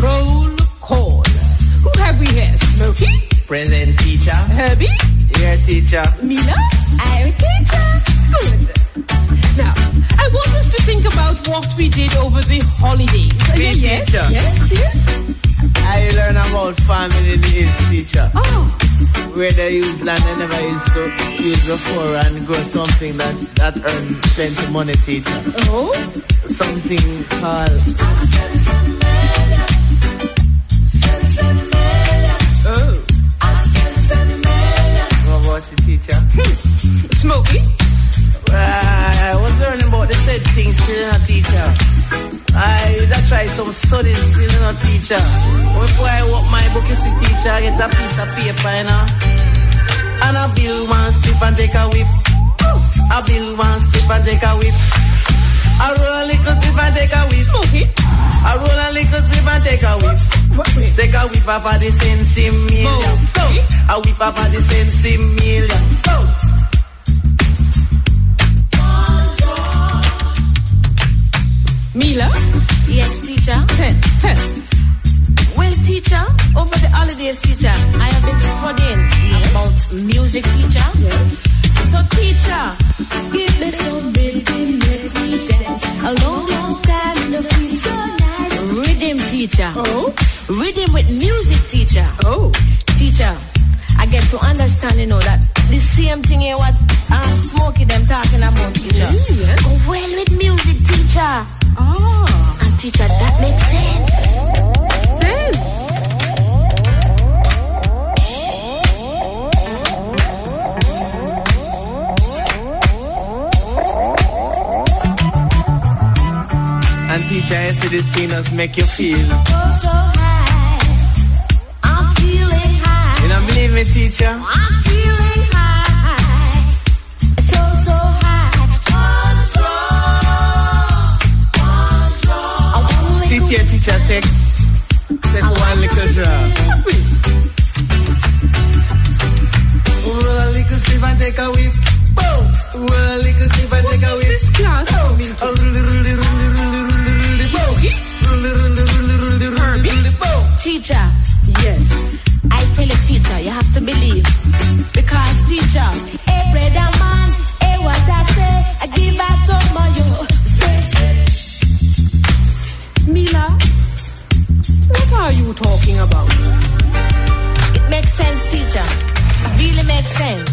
roll call. Who have we here? Smokey? Present teacher. Herbie? Here teacher. Mila? I'm teacher. Good. Now, I want us to think about what we did over the holidays. Me, yes, teacher. yes, yes. I learn about family in the teacher. Oh, Where they use land they never used to use before and grow something that, that earn plenty money, teacher. oh. Something called the teacher? Smokey? I was learning about the said things still in a teacher. I that try some studies still in a teacher. Before I walk my book, you see teacher, I get a piece of paper, you know. And I build one strip and take a whip. I build one strip and take a whip. I roll a little strip and take a whip. Smokey? I roll a little strip and take a whip. What? Wait. Take a whip off of the sensi million. Go. A whip off of the sensi million. Go. Mila? Yes, teacher. Ten. Ten. Well, teacher, over the holidays, teacher, I have been studying about music, teacher. Yes. So, teacher, give me some rhythm, let me dance. A long, long time, so nice. Rhythm, teacher. Oh. Rhythm with music, teacher. Oh. Teacher, I get to understand, you know, that the same thing here what um, Smokey them talking about, teacher. Mm, yes. Go well with music, teacher. Ah. And teacher, that makes. Sense. And teacher, I see these things make you feel. So, so high. I'm feeling high. You don't believe me, teacher? I'm feeling high. So, so high. I wanna Sit go- here, teacher, take, take one little drop. Roll a little sleeve and take a whiff. Boom! Roll a little sleeve and take a whiff. What is whiff. this class coming A Teacher, Yes. I tell you, teacher, you have to believe. Because, teacher, hey, brother man, hey, what I say, I give us some of you. Say, Mila? What are you talking about? It makes sense, teacher. Really makes sense.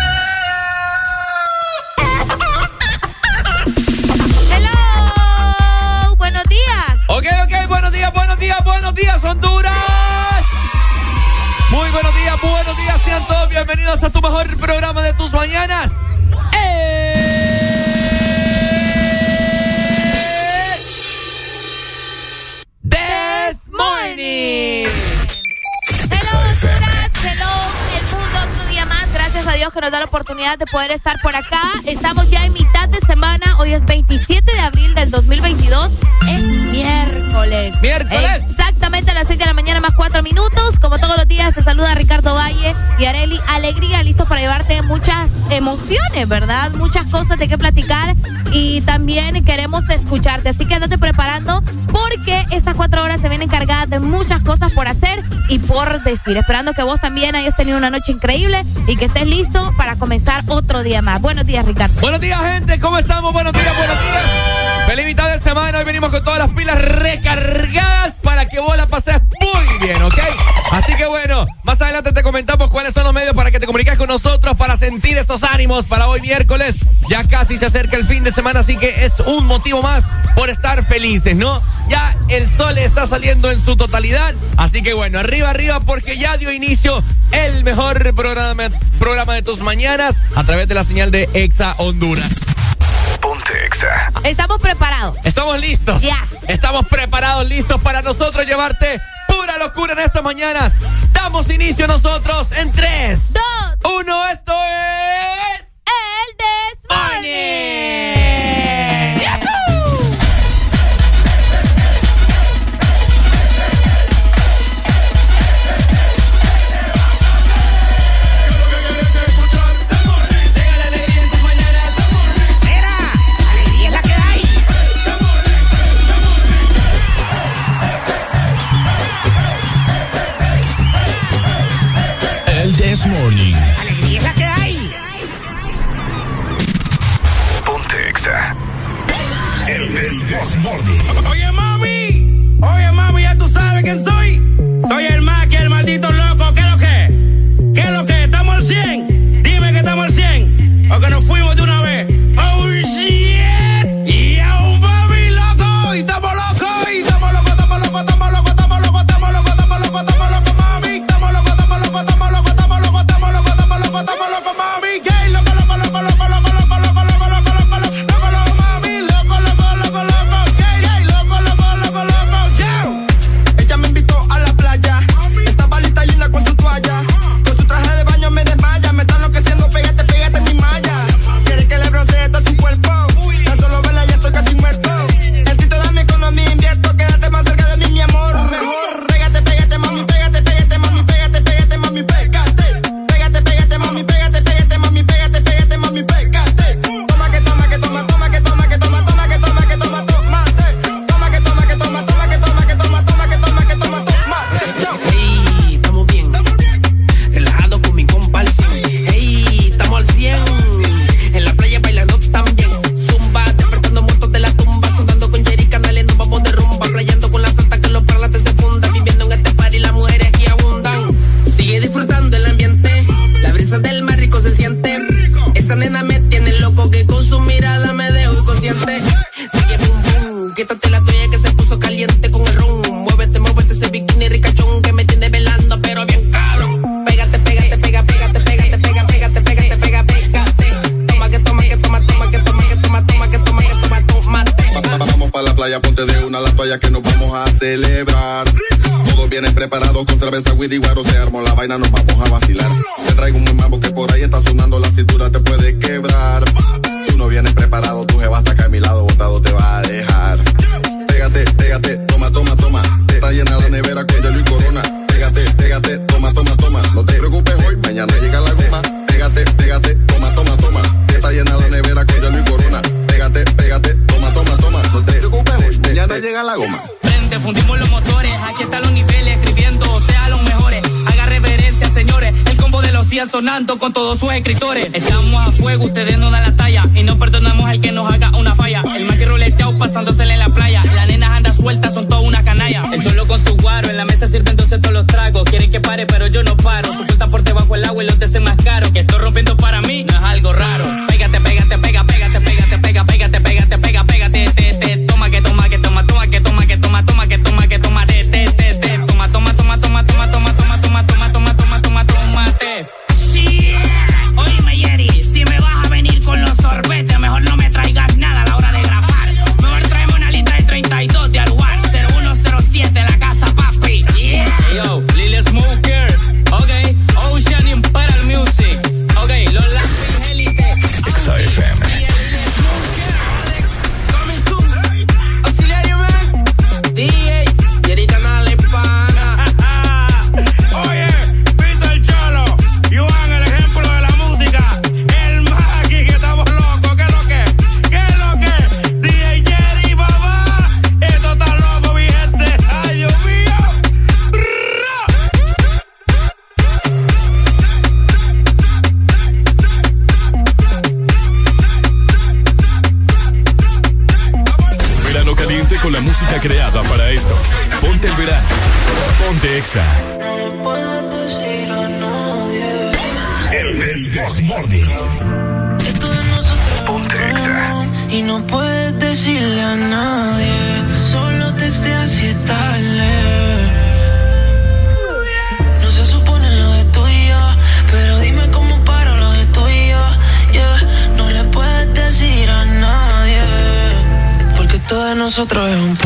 Bienvenidos a tu mejor programa de tus mañanas. This Morning. Hello, Honduras. Hello, el mundo, otro día más. Gracias a Dios que nos da la oportunidad de poder estar por acá. Estamos ya en mitad de semana. Hoy es 27 de abril del 2022. Es miércoles. Miércoles. Valle y Areli. Alegría, listos para llevarte muchas emociones, ¿verdad? Muchas cosas de qué platicar y también queremos escucharte. Así que andate preparando porque estas cuatro horas se vienen cargadas de muchas cosas por hacer y por decir. Esperando que vos también hayas tenido una noche increíble y que estés listo para comenzar otro día más. Buenos días, Ricardo. Buenos días, gente. ¿Cómo estamos? Buenos días, buenos días. Feliz mitad de semana. Hoy venimos con todas las pilas recargadas para que vos la pases muy bien, ¿ok? Sentir esos ánimos para hoy miércoles. Ya casi se acerca el fin de semana, así que es un motivo más por estar felices, ¿no? Ya el sol está saliendo en su totalidad, así que bueno, arriba, arriba, porque ya dio inicio el mejor programa, programa de tus mañanas a través de la señal de Exa Honduras. Ponte Exa. Estamos preparados. Estamos listos. Ya. Estamos preparados, listos para nosotros llevarte pura locura en estas mañanas. Damos inicio nosotros en 3, Dos. 1. Esto para la playa, ponte de una la toalla que nos vamos a celebrar. Todos vienen preparados con cerveza, weed y guaro. Se armó la vaina, nos vamos a vacilar. Te traigo un mambo que por ahí está sonando, la cintura te puede quebrar. Tú no vienes preparado, tu jeva hasta acá a mi lado, botado te va a dejar. Pégate, pégate, toma, toma, toma. Te está llena la nevera con hielo y corona. Pégate, pégate, toma, toma, toma. No te preocupes hoy, mañana llega la goma. Pégate, pégate, toma, toma, toma. Te está llena la llega la goma. Vente, fundimos los motores, aquí están los niveles, escribiendo, o sea, los mejores. Haga reverencia, señores, el combo de los 100 sonando con todos sus escritores. Estamos a fuego, ustedes no dan la talla, y no perdonamos al que nos haga una falla. El más que roleteado pasándosele en la playa, las nenas andan sueltas, son todas una canalla. El solo con su guaro, en la mesa sirven entonces todos los tragos. Quieren que pare, pero yo no paro. Su pasaporte bajo el agua y los te más caros. Que estoy rompiendo patrão.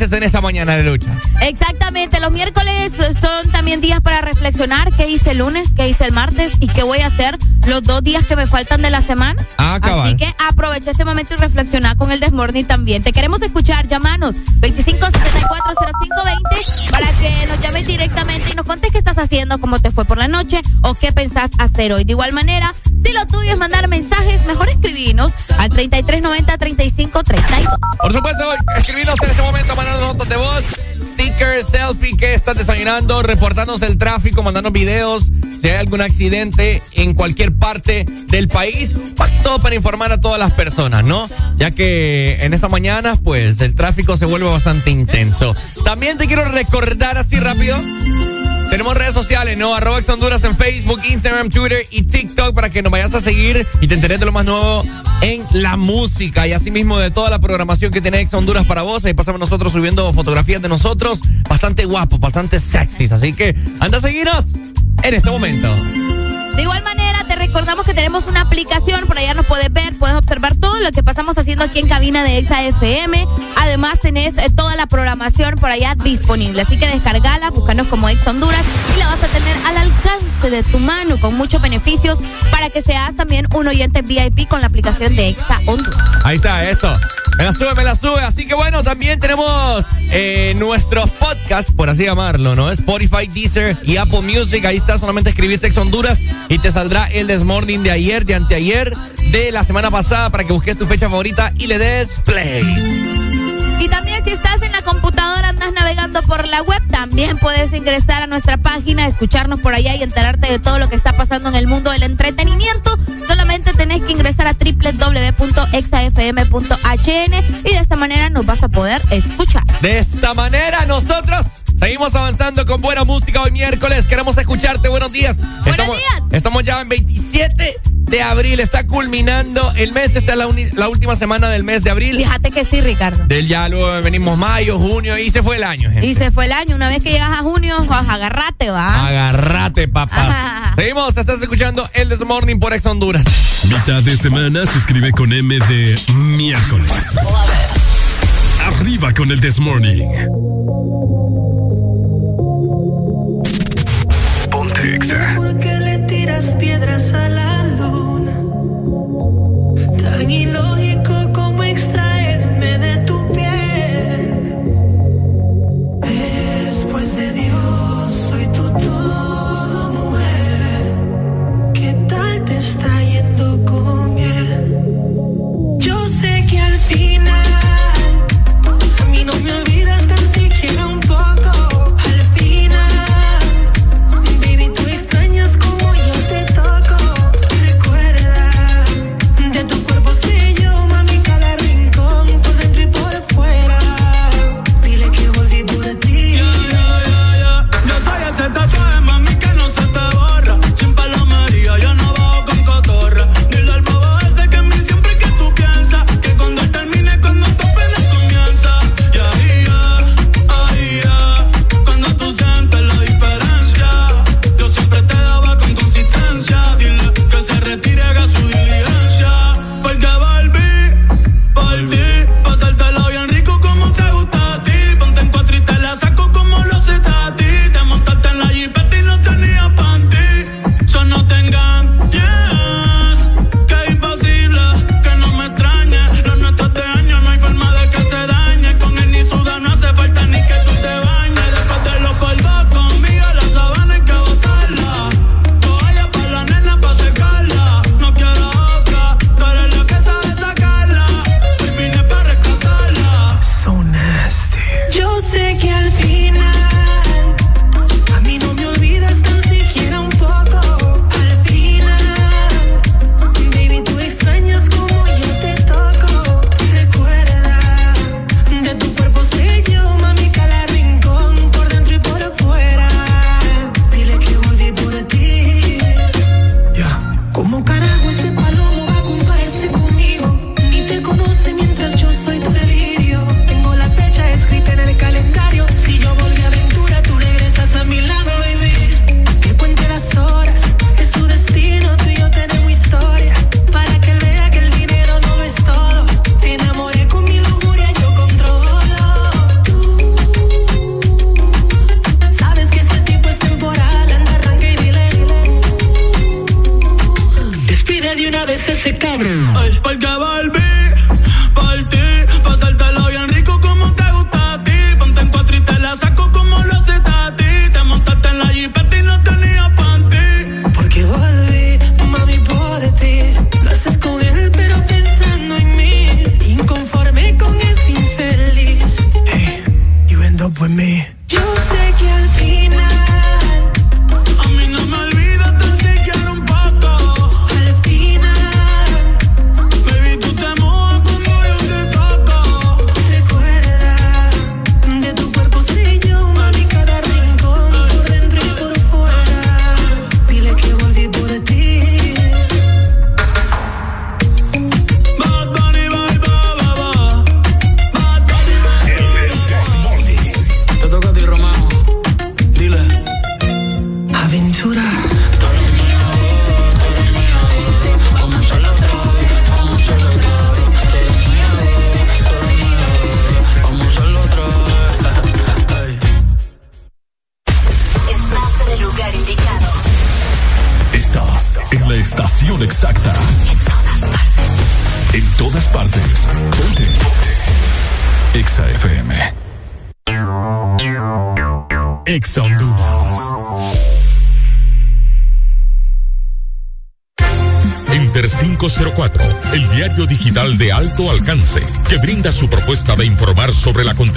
En esta mañana de lucha. Exactamente, los miércoles son también días para reflexionar qué hice el lunes, qué hice el martes y qué voy a hacer los dos días que me faltan de la semana. Ah, cabal. Así que aprovecha este momento y reflexiona con el Desmorning también. Te queremos escuchar, llamanos 25640520 para que nos llames directamente y nos contes qué estás haciendo, cómo te fue por la noche o qué pensás hacer hoy. De igual manera, si lo tuyo es mandar mensajes, mejor escribinos al 3390-3532. Por supuesto, escribinos de voz, sticker, selfie, que estás desayunando, reportarnos el tráfico, mandarnos videos, si hay algún accidente en cualquier parte del país, pa- todo para informar a todas las personas, ¿no? Ya que en esta mañana, pues, el tráfico se vuelve bastante intenso. También te quiero recordar así rápido. Tenemos redes sociales, ¿no? Arroba Honduras en Facebook, Instagram, Twitter y TikTok para que nos vayas a seguir y te enteres de lo más nuevo en la música y asimismo de toda la programación que tiene Ex Honduras para vos. Ahí pasamos nosotros subiendo fotografías de nosotros bastante guapos, bastante sexys. Así que anda a seguirnos en este momento. De igual manera, te recordamos que tenemos una aplicación, por allá nos puedes ver, puedes observar todo lo que pasamos haciendo aquí en cabina de Exa FM. Además, tenés eh, toda la programación por allá disponible. Así que descargala, búscanos como Ex Honduras y la vas a tener al alcance de tu mano con muchos beneficios para que seas también un oyente VIP con la aplicación de Exa Honduras. Ahí está, eso. Me la sube, me la sube. Así que bueno, también tenemos eh, nuestros podcasts, por así llamarlo, ¿no? Spotify, Deezer y Apple Music. Ahí está, solamente escribís Ex Honduras y te saldrá el Desmorning de ayer, de anteayer, de la semana pasada para que busques tu fecha favorita y le des play. Y también si estás en la computadora, navegando por la web, también puedes ingresar a nuestra página, escucharnos por allá y enterarte de todo lo que está pasando en el mundo del entretenimiento. Solamente tenés que ingresar a www.exafm.hn y de esta manera nos vas a poder escuchar. De esta manera nosotros seguimos avanzando con buena música hoy miércoles. Queremos escucharte. Buenos días. Buenos estamos, días. Estamos ya en 27 de abril. Está culminando el mes. Esta es la, última semana del mes de abril. Fíjate que sí, Ricardo. Del ya luego venimos mayo, junio y se fue el año, gente. Y se fue el año. Una vez que llegas a junio, pues, agarrate, va. Agárrate, papá. Ajá. Seguimos, estás escuchando el This Morning por Ex Honduras. Mitad de semana se escribe con M de miércoles. Arriba con el This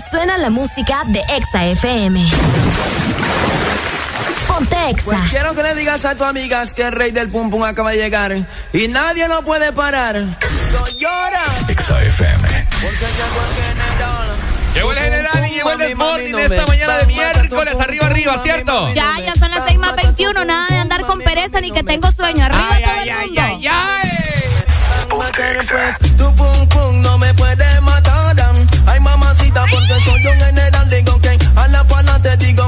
suena la música de Exa FM. Ponte Exa. Pues quiero que le digas a tus amigas que el rey del pum pum acaba de llegar y nadie lo puede parar. ¡No llora! Exa FM. Llegó el general y llegó el desmorning no esta mañana de miércoles, arriba, arriba, ¿cierto? Ya, ya son las 6 más 21, nada de andar con pereza ni que tengo sueño, arriba ay, todo ay, el mundo. Ay, ay, ay, ay. Ponte Exa. Tu pum pum no me puede porque soy un general, digo que a la pala te digo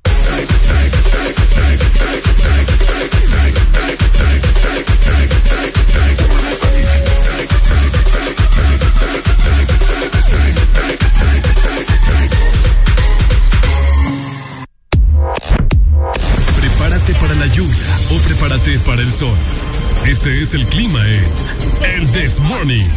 Este es el clima en El This Morning.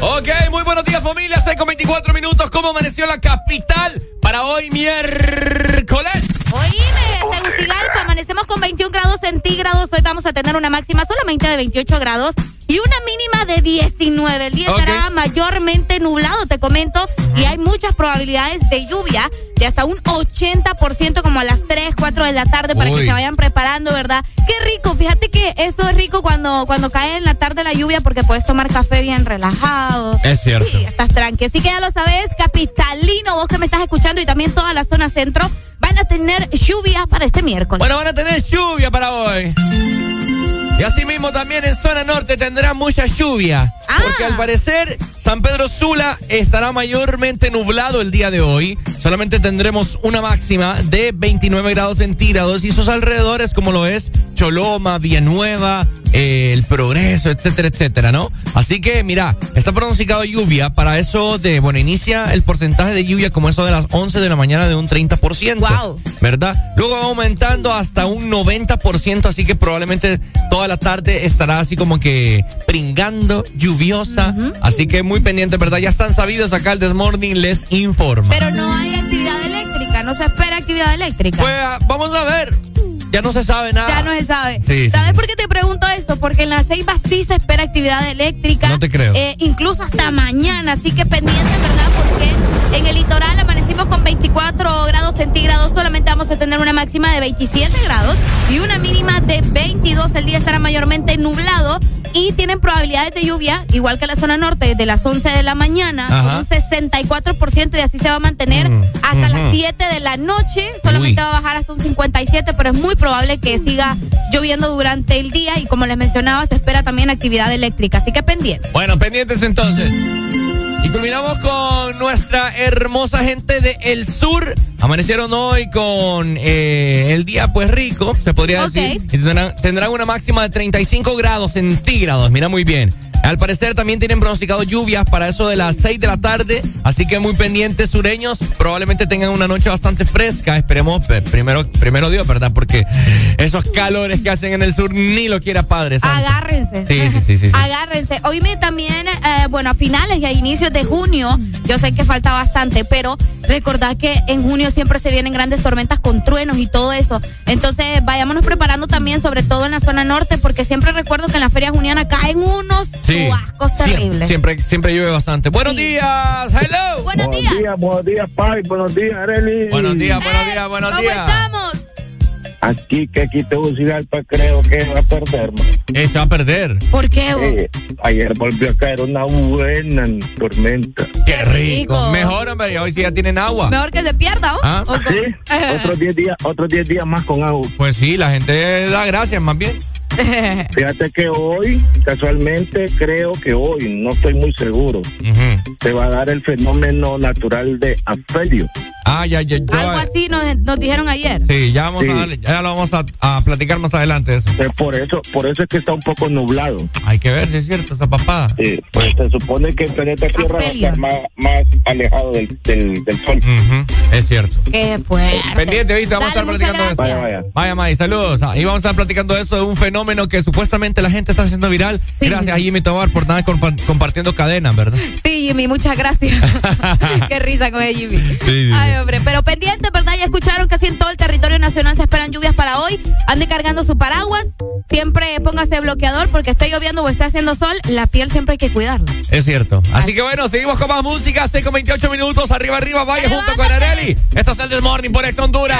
Ok, muy buenos días familia, 6 con 24 minutos. ¿Cómo amaneció la capital para hoy miércoles? Oíme, Tegucigalpa, amanecemos con 21 grados centígrados. Hoy vamos a tener una máxima solamente de 28 grados y una mínima de 19. El día Ok. estará mayormente nublado, te comento, y hay muchas probabilidades de lluvia de hasta un 80% como a las 3, 4 de la tarde para Uy. que se vayan preparando, ¿verdad? Qué rico, fíjate que eso es rico cuando, cuando cae en la tarde la lluvia porque puedes tomar café bien relajado. Es cierto. Sí, estás tranqui. Así que ya lo sabes, capitalino, vos que me estás escuchando y también toda la zona centro, van a tener lluvia para este miércoles. Bueno, van a tener lluvia para hoy. Y así mismo también en zona norte tendrá mucha lluvia. Porque al parecer San Pedro Sula estará mayormente nublado el día de hoy. Solamente tendremos una máxima de 29 grados centígrados y sus alrededores como lo es Choloma, Villanueva, eh, El Progreso, etcétera, etcétera, ¿no? Así que mira, está pronosticado lluvia para eso de, bueno, inicia el porcentaje de lluvia como eso de las 11 de la mañana de un 30%. Wow. ¿Verdad? Luego va aumentando hasta un 90%, así que probablemente toda la tarde estará así como que pringando, lluviosa. Así que muy pendiente, ¿verdad? Ya están sabidos acá el Desmorning les informa. Pero no hay actividad eléctrica, no se espera actividad eléctrica. Pues ah, vamos a ver. Ya no se sabe nada. Ya no se sabe. Sí, sí, ¿Sabes por qué te pregunto esto? Porque en la ceiba sí se espera actividad eléctrica. No te creo. Eh, incluso hasta mañana. Así que pendiente, ¿verdad? Porque en el litoral amanecimos con 24 grados centígrados. Solamente vamos a tener una máxima de 27 grados y una mínima de 22. El día estará mayormente nublado y tienen probabilidades de lluvia, igual que la zona norte, desde las 11 de la mañana, Ajá. con un 64% y así se va a mantener hasta las ujú. 7 de la noche. Solamente Uy. va a bajar hasta un 57, pero es muy probable que siga lloviendo durante el día y como les mencionaba, se espera también actividad eléctrica, así que pendiente. Bueno, pendientes entonces. Y culminamos con nuestra hermosa gente de El Sur. Amanecieron hoy con eh, el día pues rico, se podría decir. Y tendrán, tendrán una máxima de 35 grados centígrados. Mira muy bien. Al parecer también tienen pronosticado lluvias para eso de las 6 de la tarde. Así que muy pendientes sureños. Probablemente tengan una noche bastante fresca. Esperemos pe- primero, primero Dios, ¿verdad? Porque esos calores que hacen en el sur ni lo quiera padre. santo. Agárrense. Sí, sí, sí, sí, sí. Agárrense. Oíme también, eh, bueno, a finales y a inicios de junio, yo sé que falta bastante, pero recordad que en junio siempre se vienen grandes tormentas con truenos y todo eso. Entonces, vayámonos preparando también, sobre todo en la zona norte, porque siempre recuerdo que en la feria juniana caen unos Sí. chubascos Siem- terribles. Siempre, siempre llueve bastante. Buenos días, hello. Buenos días. Buenos días, Pai. Buenos días, Arely. Buenos días, buenos días, buenos ¿Cómo días. estamos? Aquí, que aquí Tegucigalpa creo que va a perder, man. Eh, se va a perder. ¿Por qué? Eh, ayer volvió a caer una buena tormenta. Qué rico. Mejor, hombre, hoy sí ya tienen agua. Mejor que se pierda, ¿o? Ah. Sí, otros 10 días, otros 10 días más con agua. Pues sí, la gente da gracias, más bien. Fíjate que hoy, casualmente, creo que hoy, no estoy muy seguro, se va a dar el fenómeno natural de afelio. Ah, ya, ya, ya. Algo así nos, nos dijeron ayer. Sí, ya vamos Sí. a darle, ya ya lo vamos a, platicar más adelante eso. Eh, por eso, por eso es que está un poco nublado. Hay que ver si es cierto esa papada. Sí, pues se supone que el planeta Tierra va a estar más, alejado del, del, sol. Es cierto. Qué fuerte. Pendiente, ¿viste? Vamos a estar platicando eso. Vaya, vaya. Vaya, May, saludos. Y vamos a estar platicando eso, de un fenómeno que supuestamente la gente está haciendo viral. Gracias a Jimmy Tobar por estar compartiendo cadenas, ¿verdad? Sí, Jimmy, muchas gracias. Qué risa con el Jimmy. Ay, hombre, pero pendiente, ¿verdad? Ya escucharon que así en todo el territorio nacional se esperan lluvias para hoy. Ande cargando su paraguas. Siempre póngase bloqueador porque está lloviendo o está haciendo sol. La piel siempre hay que cuidarla. Es cierto. Así, que bueno, seguimos con más música. 6 con 28 minutos. Arriba, arriba, vaya junto con Areli. Esto es el Desmorning por Ex Honduras.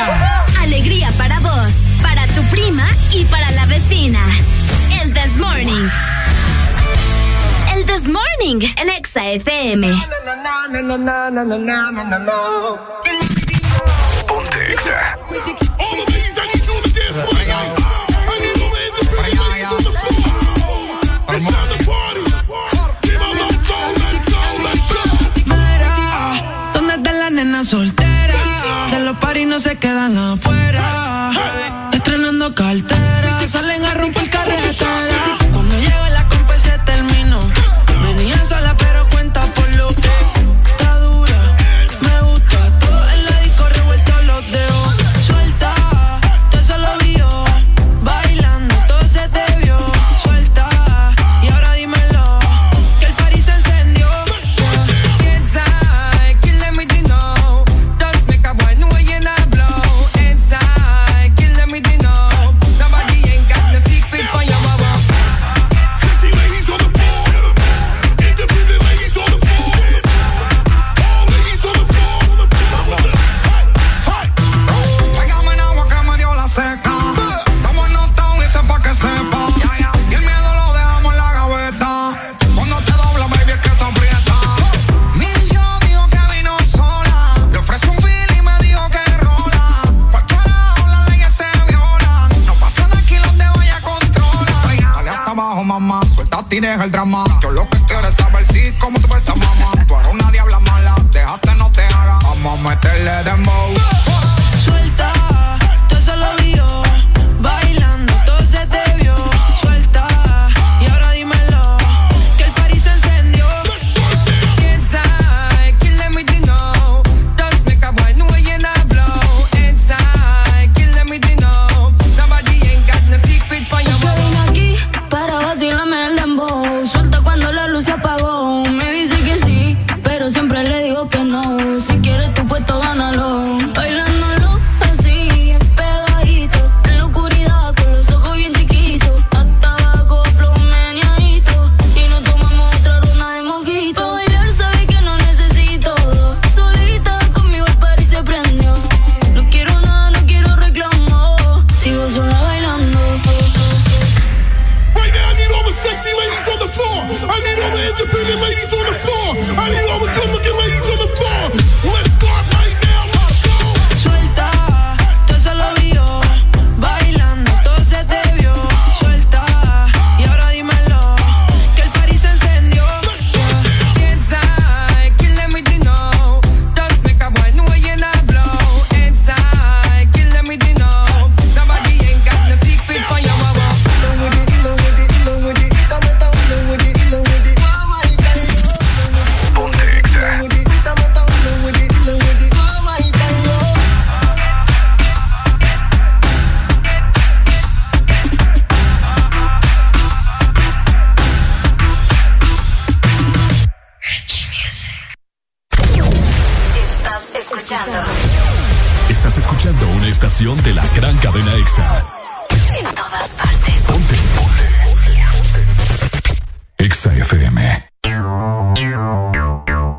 Alegría para vos, para tu prima y para la vecina. El Desmorning. El This Morning, el Exa FM. Ponte Exa. Mira, ¿dónde está la nena soltera? De los paris no se quedan afuera maneja el drama. Yo lo que quiero es saber si, cómo tú ves a mamá. Tú eres una diabla mala, déjate no te haga. Vamos a meterle de modo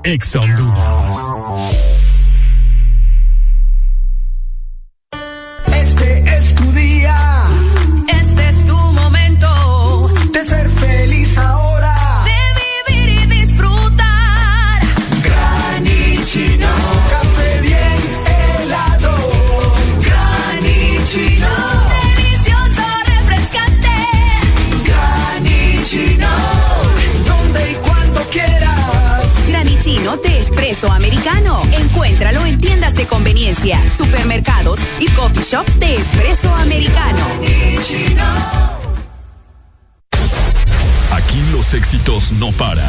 Ex Honduras. para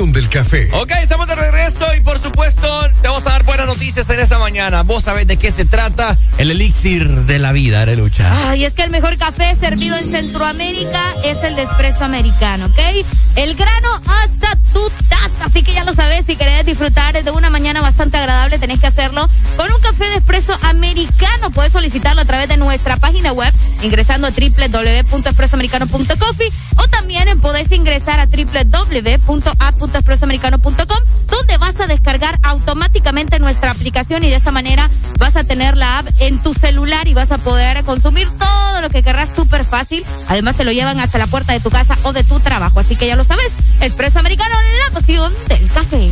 pasión del café. Ok, estamos de regreso y por supuesto te vamos a dar buenas noticias en esta mañana. Vos sabés de qué se trata el elixir de la vida, Arelucha. Ay, es que el mejor café servido en Centroamérica es el de espresso americano, ¿ok? El grano hasta tu taza. Así que ya lo sabes, si querés disfrutar de una solicitarlo a través de nuestra página web ingresando a www.expresoamericano.coffee o también podés ingresar a www.app.expresoamericano.com donde vas a descargar automáticamente nuestra aplicación y de esta manera vas a tener la app en tu celular y vas a poder consumir todo lo que querrás súper fácil. Además te lo llevan hasta la puerta de tu casa o de tu trabajo. Así que ya lo sabes, Expreso Americano, la pasión del café.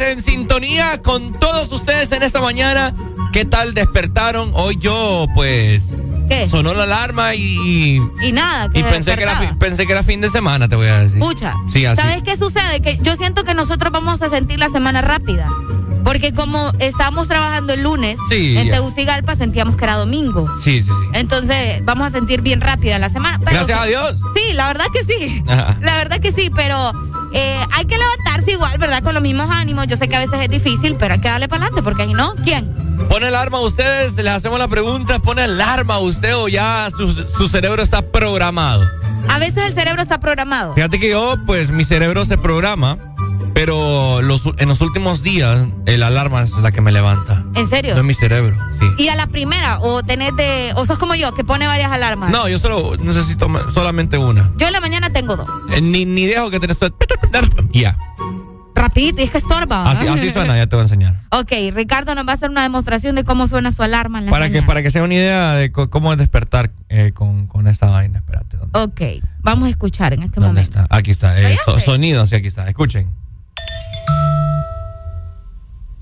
En sintonía con todos ustedes en esta mañana. ¿Qué tal despertaron? Hoy yo, pues. ¿Qué? Sonó la alarma y. Y nada, Y que pensé que, era, pensé que era fin de semana, te voy a decir. Pucha. Sí, así. ¿Sabes qué sucede? Que yo siento que nosotros vamos a sentir la semana rápida. Porque como estábamos trabajando el lunes Sí, en. Tegucigalpa, sentíamos que era domingo. Sí, sí, sí. Entonces vamos a sentir bien rápida la semana. Pero- Gracias a Dios. Sí, la verdad que sí. Ajá. La verdad que sí, pero eh, hay que levantarse igual, ¿verdad? Con los mismos ánimos. Yo sé que a veces es difícil, pero hay que darle para adelante, porque si no, ¿quién? ¿Pone alarma ustedes? Les hacemos la pregunta. ¿Pone alarma usted o ya su, su cerebro está programado? A veces el cerebro está programado. Fíjate que yo, pues mi cerebro se programa, pero los, en los últimos días el alarma es la que me levanta. ¿En serio? No es mi cerebro, sí. Y a la primera, o tenés de. O sos como yo, que pone varias alarmas. No, yo solo necesito solamente una. Yo en la mañana tengo dos. Eh, ni, ni dejo que tenés... Ya. Rapidito, y es que estorba. Así, así suena, ya te voy a enseñar. Ok, Ricardo nos va a hacer una demostración de cómo suena su alarma en la Para que, para que sea una idea de cómo despertar eh, con, con esta vaina. Espérate. ¿dónde, Ok, vamos a escuchar en este dónde momento. está? Aquí está. eh, so- sonido, sí, aquí está. Escuchen.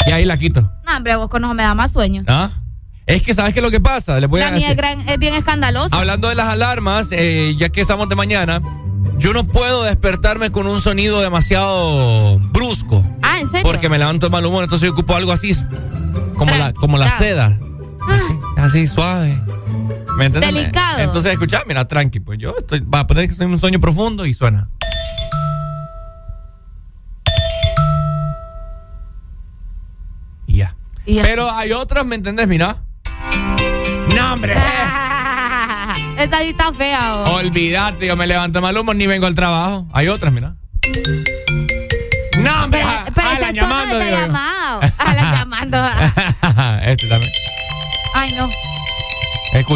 Y ahí la quito. No, hombre, vos con eso me da más sueño. ¿Ah? Es que, ¿sabes qué es lo que pasa? Les voy la a mía es, decir. gran- es bien escandalosa. Hablando de las alarmas, eh, ya que estamos de mañana, yo no puedo despertarme con un sonido demasiado brusco. Ah, ¿en serio? Porque me levanto de mal humor, entonces yo ocupo algo así, como la, como la seda. Así, así, suave. ¿Me entiendes? Delicado. Entonces, escucha, mira, tranqui, pues yo estoy, va a poner que en un sueño profundo y suena. Y ya. Y ya. Pero hay otras, ¿me entendés? Mira. No, hombre. Esta sí está fea. vos. Olvídate, yo me levanto mal humor ni vengo al trabajo. Hay otras, mira.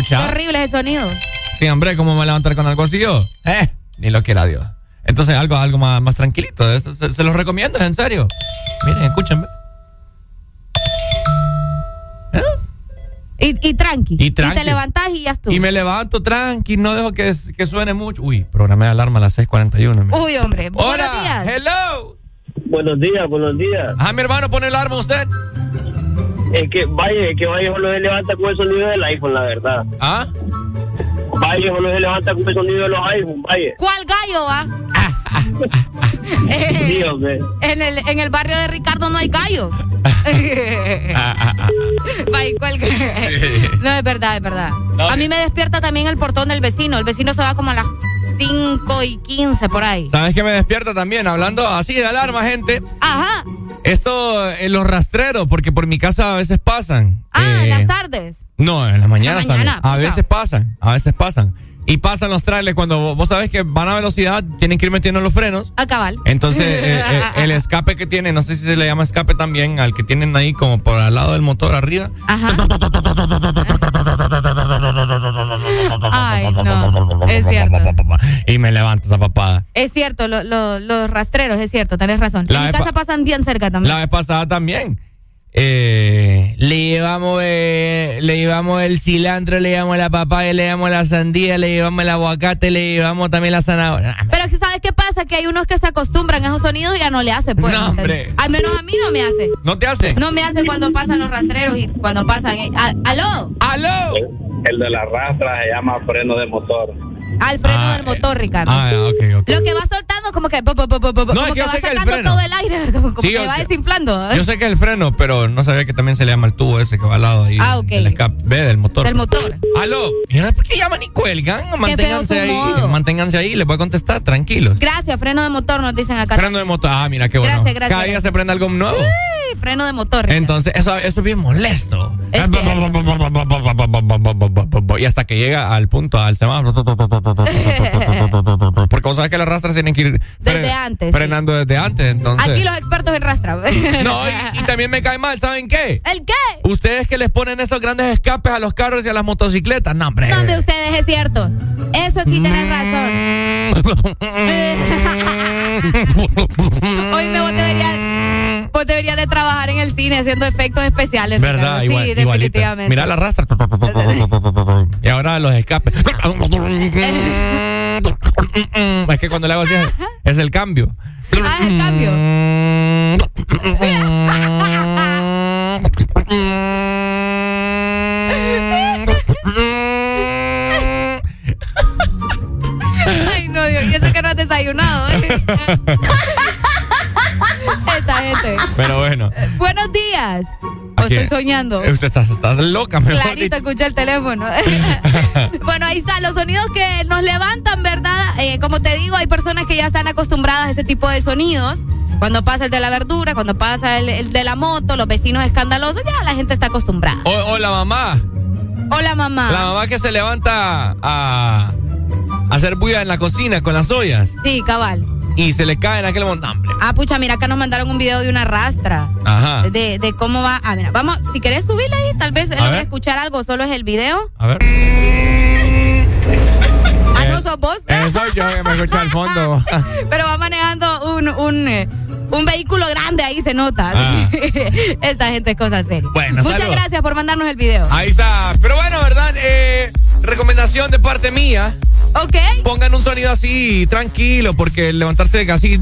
Qué horrible ese sonido. Sí, hombre, ¿cómo me voy a levantar con algo así yo? Eh, ni lo quiera Dios. Entonces, algo, algo más, más tranquilito. Eso se, se los recomiendo, en serio. Miren, escúchenme. Y, y tranqui. Y tranqui. te levantás y ya estuvo. Y me levanto tranqui, no dejo que, que suene mucho. Uy, programé alarma a las 6:41. mira. Uy, hombre. Buenos Hola, días. hello. Buenos días, buenos días. Ah, mi hermano, pone alarma usted. Es que vaya, es que vaya solo se levanta con el sonido del iPhone, la verdad. ¿Ah? Vaya solo se levanta con el sonido de los iPhone, vaya. ¿Cuál gallo va? Eh, Sí, hombre. en, el, en el barrio de Ricardo no hay gallo. Vaya, ¿cuál ga- no, es verdad, es verdad. No, a mí me despierta también el portón del vecino. El vecino se va como a las 5 y 15 por ahí. ¿Sabes qué me despierta también? Hablando así de alarma, gente. Ajá. Esto, en los rastreros, porque por mi casa a veces pasan. Ah, en Eh, las tardes. No, en las mañanas la mañana, también. A veces pasan, a veces pasan. Y pasan los trailers cuando vos- sabés que van a velocidad, tienen que ir metiendo los frenos. A cabal. Entonces, eh, eh, el escape que tiene, no sé si se le llama escape también, al que tienen ahí como por al lado del motor arriba. Ajá. Ay, no. Es cierto. Y me levanta esa papada. Es cierto, lo- lo- los rastreros, es cierto, tenés razón. La en mi casa pa- pasan bien cerca también. La vez pasada también. Eh, le llevamos eh, le llevamos el cilantro, le llevamos la papaya, le llevamos la sandía, le llevamos el aguacate, le llevamos también la zanahoria. Pero es que ¿sabes qué pasa? Que hay unos que se acostumbran a esos sonidos y ya no le hace, pues. No, hombre. Al menos a mí no me hace. ¿No te hace? No me hace cuando pasan los rastreros y cuando pasan. eh, ¿Aló? ¡Aló! El de la rastra se llama freno de motor. Al freno del motor, Ricardo. Ah, ok, ok. Lo que va soltando como que, po, po, po, po, po, No, como es que que yo va sé que el sacando freno. todo el aire, como, como Sí, que yo- va desinflando. Yo sé que es el freno, pero no sabía que también se le llama el tubo ese que va al lado ahí. Ah, ok. El escape ve, del motor. Del motor. Aló. ¿Y ahora por qué llaman y cuelgan? Manténganse ahí. modo. Manténganse ahí, les voy a contestar, tranquilos. Gracias, freno de motor nos dicen acá. Freno de motor. Ah, mira qué bueno. Gracias, gracias, Cada día se prende algo nuevo. Uy, freno de motor. Ricardo. Entonces, eso, eso es bien molesto. Y hasta que llega al punto, al semáforo. Porque vos sabés que las rastras tienen que ir Desde antes, sí. frenando desde antes. Entonces. Aquí los expertos en rastra. No, y, y también me cae mal, ¿saben qué? ¿El qué? Ustedes que les ponen esos grandes escapes a los carros y a las motocicletas. No, hombre. No, de ustedes es cierto. Eso sí tenés razón. Hoy me vos deberías, vos deberías de trabajar en el cine haciendo efectos especiales. ¿Verdad? Ricardo. Igual, sí, igualita. definitivamente. Mira la rastra. y ahora los escapes. es que cuando le hago así es, es el cambio. Ah, es el cambio. desayunado. ¿eh? Esta gente. Pero bueno. Buenos días. O estoy soñando. Usted está, está loca, mejor Clarito escuché el teléfono. bueno, ahí está, los sonidos que nos levantan, ¿verdad? Eh, como te digo, hay personas que ya están acostumbradas a ese tipo de sonidos. Cuando pasa el de la verdura, cuando pasa el, el de la moto, los vecinos escandalosos, ya la gente está acostumbrada. O, o la mamá. Hola, mamá. La mamá que se levanta a, a hacer bulla en la cocina con las ollas Sí, cabal. y se le cae en aquel montón. Hombre. Ah, pucha, mira, acá nos mandaron un video de una rastra. Ajá. De, de cómo va. Ah, mira, vamos, si querés subirla ahí, tal vez logre ver. escuchar algo, solo es el video. A ver. Ah, no sos vos. Eso yo que me escucho al fondo. Pero va manejando un, un, eh, un vehículo grande, ahí se nota. Ah. Esta gente es cosa seria. Bueno, Muchas saludos. gracias por mandarnos el video. Ahí está. Pero bueno, ¿verdad? Eh, recomendación de parte mía. Ok. Pongan un sonido así tranquilo porque levantarse así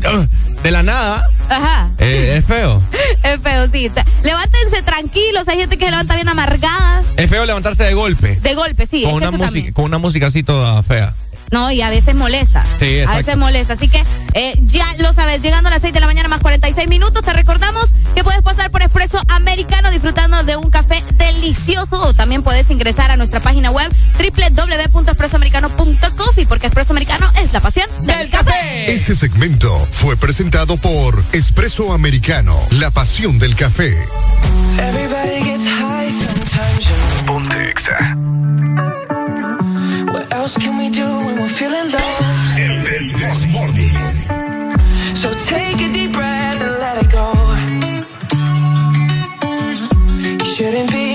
de la nada Ajá. eh, es feo. Es feo, sí. Levántense tranquilos. Hay gente que se levanta bien amargada. Es feo levantarse de golpe. De golpe, sí. con, es una música, con una música así toda fea. No, y a veces molesta. Sí, A exacto. veces molesta. Así que eh, ya lo sabes, llegando a las 6 de la mañana más 46 minutos, te recordamos que puedes pasar por Expreso Americano disfrutando de un café delicioso. O también puedes ingresar a nuestra página web www.expresoamericano.coffee porque Expreso Americano es la pasión del café. Este segmento fue presentado por Espresso Americano, la pasión del café. Everybody gets high sometimes, you know. What else can we do when we're feeling low? So take a deep breath and let it go. You shouldn't be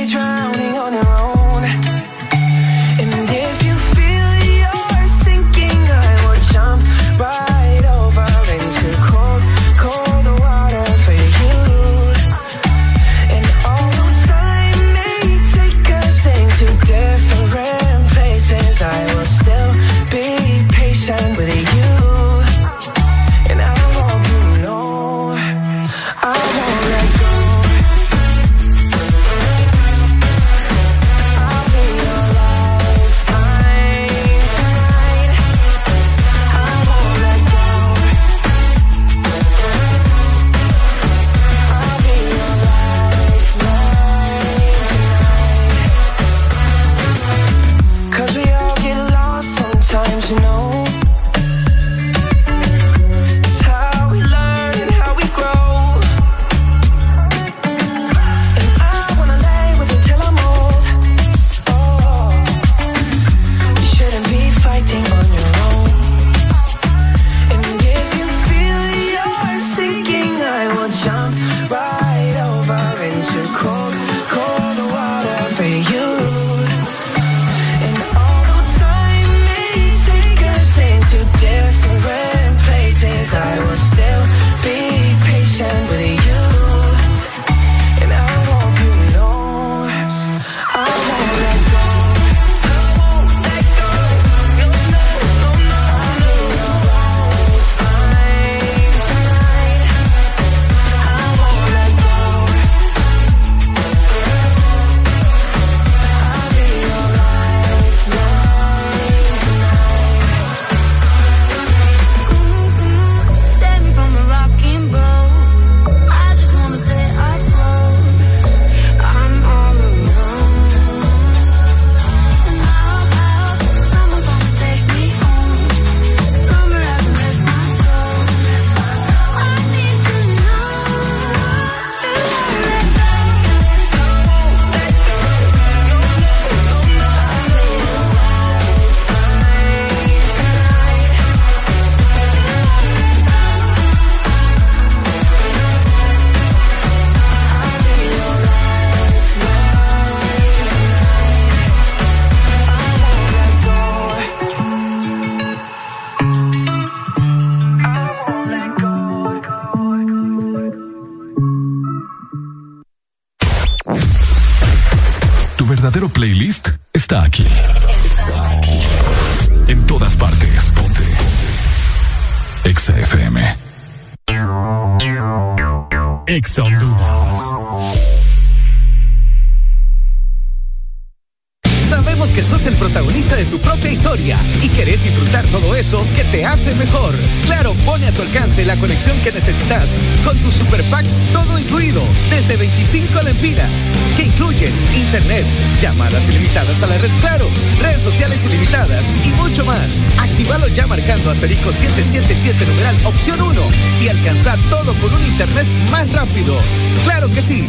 Super todo incluido desde 25 lempiras que incluyen internet, llamadas ilimitadas a la red Claro, redes sociales ilimitadas y mucho más. Actívalo ya marcando asterisco 777 numeral opción 1 y alcanza todo con un internet más rápido. Claro que sí.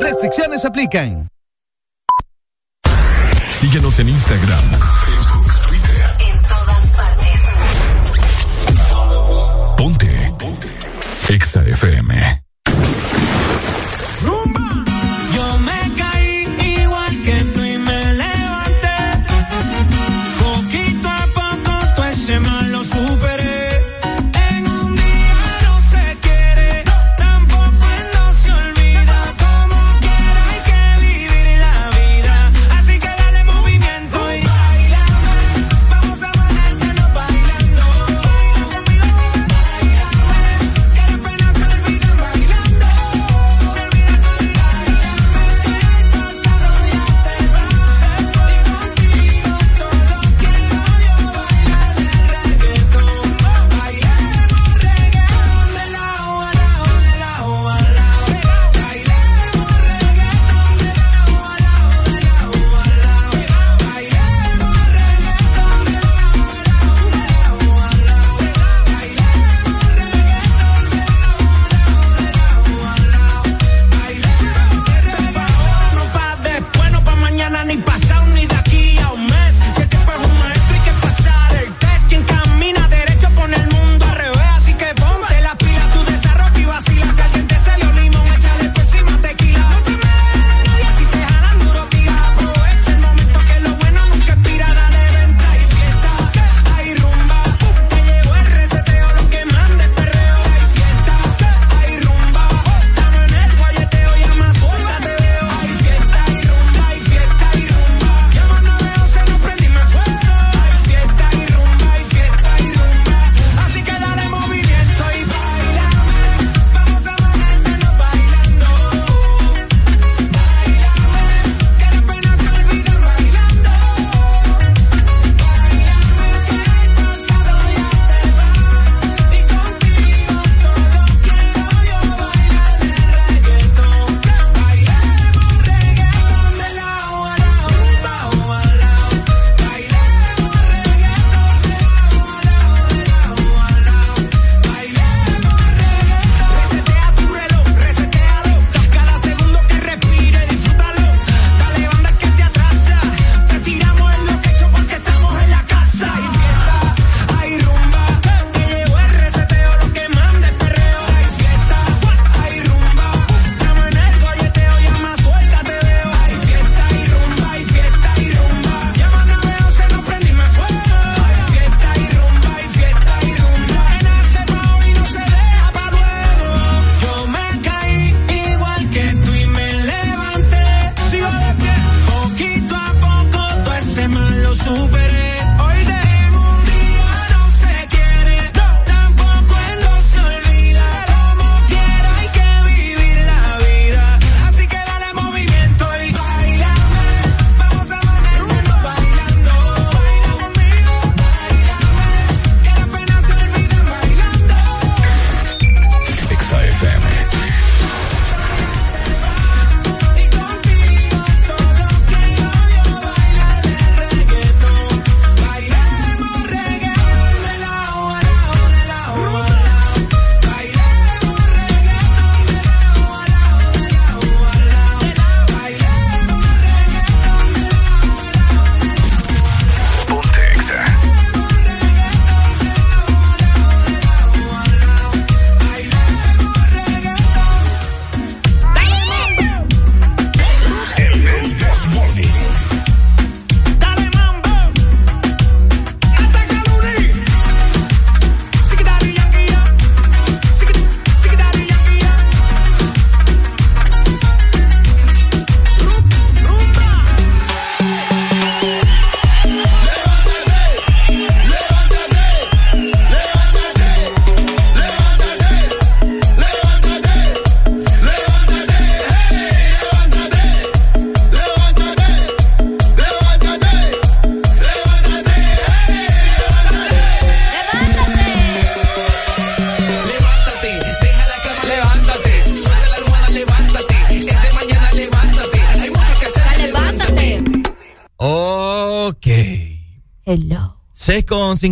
Restricciones aplican. Síguenos en Instagram, Exa FM.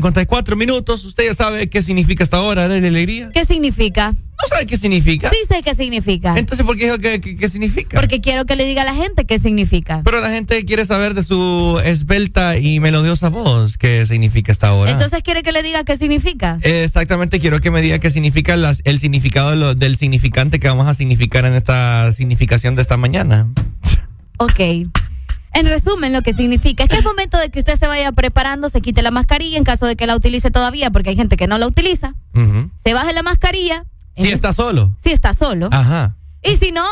54 minutos. Usted ya sabe qué significa esta hora, la alegría. ¿Qué significa? ¿No sabe qué significa? Sí sé qué significa. Entonces, ¿por qué dijo que, que- qué significa? Porque quiero que le diga a la gente qué significa. Pero la gente quiere saber de su esbelta y melodiosa voz qué significa esta hora. Entonces quiere que le diga qué significa. Exactamente, quiero que me diga qué significa las- el significado de lo- del significante que vamos a significar en esta significación de esta mañana. Ok. En resumen, lo que significa es que es momento de que usted se vaya preparando, se quite la mascarilla en caso de que la utilice todavía, porque hay gente que no la utiliza. Se baje la mascarilla. Si está solo. Si está solo. Ajá. Y si no,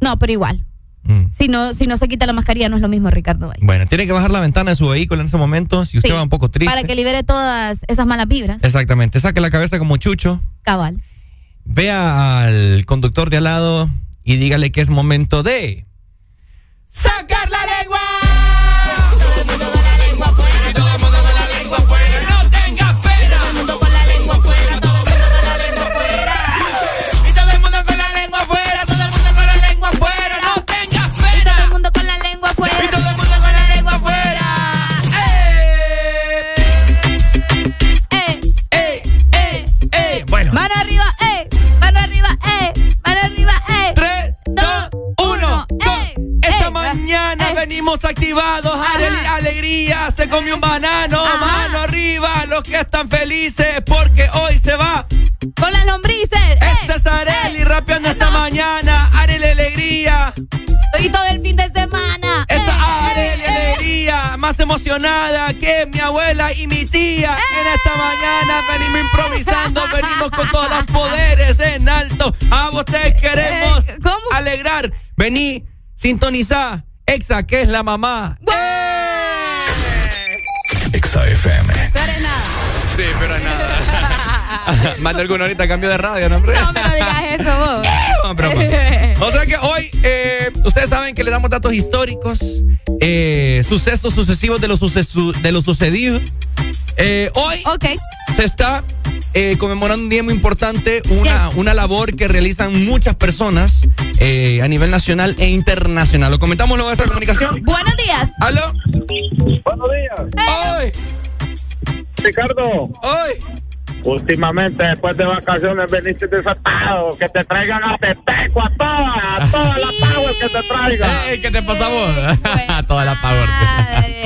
no, pero igual. Mm. Si no, si no se quita la mascarilla, no es lo mismo, Ricardo. Valle. Bueno, tiene que bajar la ventana de su vehículo en ese momento. Si usted Sí, va un poco triste. Para que libere todas esas malas vibras. Exactamente. Saque la cabeza como chucho. Cabal. Vea al conductor de al lado y dígale que es momento de. ¡Sacar activados, ale- alegría, se comió un banano, mano arriba, los que están felices porque hoy se va. Con las lombrices. Este es Areli rapeando esta mañana, Areli alegría. Y todo el fin de semana. Esta Areli alegría, más emocionada que mi abuela y mi tía. En esta mañana venimos improvisando, venimos con todos los poderes en alto. A vos te queremos alegrar. Vení, sintonizá. Exa, que es la mamá. Exa FM. Pero es nada. Sí, pero nada. Más de alguno ahorita cambio de radio, ¿no, hombre? No me lo digas eso vos. No, broma. O sea que hoy, eh, ustedes saben que le damos datos históricos, eh, sucesos sucesivos de lo, sucesu- de lo sucedido. Eh, hoy se está eh, conmemorando un día muy importante, una, una labor que realizan muchas personas eh, a nivel nacional e internacional. ¿Lo comentamos luego de esta comunicación? Buenos días. ¿Aló? Buenos días. ¡Hoy! Ricardo. ¡Hoy! Últimamente, después de vacaciones, veniste desatado. Que te traigan a Teteco, a todas, a todas las power que te traigan. ¿Qué te pasa a vos? Toda la power.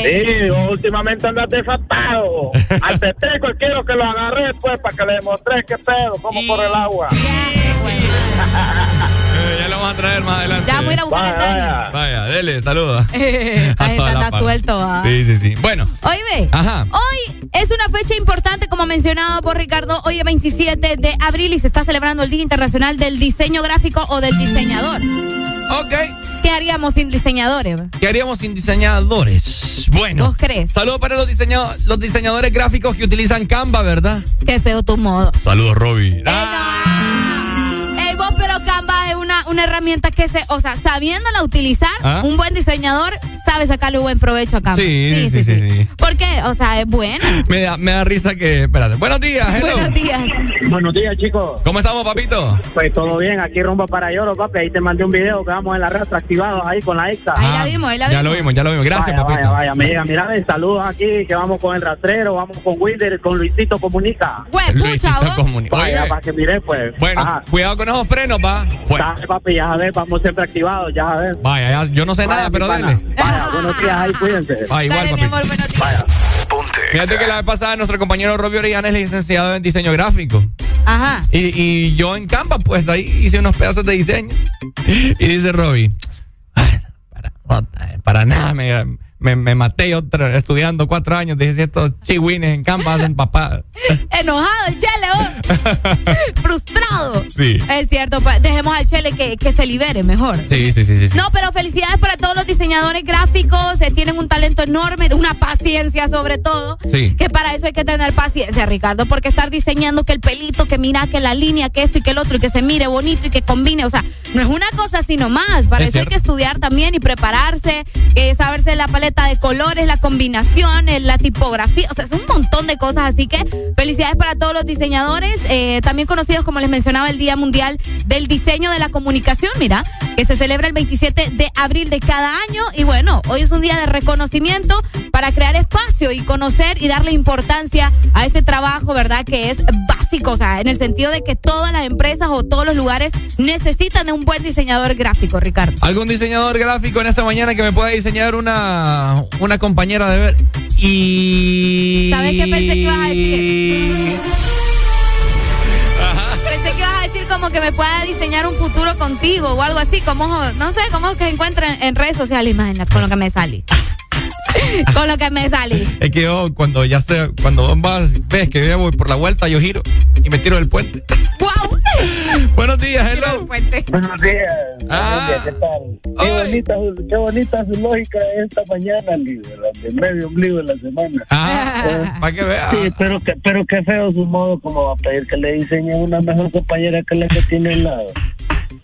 Sí, últimamente andas desatado. Al Teteco quiero que lo agarre pues para que le demostré qué pedo, cómo corre el agua. Eh, ya lo vamos a traer más adelante. Ya voy a ir a buscar Vaya, el Dani. vaya. Vaya, dele, saluda. Esta A gente anda suelto. ¿ah? Sí, sí, sí. Bueno. Hoy ve. Ajá. Hoy es una fecha importante, como mencionado por Ricardo. Hoy es 27 de abril y se está celebrando el Día Internacional del Diseño Gráfico o del Diseñador. Ok. ¿Qué haríamos sin diseñadores? ¿Qué haríamos sin diseñadores? Bueno. ¿Vos crees? Saludos para los, diseñado- los diseñadores gráficos que utilizan Canva, ¿verdad? Qué feo tu modo. Saludos, Robbie. Vos, pero Canva es una, una herramienta que se, o sea, sabiéndola utilizar, ¿Ah? un buen diseñador sabe sacarle buen provecho a Canva. Sí, sí, sí, sí. ¿Por qué? O sea, es buena. Me, da, me da risa que. Espérate. Buenos días, hello. Buenos días. Buenos días, chicos. ¿Cómo estamos, papito? Pues todo bien, aquí rumbo para Lloro, papi. Ahí te mandé un video que vamos en la red activados ahí con la extra. Ahí la vimos, ahí la Ya vimos. lo vimos, ya lo vimos. Gracias, vaya, papito. Vaya, vaya, amiga, mira, ven, saludos aquí, que vamos con el rastrero, vamos con Wilder, con Luisito Comunica. Luisito Comunica. Vaya, para que mire, pues. Bueno, Ajá. cuidado con esos frenos, va. Bueno, Dale, papi, ya sabes, vamos siempre activados, ya sabes. vaya, ya- yo no sé nada, Vaya, pero pana. dale. Vaya, buenos días, ahí, cuídense. Ah, igual, Dale, mi papi. amor, buenos días. Vaya. Fíjate que la vez pasada nuestro compañero Robbie Orellana es licenciado en diseño gráfico. Ajá. Y, y yo en Canva, pues ahí hice unos pedazos de diseño. Y dice Robbie, "Ay, para, para nada, me, me, me maté yo estudiando cuatro años. Dije, si estos chihuines en Canva hacen papá. Enojado el Chele, vos. Frustrado. Sí. Es cierto, pa- dejemos al Chele que, que se libere mejor. Sí, sí, sí, sí. sí. No, pero felicidades para todos los diseñadores gráficos. eh, tienen un talento enorme, una paciencia sobre todo. Sí. Que para eso hay que tener paciencia, Ricardo. Porque estar diseñando que el pelito, que mira, que la línea, que esto y que el otro, y que se mire bonito y que combine. O sea, no es una cosa sino más. Para Es eso hay que estudiar también y prepararse, eh, saberse la paleta de colores, la combinación, la tipografía. O sea, es un montón de cosas. Así que felicidades para todos los diseñadores, eh, también conocidos como les mencionaba el Día Mundial del Diseño de la Comunicación, mira, que se celebra el 27 de abril de cada año. Y bueno, hoy es un día de reconocimiento para crear espacio y conocer y darle importancia a este trabajo, ¿verdad? Que es básico, o sea, en el sentido de que todas las empresas o todos los lugares necesitan de un buen diseñador gráfico, Ricardo. ¿Algún diseñador gráfico en esta mañana que me pueda diseñar una, una compañera de ver? Y. ¿Sabes qué pensé que ibas a decir? Pensé que ibas a decir como que me pueda diseñar un futuro contigo o algo así, como, no sé, como que encuentren en redes sociales, imagínate, con lo que me salí. con lo que me salí. Es que yo cuando ya sé, cuando vas, ves que yo voy por la vuelta, yo giro y me tiro del puente. ¡Wow! Buenos días, hello. Buenos días. Ah. Buenos días, ¿qué tal? Qué bonita, qué bonita su lógica esta mañana, líder, de medio ombligo de la semana. Ah, para que veas. Sí, pero, que, pero qué feo su modo, como va a pedir que le diseñe una mejor compañera que la que tiene al lado.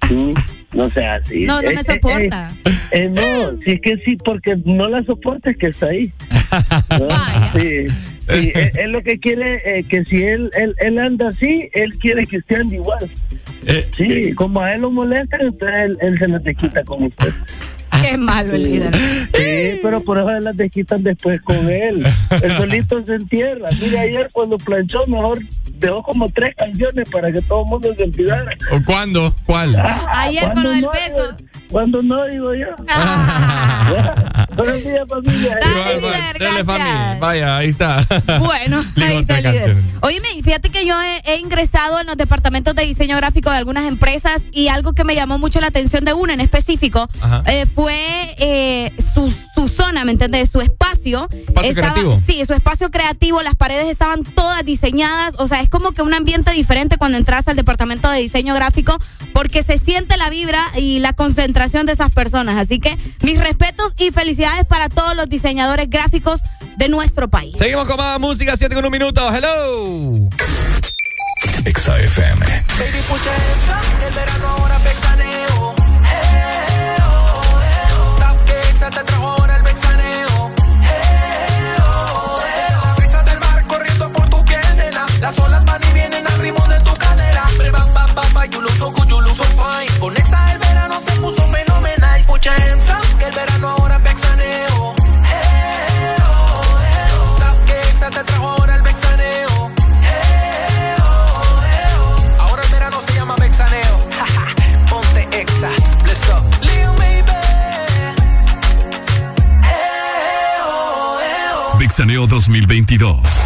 Sí, no sea así. No, no me Eh, eh, soporta. eh, eh, no, si es que sí, porque no la soportes que está ahí. ¿no? Sí, sí, eh, él lo que quiere eh, que si él, él él anda así, él quiere que usted ande igual. Eh, Sí, como a él lo molesta, entonces él, él se las desquita con usted. Qué malo el líder. Sí, pero por eso las desquitan después con él. El solito se entierra. Mire, ayer cuando planchó, mejor dejó como tres canciones para que todo el mundo se olvidara. ¿O cuándo? ¿Cuál? Ayer con ¿Cuándo lo del no? beso. Cuando no, digo yo. Buenos días, familia. Dale, líder, Dale, gracias. Fami. Vaya, ahí está. Bueno, ahí está el líder. canción. Óyeme, fíjate que yo he, he ingresado en los departamentos de diseño gráfico de algunas empresas y algo que me llamó mucho la atención de una en específico eh, fue eh, su, su zona, ¿me entiendes? Su espacio. Espacio creativo. Sí, su espacio creativo, las paredes estaban todas diseñadas, o sea, es como que un ambiente diferente cuando entras al departamento de diseño gráfico porque se siente la vibra y la concentración de esas personas. Así que mis respetos y felicidades para todos los diseñadores gráficos de nuestro país. Seguimos con más música, 7 con un minuto. Hello. Exa FM. Baby, put your hands up, que el verano ahora vexaneo. Eh, oh, eh, oh. Stop que Exa te trajo ahora el vexaneo. Eh, oh, eh, oh. La brisa del mar corriendo por tu piel, nena. Las olas van y vienen al ritmo de tu cadera. Bre, ba, ba, ba, ba, you look so good, you look so fine. Con Exa el verano se puso fenomenal. Your Vixaneo 2022.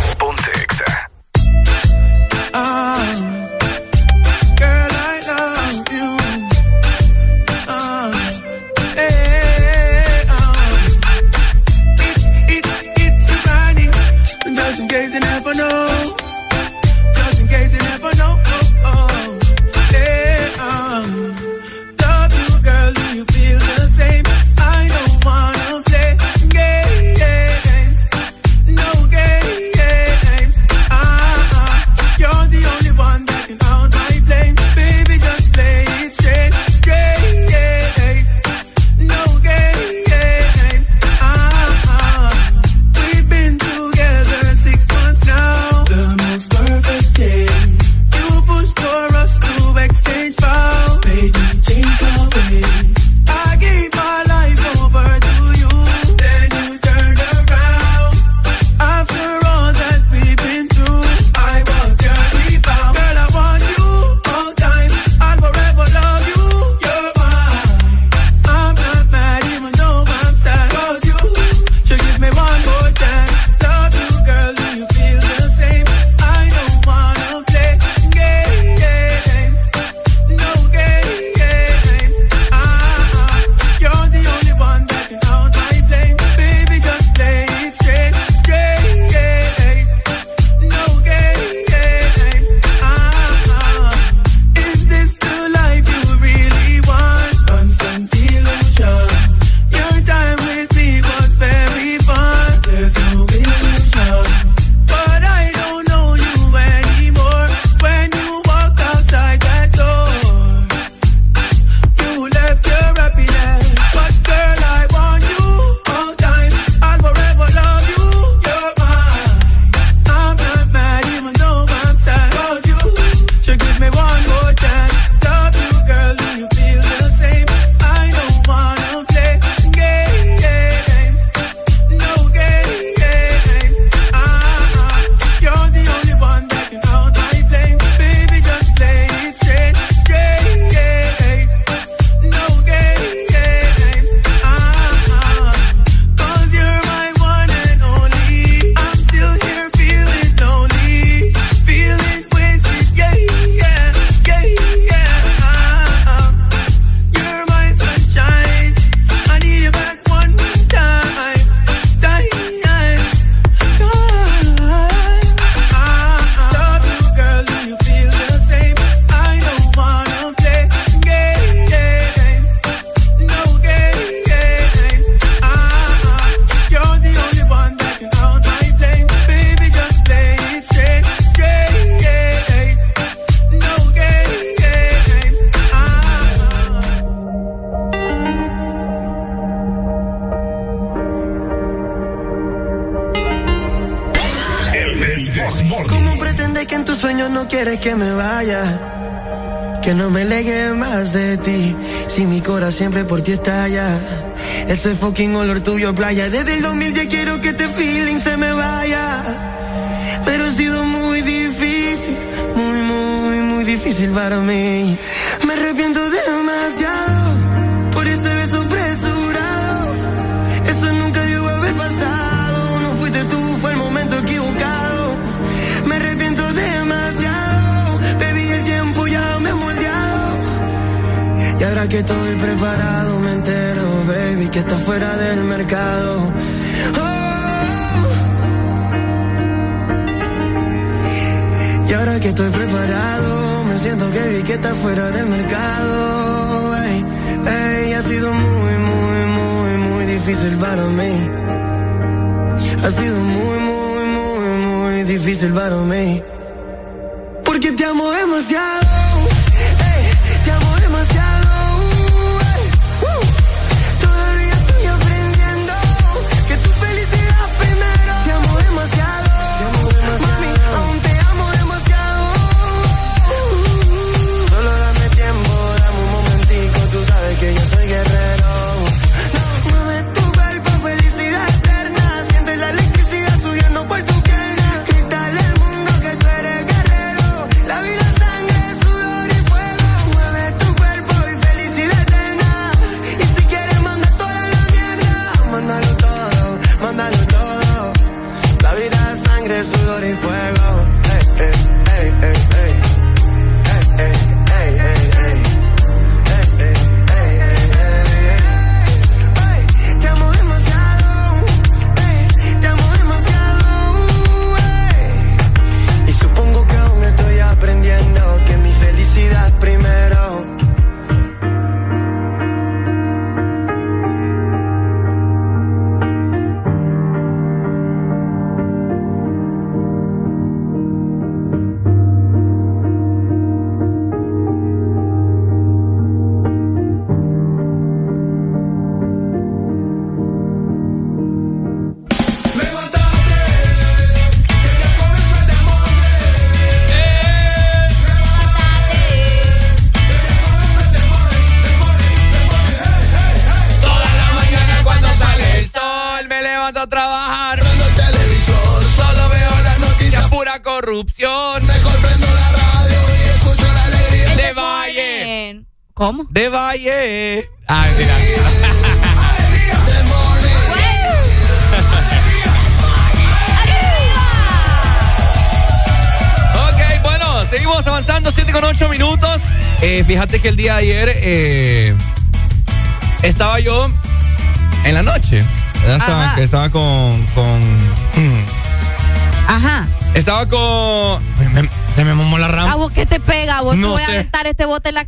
Playa. Desde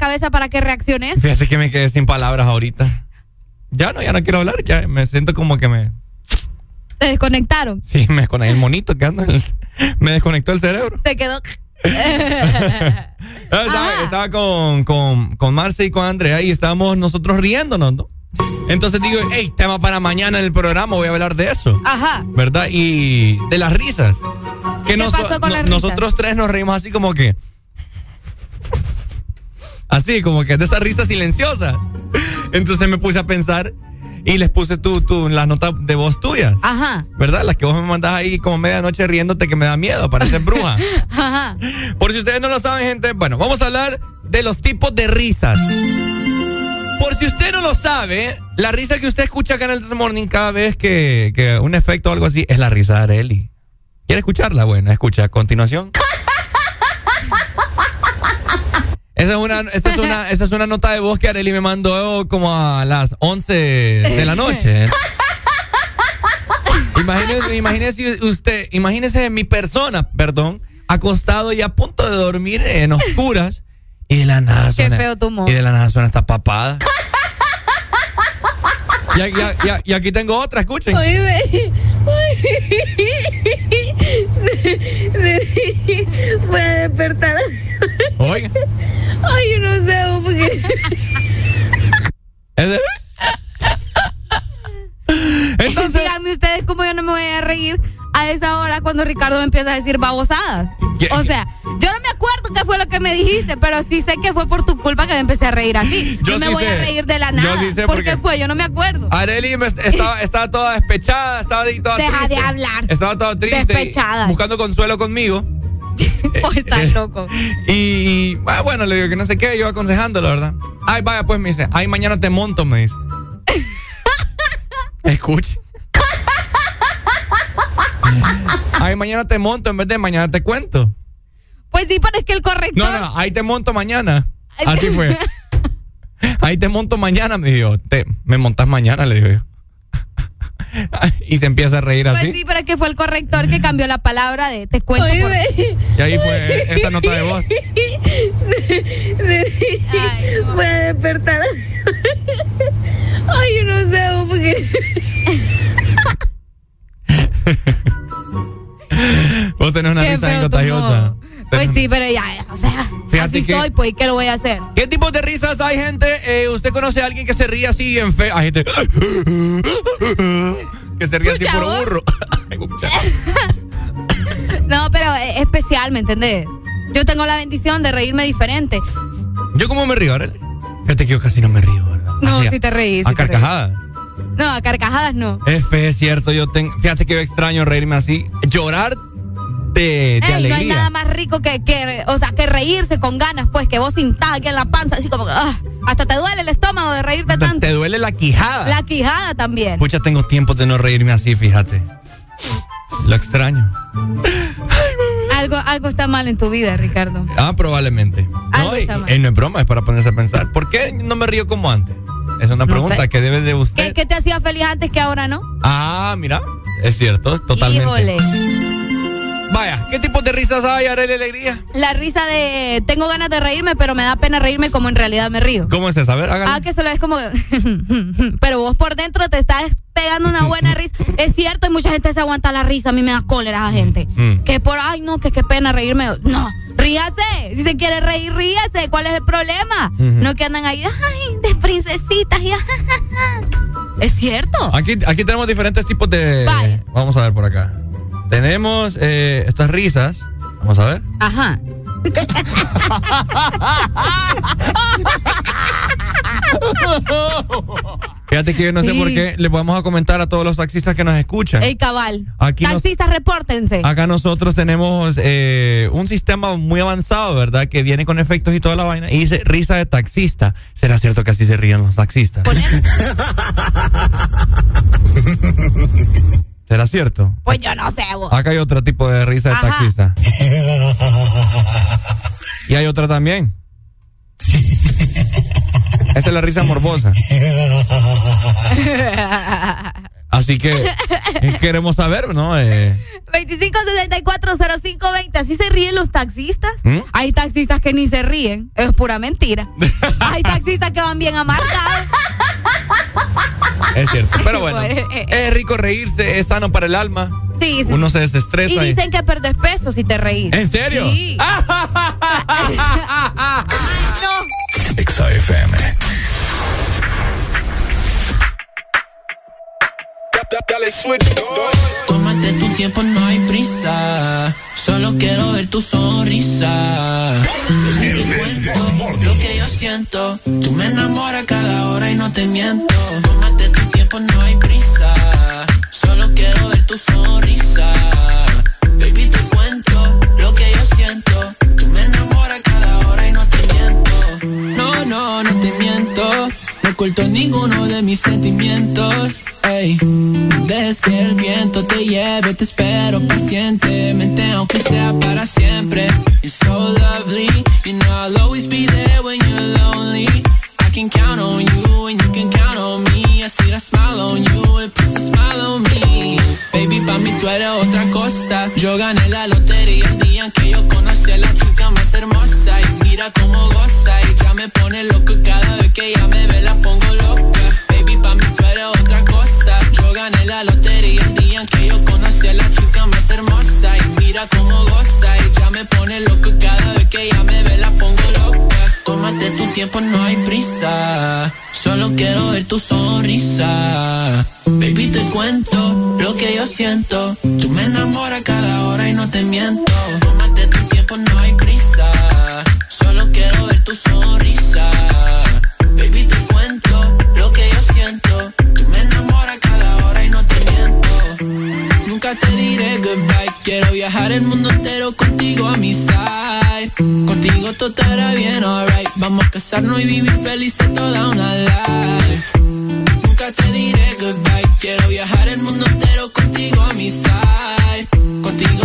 cabeza para que reacciones? Fíjate que me quedé sin palabras ahorita. Ya no, ya no quiero hablar, ya me siento como que me. Te desconectaron. Sí, me con el monito que anda. el- me desconectó el cerebro. Te quedó. Ah, Estaba, estaba con, con, con Marce y con Andrea y estábamos nosotros riéndonos, ¿no? Entonces digo, hey, tema para mañana en el programa, voy a hablar de eso. Ajá. ¿Verdad? Y de las risas. Que ¿Qué pasó con no- las risas? nosotros tres nos reímos así como que. Así, como que de esas risas silenciosas. Entonces me puse a pensar y les puse tú, tú, las notas de voz tuyas. Ajá. ¿Verdad? Las que vos me mandás ahí como medianoche riéndote que me da miedo, pareces bruja. Ajá. Por si ustedes no lo saben, gente, bueno, vamos a hablar de los tipos de risas. Por si usted no lo sabe, la risa que usted escucha acá en el This Morning cada vez que, que un efecto o algo así es la risa de Areli. ¿Quiere escucharla? Bueno, escucha a continuación. Esa es una, esta es una, esta es una nota de voz que Areli me mandó como a las 11 de la noche. Imagínese, imagínese usted, imagínese mi persona, perdón, acostado y a punto de dormir en oscuras y de la nada Qué suena, feo tu modo. y de la nada suena esta papada. Y, aquí tengo otra, escuchen. Oíme. Voy a despertar. Oiga. Ay, yo no sé, porque. Es- Entonces, díganme ustedes cómo yo no me voy a reír a esa hora cuando Ricardo me empieza a decir babosadas. ¿Qué- O sea, yo no me acuerdo qué fue lo que me dijiste, pero sí sé que fue por tu culpa que me empecé a reír así. Yo Yo, me sí voy sé. a reír de la Yo nada. sí sé ¿Por porque- qué fue? Yo no me acuerdo. Areli estaba, estaba toda despechada, estaba toda Deja triste. de hablar. Estaba toda triste. Despechada. Buscando consuelo conmigo. Pues estás loco. Y, y, ah, bueno, le digo que no sé qué, yo aconsejándolo, ¿verdad? Ay, vaya, pues me dice, ay, mañana te monto, me dice. Escuche. Ay, mañana te monto en vez de mañana te cuento. Pues sí, pero es que el corrector. No, no, ahí te monto mañana. Así fue. Ahí te monto mañana, me dijo. Te, me montas mañana, le digo yo. y se empieza a reír Pues así. sí, pero es que fue el corrector que cambió la palabra de te cuento. por- Y ahí fue esta nota de voz. Voy a despertar. Ay, yo no sé, porque. Vos tenés una Qué risa bien contagiosa. Pues sí, pero ya, o sea, Fíjate así que- soy, pues, ¿y ¿qué lo voy a hacer? ¿Qué tipos de risas hay, gente? Eh, ¿Usted conoce a alguien que se ríe así bien feo? Hay gente que se ríe así por burro. No, pero es especial, ¿me entendés? Yo tengo la bendición de reírme diferente. ¿Yo cómo me río, Arely? Fíjate que yo casi no me río, ¿verdad? No, Así, si te reís. A reís. carcajadas. No, a carcajadas no. Es fe, es cierto. Yo tengo, fíjate que yo extraño reírme así. Llorar de, de Ey, no hay nada más rico que, que, o sea, que reírse con ganas, pues, que vos sintás aquí en la panza, así como que, ah, hasta te duele el estómago de reírte te, tanto. te duele la quijada. La quijada también. Pucha, tengo tiempo de no reírme así, fíjate. Lo extraño. Algo, algo está mal en tu vida, Ricardo. Ah, probablemente. Algo No, y, está mal. y no es broma, es para ponerse a pensar. ¿Por qué no me río como antes? Es una No pregunta sé. que debe de usted. ¿Qué, qué te hacía feliz antes que ahora no? Ah, mira, es cierto, totalmente. Híjole. Vaya, ¿qué tipo de risas hay, Arely Alegría? La risa de tengo ganas de reírme, pero me da pena reírme como en realidad me río. ¿Cómo es esa? A ver. Ah, que solo es como. pero vos por dentro te estás pegando una buena risa. Es cierto, hay mucha gente se aguanta la risa. A mí me da cólera la gente. Mm. Que por, ay, no, que qué pena reírme. No, ríase. Si se quiere reír, ríase. ¿Cuál es el problema? No que andan ahí, ay, de princesitas. Y, es cierto. Aquí, aquí tenemos diferentes tipos de. Vaya. Vamos a ver por acá. Tenemos eh, estas risas. Vamos a ver. Ajá. Fíjate que yo no sé Sí. por qué le vamos a comentar a todos los taxistas que nos escuchan. El cabal. Aquí nos- Taxistas, repórtense. Acá nosotros tenemos eh, un sistema muy avanzado, ¿verdad? Que viene con efectos y toda la vaina. Y dice risa de taxista. ¿Será cierto que así se ríen los taxistas? ¿Será cierto? Pues yo no sé, vos. Acá hay otro tipo de risa de Ajá. taxista. Y hay otra también. Esa es la risa morbosa. Así que queremos saber, ¿no? Eh, 25640520, así se ríen los taxistas. ¿Mm? Hay taxistas que ni se ríen, es pura mentira. Hay taxistas que van bien amargados. es cierto. Pero bueno, es rico reírse, es sano para el alma. Sí, sí. Uno se desestresa. y- dicen que perdes peso si te reís. ¿En serio? Sí. Ay, no. Tómate tu tiempo, no hay prisa. Solo quiero ver tu sonrisa. Te cuento lo que yo siento. Tú me enamoras cada hora y no te miento. Tómate tu tiempo, no hay prisa. Solo quiero ver tu sonrisa. Baby, te cuento lo que yo siento. Tú me enamoras cada hora y no te miento. No, no, no te miento. No oculto ninguno de mis sentimientos. Ey, dejes que el viento te lleve, te espero pacientemente, aunque sea para siempre. You're so lovely, you know I'll always be there when you're lonely. I can count on you and you can count on me. I see that smile on you, it puts a smile on me. Baby, pa' mí tú eres otra cosa. Yo gané la lotería el día en que yo conocí a la chica hermosa. Y mira cómo goza y ya me pone loco cada vez que ella me ve la pongo loca. Baby, pa' mí tú eres otra cosa. Yo gané la lotería el día en que yo conocí a la chica más hermosa. Y mira cómo goza y ya me pone loco cada vez que ella me ve la pongo loca. Tómate tu tiempo, no hay prisa. Solo quiero ver tu sonrisa. Baby, te cuento lo que yo siento. Tú me enamoras cada hora y no te miento. Tómate tu tiempo, no hay prisa. Solo quiero ver tu sonrisa. Baby, te cuento lo que yo siento. Tú me enamoras cada hora y no te miento. Nunca te diré goodbye. Quiero viajar el mundo entero contigo a mi side. Contigo todo estará bien, alright. Vamos a casarnos y vivir felices toda una life. Nunca te diré goodbye. Quiero viajar el mundo entero contigo a mi side.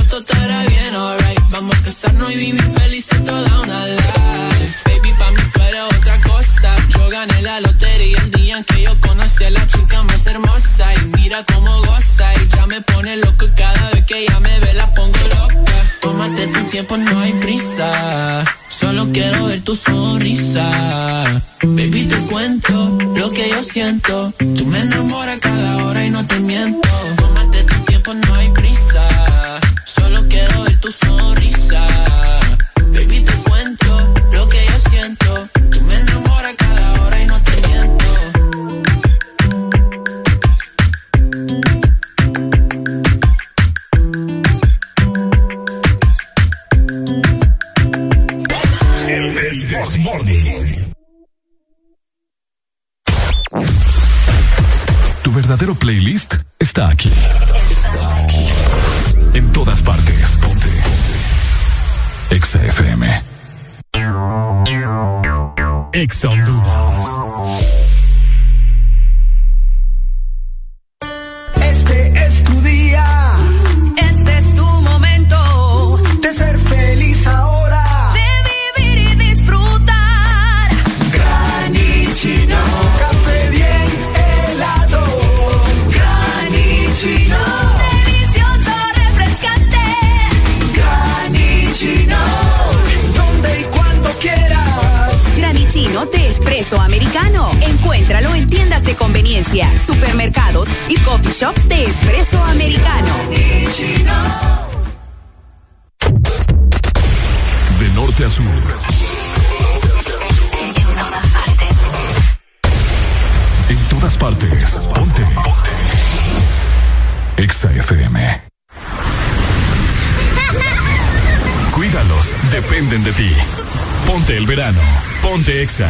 Todo estará bien, alright. Vamos a casarnos y vivir felices toda una life. Baby, pa' mí tú eres otra cosa. Yo gané la lotería el día en que yo conocí a la chica más hermosa. Y mira cómo goza. Y ya me pone loco cada vez que ella me ve, la pongo loca. Tómate tu tiempo, no hay prisa. Solo quiero ver tu sonrisa. Baby, te cuento lo que yo siento. Tú me enamoras cada hora y no te miento. Tómate tu tiempo, no hay tu sonrisa. Baby, te cuento lo que yo siento. Tú me enamoras cada hora y no te miento. El Morning. Tu verdadero playlist está aquí. Está aquí. En todas partes. Ponte. Exa FM. Espresso americano. Encuéntralo en tiendas de conveniencia, supermercados y coffee shops de espresso americano. De norte a sur. En todas partes. Ponte. Exa FM. Cuídalos, dependen de ti. Ponte el verano. Ponte Exa.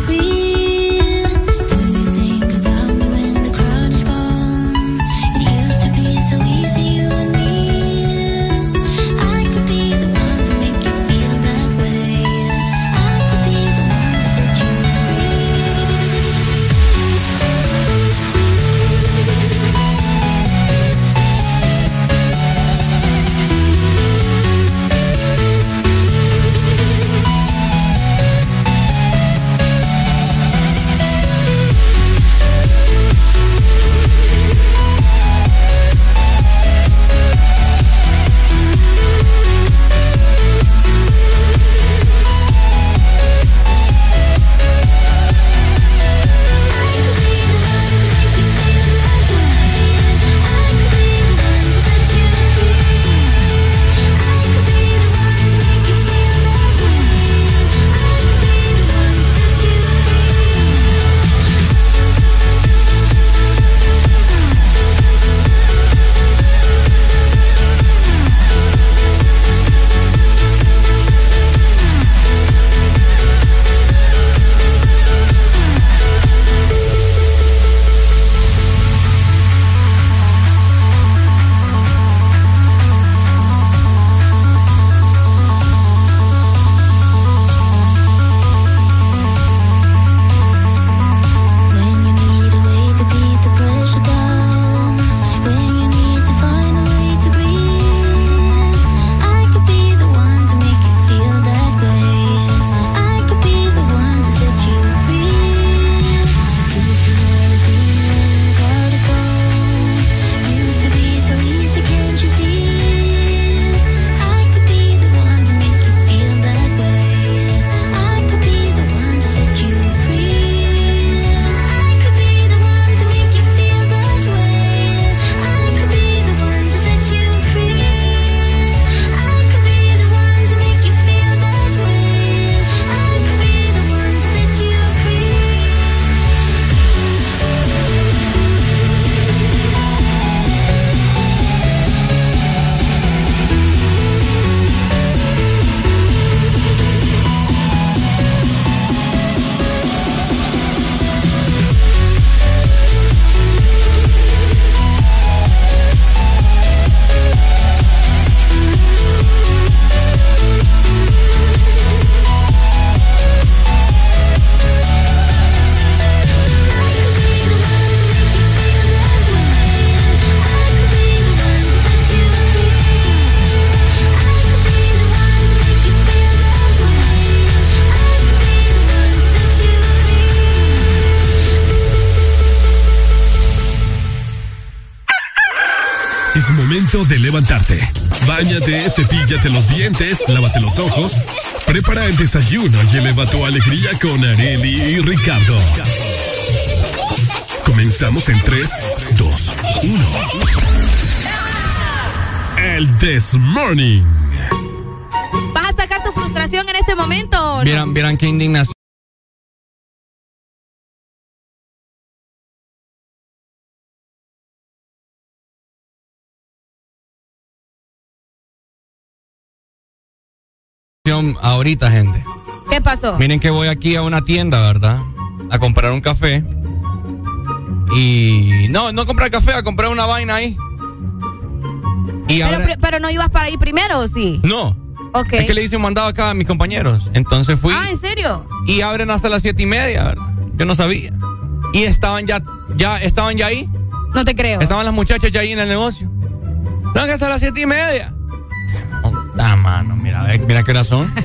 momento de levantarte. Báñate, cepíllate los dientes, lávate los ojos. Prepara el desayuno y eleva tu alegría con Areli y Ricardo. Comenzamos en 3, 2, 1. El This Morning. ¿Vas a sacar tu frustración en este momento no? Vieran, vieran qué indignación. Ahorita, gente. ¿Qué pasó? Miren que voy aquí a una tienda, ¿verdad? A comprar un café. Y. No, no comprar café, a comprar una vaina ahí. Y Pero, ahora- pero no ibas para ahí primero, ¿o sí? No. Es que le hice un mandado acá a mis compañeros. Entonces fui. Ah, ¿en serio? Y abren hasta las siete y media, ¿verdad? Yo no sabía. Y estaban ya, ya, estaban ya ahí. No te creo. Estaban las muchachas ya ahí en el negocio. No, que hasta las siete y media. Ah, mano, mira, mira qué razón.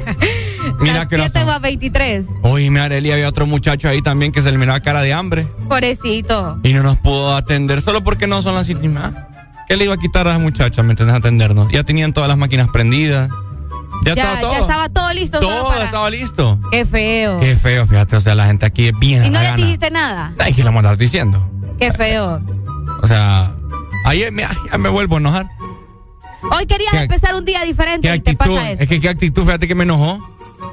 Mira Las qué 7 razón. o a 23. Oye, mi Arely, había otro muchacho ahí también que se le miraba cara de hambre. Pobrecito. Y no nos pudo atender solo porque no son las media. ¿Qué le iba a quitar a las muchachas, me entendés, atendernos? Ya tenían todas las máquinas prendidas. Ya, Ya, estaba todo. ya estaba todo listo. todo para- estaba listo. Qué feo. Qué feo, fíjate, o sea, la gente aquí es bien ¿Y no le dijiste nada? Ay, que lo vamos a andar diciendo. Qué feo. O sea, ayer me, ya me vuelvo a enojar. Hoy querías ¿Qué- empezar un día diferente ¿Qué y te actitud? pasa eso. Es que qué actitud, fíjate que me enojó.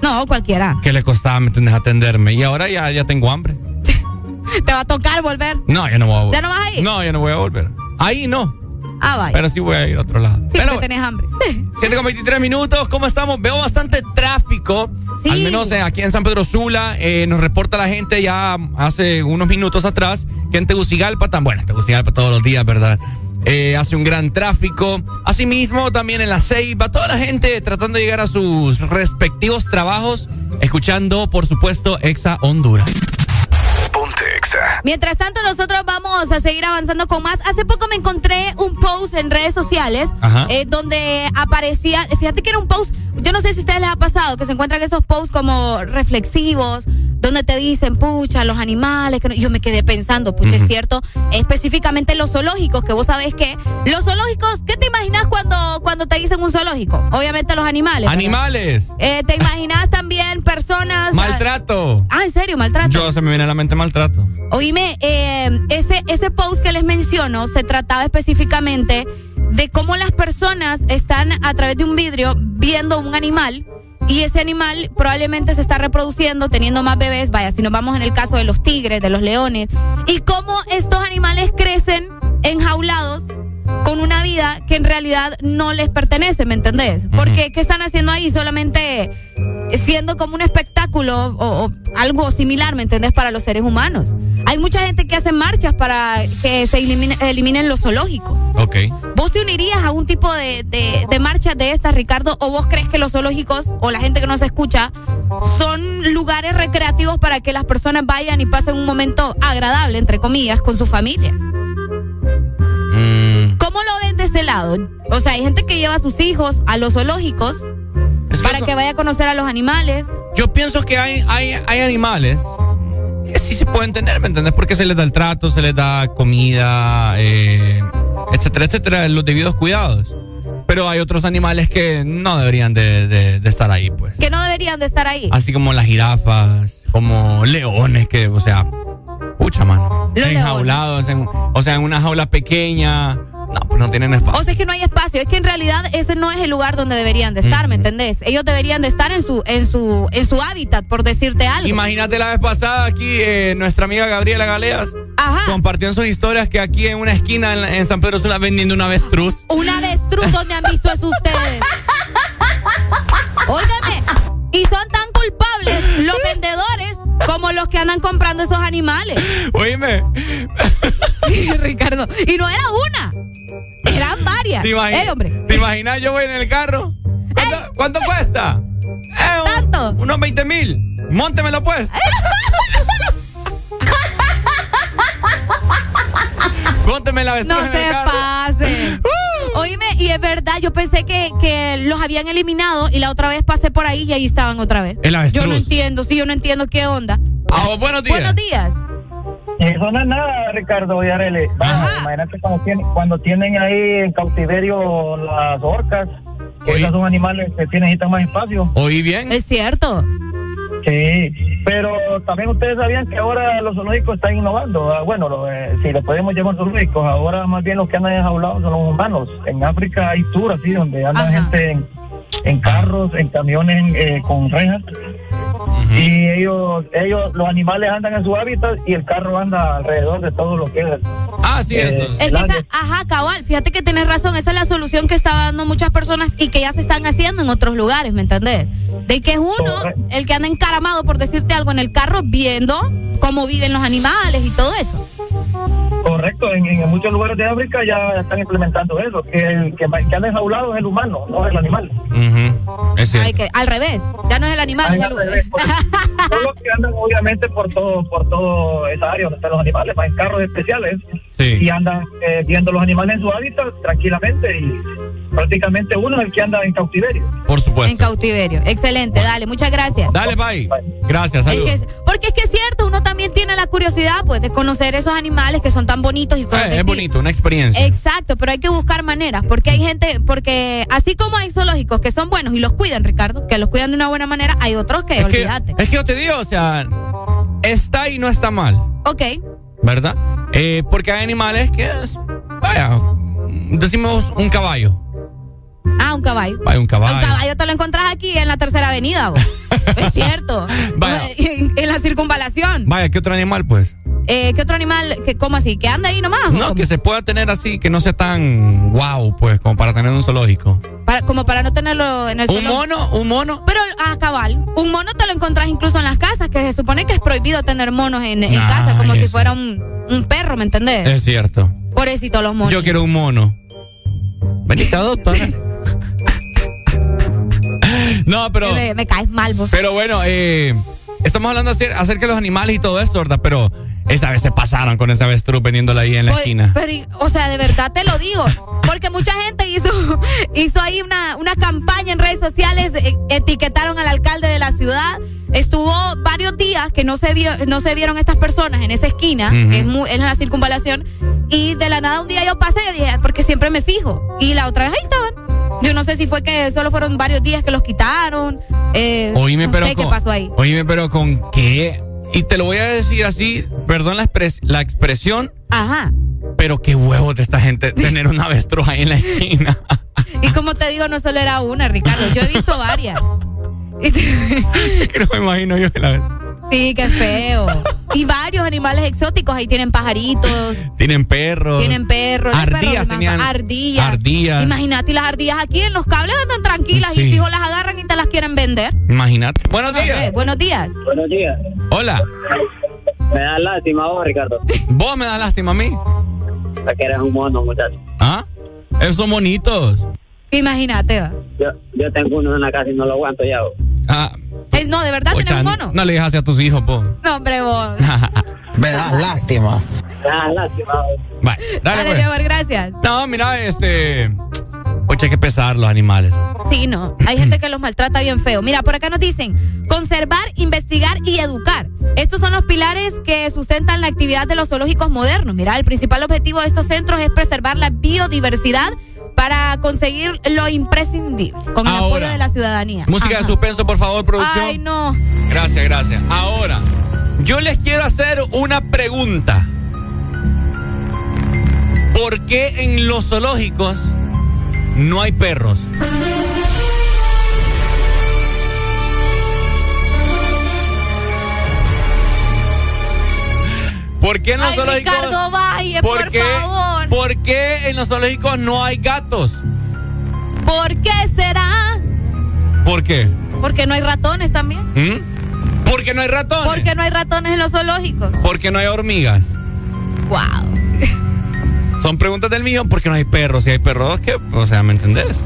No, cualquiera. Que le costaba, ¿me entiendes? Atenderme. Y ahora ya, ya tengo hambre. Te va a tocar volver. No, ya no voy a volver. ¿Ya no vas a ir? No, ya no voy a volver. Ahí no. Ah, vaya. Pero sí voy a ir a otro lado. Sí, porque tenés hambre. 7 con 23 minutos, ¿cómo estamos? Veo bastante tráfico. Sí. Al menos eh, aquí en San Pedro Sula. eh, nos reporta la gente ya hace unos minutos atrás que en Tegucigalpa, tan bueno, en Tegucigalpa todos los días, ¿verdad? Eh, hace un gran tráfico. Asimismo, también en la Ceiba, toda la gente tratando de llegar a sus respectivos trabajos, escuchando, por supuesto, Exa Honduras. Mientras tanto, nosotros vamos a seguir avanzando con más. Hace poco me encontré un post en redes sociales eh, donde aparecía, fíjate que era un post, yo no sé si a ustedes les ha pasado, que se encuentran esos posts como reflexivos, donde te dicen, pucha, los animales, que no- yo me quedé pensando, pucha, es cierto, específicamente los zoológicos, que vos sabés que los zoológicos, ¿qué te imaginas cuando, cuando te dicen un zoológico? Obviamente los animales. Animales. Eh, ¿Te imaginas también personas? Maltrato. Ah, ¿en serio? Maltrato. Yo se me viene a la mente maltrato. Oíme, eh, ese, ese post que les menciono se trataba específicamente de cómo las personas están a través de un vidrio viendo un animal y ese animal probablemente se está reproduciendo, teniendo más bebés, vaya, si nos vamos en el caso de los tigres, de los leones, y cómo estos animales crecen enjaulados con una vida que en realidad no les pertenece, ¿me entendés? Porque ¿qué están haciendo ahí? Solamente siendo como un espectáculo o, o algo similar, ¿me entendés? Para los seres humanos. Hay mucha gente que hace marchas para que se elimine- eliminen los zoológicos. Ok. ¿Vos te unirías a un tipo de, de, de marchas de estas, Ricardo? ¿O vos crees que los zoológicos o la gente que nos escucha son lugares recreativos para que las personas vayan y pasen un momento agradable, entre comillas, con su familia? ¿Cómo lo ven de este lado? O sea, hay gente que lleva a sus hijos a los zoológicos para que vaya a conocer a los animales. Yo pienso que hay, hay, hay animales que sí se pueden tener, ¿me entiendes? Porque se les da el trato, se les da comida, eh, etcétera, etcétera, los debidos cuidados. Pero hay otros animales que no deberían de, de- de estar ahí, pues. Que no deberían de estar ahí. Así como las jirafas, como leones, que, o sea, pucha mano. Los enjaulados, en- o sea, en una jaula pequeña. No, pues no tienen espacio. O sea, es que no hay espacio. Es que en realidad ese no es el lugar donde deberían de estar, ¿me entendés? Ellos deberían de estar en su, en su, en su hábitat, por decirte algo. Imagínate la vez pasada aquí, eh, nuestra amiga Gabriela Galeas Ajá. compartió en sus historias que aquí en una esquina en, en San Pedro Sula vendiendo un avestruz. Un avestruz donde han visto eso ustedes. Óigame, y son tan culpables los vendedores como los que andan comprando esos animales. Oíme, Ricardo. Y no era una. Eran varias. ¿te, imagi- Ey, hombre. ¿te imaginas yo voy en el carro? ¿Cuánto, cuánto cuesta? Eh, un- ¿Tanto? unos 20 mil. Móntemelo pues. Mónteme la No se pase. Oíme, y es verdad, yo pensé que, que los habían eliminado y la otra vez pasé por ahí y ahí estaban otra vez. El avestruz. Yo no entiendo, sí, yo no entiendo qué onda. Ah, buenos días. Buenos días. Eso no es nada, Ricardo y Arely. Vamos, imagínate cuando tienen, cuando tienen ahí en cautiverio las orcas, que esos son animales que necesitan más espacio. ¿Oí bien? Es cierto. Sí, pero también ustedes sabían que ahora los zoológicos están innovando. Ah, Bueno, lo, eh, si le podemos llamar zoológicos, ahora más bien los que andan enjaulados son los humanos. En África hay tours así donde andan gente en, en carros, en camiones eh, con rejas. Y ellos, ellos, los animales andan en su hábitat y el carro anda alrededor de todo lo que es. Ah, sí, eh, eso. Es que esa, ajá, cabal, fíjate que tienes razón, esa es la solución que están dando muchas personas y que ya se están haciendo en otros lugares, ¿me entendés? De que es uno el que anda encaramado, por decirte algo, en el carro viendo cómo viven los animales y todo eso. Correcto, en, en muchos lugares de África ya están implementando eso, que el que, que anda enjaulado es el humano, no el animal. Es cierto. Ay, que, al revés, ya no es el animal, Ay, es el que andan obviamente por todo, por todo esa área donde están los animales, van en carros especiales y andan eh, viendo los animales en su hábitat tranquilamente y prácticamente uno es el que anda en cautiverio. Por En supuesto. cautiverio. Excelente, dale, muchas gracias. Dale, bye. Gracias, Es saludos. que porque es que es cierto, también tiene la curiosidad pues de conocer esos animales que son tan bonitos y cosas Eh, es bonito, una experiencia. Exacto, pero hay que buscar maneras, porque hay gente, porque así como hay zoológicos que son buenos y los cuidan, Ricardo, que los cuidan de una buena manera, hay otros que, es, que, olvídate. es que yo te digo, o sea, está y no está mal, Ok, ¿verdad? Eh, porque hay animales que, es- vaya, decimos un caballo. Ah, un caballo. Vaya, un caballo. Un caballo te lo encontrás aquí en la tercera avenida, vos. es cierto. Vaya. En, en la circunvalación. Vaya, ¿qué otro animal, pues? Eh, ¿Qué otro animal, que, cómo así, que anda ahí nomás? No, cómo? que se pueda tener así, que no sea tan wow, pues, como para tener un zoológico. Para- como para no tenerlo en el ¿Un zoológico. mono? ¿Un mono? Pero, ah, cabal, un mono te lo encontrás incluso en las casas, que se supone que es prohibido tener monos en, en Ah, casa, como si fuera un, un perro, ¿me entendés? Es cierto. Pobrecito los monos. Yo quiero un mono. Benita, doctora. no, pero. Me, me caes mal, vos. Pero bueno, eh, estamos hablando acer- acerca de los animales y todo eso, ¿verdad? Pero esa vez se pasaron con esa avestruz vendiéndola ahí en la Pues, esquina. Pero, o sea, de verdad te lo digo. Porque mucha gente hizo, hizo ahí una, una campaña en redes sociales, eh, etiquetaron al alcalde de la ciudad. Estuvo varios días que no se vio, no se vieron estas personas en esa esquina, Ujú. que es muy, en la circunvalación. Y de la nada un día yo pasé y yo dije, "Ah, porque siempre me fijo. Y la otra vez ahí estaban. Yo no sé si fue que solo fueron varios días que los quitaron. Eh, Oíme, no pero sé con, qué pasó ahí. Oíme, pero con qué. Y te lo voy a decir así, perdón la, expres- la expresión, Ajá. pero qué huevos de esta gente tener una avestruz ahí en la esquina. Y como te digo, no solo era una, Ricardo. Yo he visto varias. Que no me imagino yo la Sí, qué feo. Y varios animales exóticos. Ahí tienen pajaritos, Tienen perros. tienen perros. Ardillas tenían. Ardillas. Ardillas. Imagínate, y las ardillas aquí en los cables andan tranquilas Sí. y fijo las agarran y te las quieren vender. Imagínate. Buenos días. buenos días. Buenos días. Hola. Me da lástima vos, Ricardo. Vos me das lástima a mí. Ya que eres un mono, muchacho. ¿Ah? Esos son bonitos. Imagínate. va. Yo, yo tengo uno en la casa y no lo aguanto ya. vos. Ah, Eh, no, de verdad, pocha, tenemos mono. no le dejas a tus hijos, po. No, hombre, vos. me das lástima. Me da lástima vos. Dale, Dale, pues. gracias. No, mira, este. Oye, hay que pesar los animales. Sí, no. Hay gente que los maltrata bien feo. Mira, por acá nos dicen conservar, investigar y educar. Estos son los pilares que sustentan la actividad de los zoológicos modernos. Mira, el principal objetivo de estos centros es preservar la biodiversidad para conseguir lo imprescindible con el apoyo de la ciudadanía. Música de suspenso, por favor, producción. Ay, no. Gracias, gracias. Ahora, yo les quiero hacer una pregunta. ¿Por qué en los zoológicos no hay perros? ¿Por qué en los Ay, zoológicos? Ricardo Valle, ¿Por por qué, favor. ¿Por qué en los zoológicos no hay gatos? ¿Por qué será? ¿Por qué? Porque no hay ratones también. ¿Mm? Porque no hay ratones. Porque no hay ratones en los zoológicos. Porque no hay hormigas. Wow. Son preguntas del millón porque no hay perros. Si hay perros, que, o sea, ¿me entendés?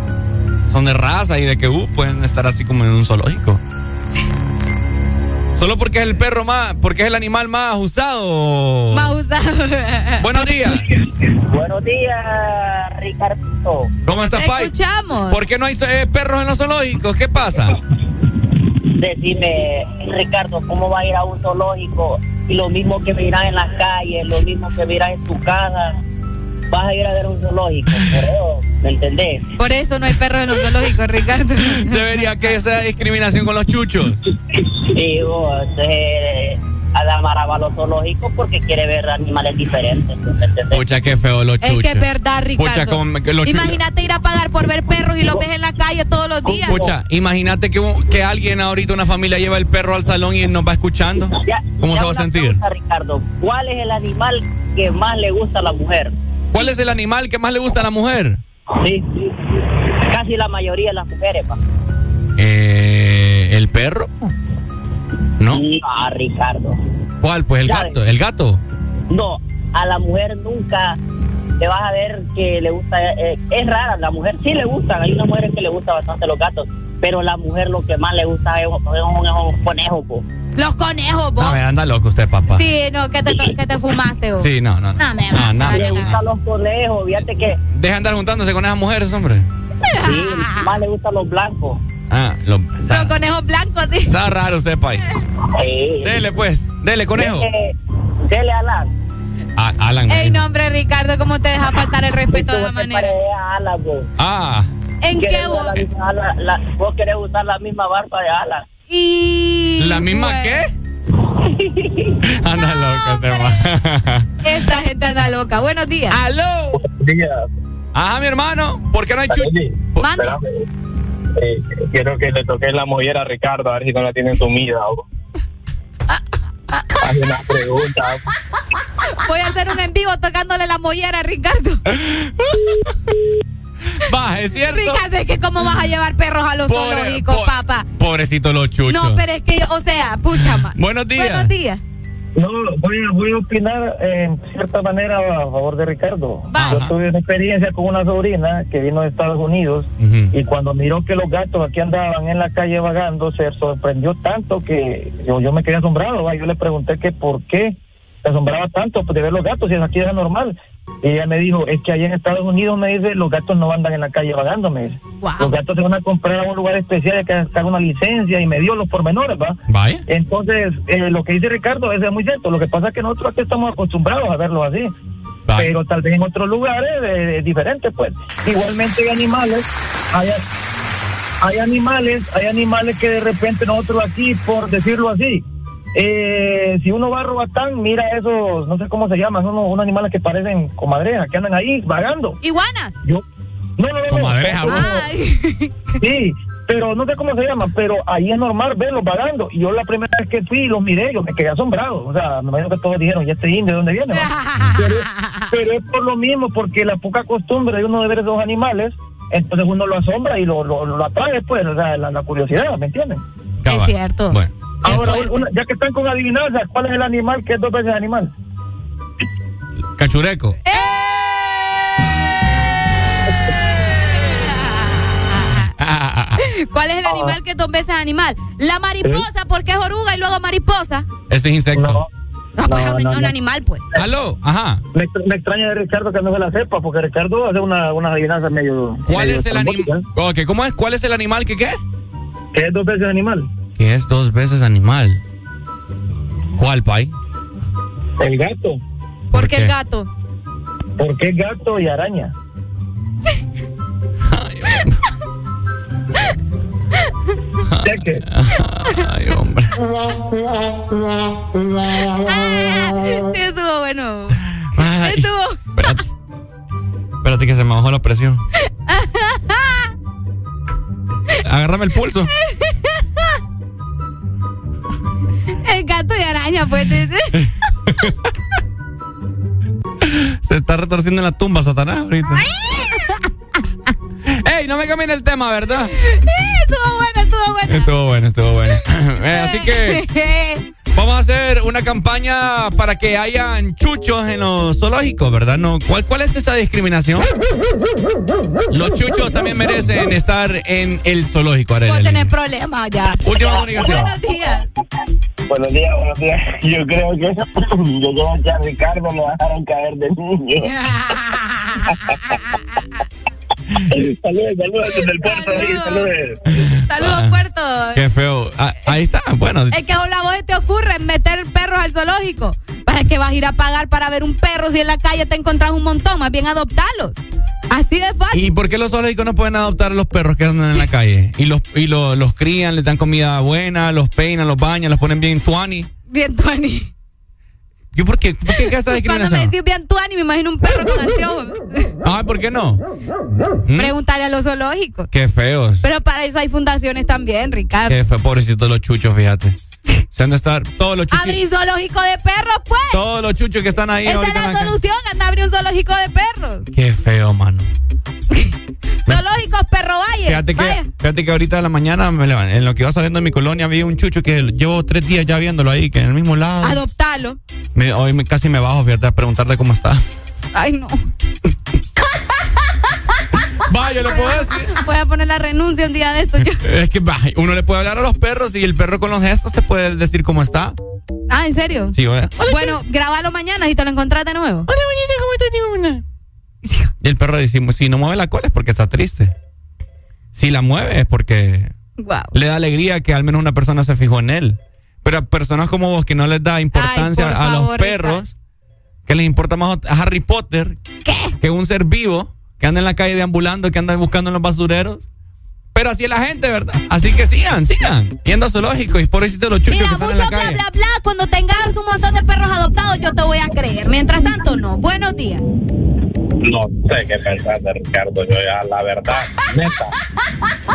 Son de raza y de que uh, pueden estar así como en un zoológico. Solo porque es el perro más, porque es el animal más usado. Más usado. Buenos días. Buenos días, Ricardo. ¿Cómo estás, Te Pai? escuchamos. ¿Por qué no hay eh, perros en los zoológicos? ¿Qué pasa? decime, Ricardo, ¿cómo va a ir a un zoológico? Y lo mismo que miras en las calles, lo mismo que miras en tu casa, vas a ir a ver un zoológico, pero, ¿me entendés? Por eso no hay perros en los zoológicos, Ricardo. Debería que esa discriminación con los chuchos. Y vos, eh, Adamara va a los zoológicos porque quiere ver animales diferentes. Pucha, qué feo los Es chuchos. que es verdad, Ricardo. Pucha, los Imagínate ir a pagar por ver perros y los ves en la calle todos los días. Pucha, imagínate que, que alguien ahorita, una familia, lleva el perro al salón y nos va escuchando. Ya- ¿Cómo ya se va a sentir? pregunta, Ricardo, ¿cuál es el animal que más le gusta a la mujer? ¿Cuál es el animal que más le gusta a la mujer? Sí, casi la mayoría de las mujeres, pa. Eh, ¿El perro? ¿No? Ah, Ricardo. ¿Cuál? Pues el ¿Sabes? gato. ¿El gato? No, a la mujer nunca le vas a ver que le gusta. eh, es rara, la mujer sí le gustan. Hay unas mujeres que le gustan bastante los gatos, pero la mujer lo que más le gusta es un conejo, po. Los conejos, vos. No, me anda loco usted, papá. Sí, no, que te, to- que te fumaste, vos. Sí, no, no. No, No, me no, no, le no. gustan los conejos, fíjate que Deja de andar juntándose con esas mujeres, hombre. sí, más le gustan los blancos. Ah, lo, Los conejos blancos, sí. está raro usted, pay. Sí. Dele, pues. Dele, conejo. Dele, dele Alan. Ah, Alan. Ey, no, hombre, Ricardo, ¿cómo te deja faltar el respeto de esa manera? a Alan, vos. Ah. ¿En ¿Querés qué vos? la la- vos querés usar la misma barba de Alan. Y. ¿La misma bueno, qué? Anda loca, este man. Esta gente anda loca. Buenos días. ¡Aló! Días. Ajá, mi hermano. ¿Por qué no hay chucho? Mande. Eh, quiero que le toques la mollera a Ricardo, a ver si no la tienen sumida. o- Haz una pregunta. Voy a hacer un en vivo tocándole la mollera a Ricardo. Va, es cierto. Ricardo, es que cómo vas a llevar perros a los Pobre- zoológicos, po- papá. Pobrecito los chuchos. No, pero es que, yo- o sea, pucha, ma. Buenos días. Buenos días. No, voy, a- voy a opinar eh, en cierta manera a favor de Ricardo. Yo tuve una experiencia con una sobrina que vino de Estados Unidos y cuando miró que los gatos aquí andaban en la calle vagando, se sorprendió tanto que yo, yo me quedé asombrado. ¿va? Yo le pregunté que por qué se asombraba tanto de ver los gatos, si aquí era normal. Y ella me dijo, es que allá en Estados Unidos, me dice, los gatos no andan en la calle vagando, me dice. Los gatos se van a comprar a un lugar especial que sacar una licencia y me dio los pormenores, ¿va? Entonces, eh, lo que dice Ricardo eso es muy cierto. Lo que pasa es que nosotros aquí estamos acostumbrados a verlo así. Pero tal vez en otros lugares eh, es diferente, pues. Igualmente hay animales, hay, hay animales, hay animales que de repente nosotros aquí, por decirlo así, eh, si uno va a Robatán, mira esos, no sé cómo se llaman, unos, unos animales que parecen comadrejas, que andan ahí vagando. ¿Iguanas? Yo, no, no, no. Comadreja, no, vos. Sí, pero no sé cómo se llaman, pero ahí es normal verlos vagando. Y yo la primera vez que fui y los miré, yo me quedé asombrado. O sea, me imagino que todos dijeron, ¿y este indio de dónde viene? va?" pero, pero es por lo mismo, porque la poca costumbre de uno de ver esos animales, entonces uno lo asombra y lo, lo, lo atrae, pues, o sea, la, la curiosidad, ¿me entienden? Es cierto. Bueno. Ahora, una- ya que están con adivinanzas, ¿cuál es el animal que es dos veces animal? Cachureco. ¿Cuál es el animal que dos veces animal? La mariposa, porque es oruga y luego mariposa. Este es insecto. No. No, pues es un, no, un no. animal, pues. ¿Aló? Ajá. Me, extra- me extraña de Ricardo que no se la sepa, porque Ricardo hace una, unas adivinanzas medio... ¿Cuál medio es el animal? estrambóticas. ¿Cómo es? ¿Cuál es el animal que qué? Que es dos veces animal. Que es dos veces animal. ¿Cuál, pay? El gato. ¿Por qué el gato? Porque es gato y araña. Cheque. Ay, hombre. Sí, estuvo bueno. Ay, Estuvo. espérate. Espérate que se me bajó la presión. Agárrame el pulso. El gato y araña, pues. Se está retorciendo en la tumba, Satanás, ahorita. ¡Ey! No me cambien el tema, ¿verdad? estuvo bueno, estuvo bueno. Estuvo bueno, estuvo bueno. Eh, así que vamos a hacer una campaña para que hayan chuchos en los zoológicos, ¿verdad? No, ¿cuál, ¿Cuál es esa discriminación? Los chuchos también merecen estar en el zoológico, Arely. tener problemas ya. Última comunicación. Buenos días. Buenos días, buenos días. Yo creo que yo creo que a Ricardo lo dejaron caer de niño. saludos, saludos desde el puerto. Saludos. Saludos, Puerto. Qué feo. Ah, ahí está, bueno. Es que a la voz te ocurre meter perros al zoológico. ¿Para qué vas a ir a pagar para ver un perro si en la calle te encontrás un montón? Más bien adoptarlos. Así de fácil. ¿Y por qué los zoológicos no pueden adoptar a los perros que andan en la calle? Y los y lo- los crían, les dan comida buena, los peinan, los bañan, los ponen bien tuani. Bien tuani. ¿Yo por qué? ¿Por qué esa Cuando me decís bien tuani, me imagino un perro con anteojos. Ay, ¿por qué no? ¿Mm? Preguntarle a los zoológicos. Qué feos. Pero para eso hay fundaciones también, Ricardo. Qué feo, pobrecitos los chuchos, fíjate. Se han de estar todos los chuchos. Abrir zoológico de perros, pues. Todos los chuchos que están ahí Esa es la solución, anda a abrir un zoológico de perros. Qué feo, mano. Zoológicos Perro Valle. Fíjate que, fíjate que ahorita de la mañana, en lo que iba saliendo de mi colonia, había un chucho que llevo tres días ya viéndolo ahí, que en el mismo lado. Adoptalo. Me- hoy me- casi me bajo, fíjate, a preguntarle cómo está. Ay, no. Vaya, lo puedo decir. Voy a poner la renuncia un día de esto yo. Es que va, uno le puede hablar a los perros y el perro con los gestos te puede decir cómo está. Ah, ¿en serio? Sí, oye. Bueno, grábalo mañana y te lo encontrás de nuevo. Hola, mañana, ¿cómo estás, Y el perro dice, si no mueve la cola es porque está triste. Si la mueve es porque Wow. le da alegría que al menos una persona se fijó en él. Pero a personas como vos que no les da importancia Ay, a los perros, que les importa más a Harry Potter que un ser vivo que anda en la calle deambulando, que anda buscando en los basureros. Pero así es la gente, ¿verdad? Así que sigan, sigan. Yendo a zoológico y pobrecito los chuchos Mira, que están mucho en la bla, calle. bla, bla. Cuando tengas un montón de perros adoptados, yo te voy a creer. Mientras tanto, no. Buenos días. No sé qué pensar de Ricardo, yo ya, la verdad, neta,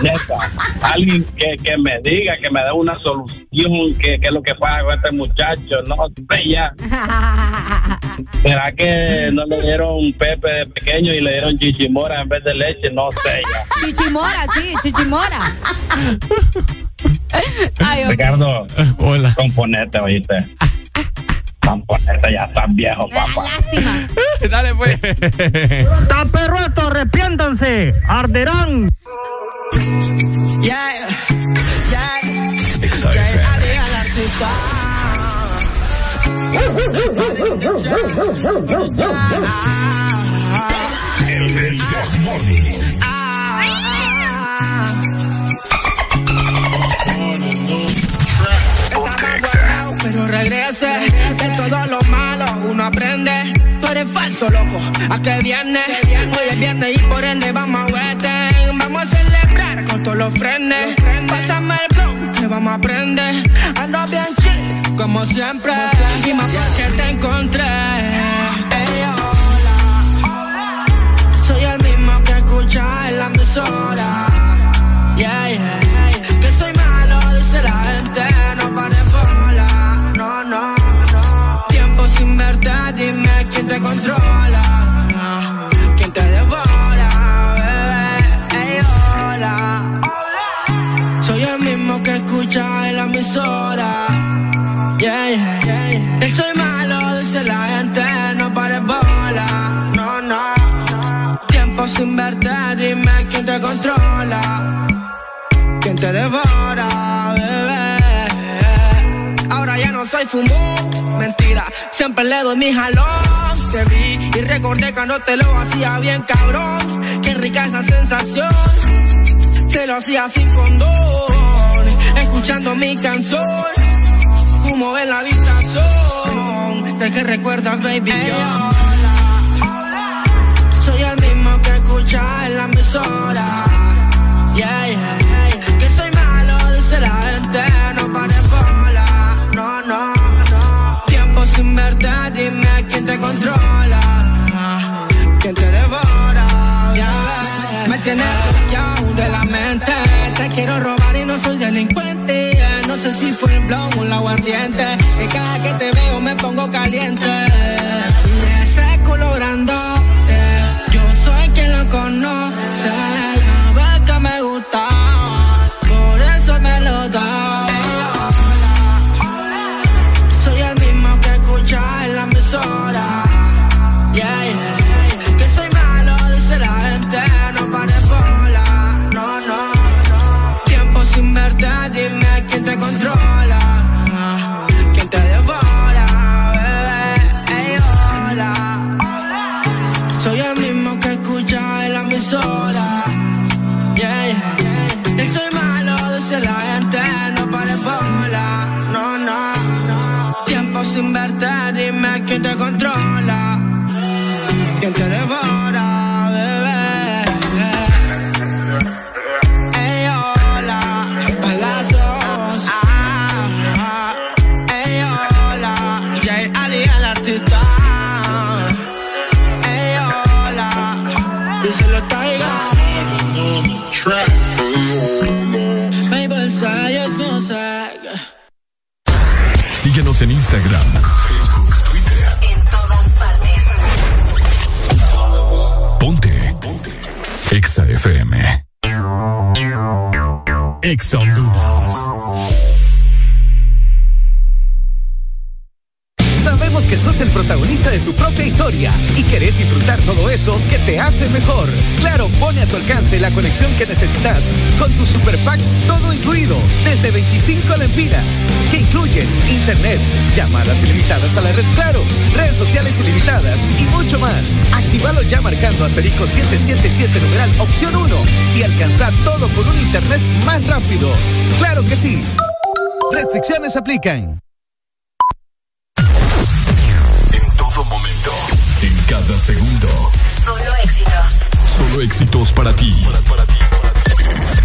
neta, alguien que, que me diga, que me dé una solución, que, que es lo que pasa con este muchacho, no sé ya. ¿Será que no le dieron Pepe de pequeño y le dieron chichimora en vez de leche? No sé ya. Chichimora, sí, chichimora. Ay. Ricardo, hola. Componete, oíste. Componete, ya estás viejo, papá. Lástima. Dale, pues. ¡Está perro esto! ¡Arrepiéntanse! ¡Arderán! Yeah, yeah. Pero regrese de todo lo malo, uno aprende. Tú eres falso, loco. ¿A qué viene? Hoy es viernes y por ende vamos a Western. Vamos a celebrar con todos los frenes. Pásame el blog que vamos a aprender. Ando bien chill, como siempre. Y más porque te encontré. Ey, hola. Soy el mismo que escucha en la emisora. Te controla. Quién te devora, bebé. Ey, hola. Soy el mismo que escucha en la emisora. Yeah, yeah. Que soy malo, dice la gente. No pares bola. No, no. Tiempo sin verte, dime quién te controla. Quién te devora, soy fumú, mentira. Siempre le doy mi jalón. Te vi y recordé cuando te lo hacía bien, cabrón. Qué rica esa sensación. Te lo hacía sin condón. Escuchando mi canción. Humo en la habitación. De que recuerdas, baby. yo. Soy el mismo que escucha en la emisora. Controla. Quién te devora. Me tienes bloqueado de la mente. Te quiero robar y no soy delincuente. No sé si fue el blog o el aguardiente. Que cada que te veo me pongo caliente. Que te hace mejor. Claro, pone a tu alcance la conexión que necesitas con tus super packs todo incluido desde 25 lempiras que incluyen internet, llamadas ilimitadas a la red Claro, redes sociales ilimitadas y mucho más. Actívalo ya marcando asterisco 777 numeral opción 1 y alcanza todo con un internet más rápido. Claro que sí. Restricciones aplican. En todo momento. En cada segundo. Solo éxitos. Solo éxitos para ti. Para, ti,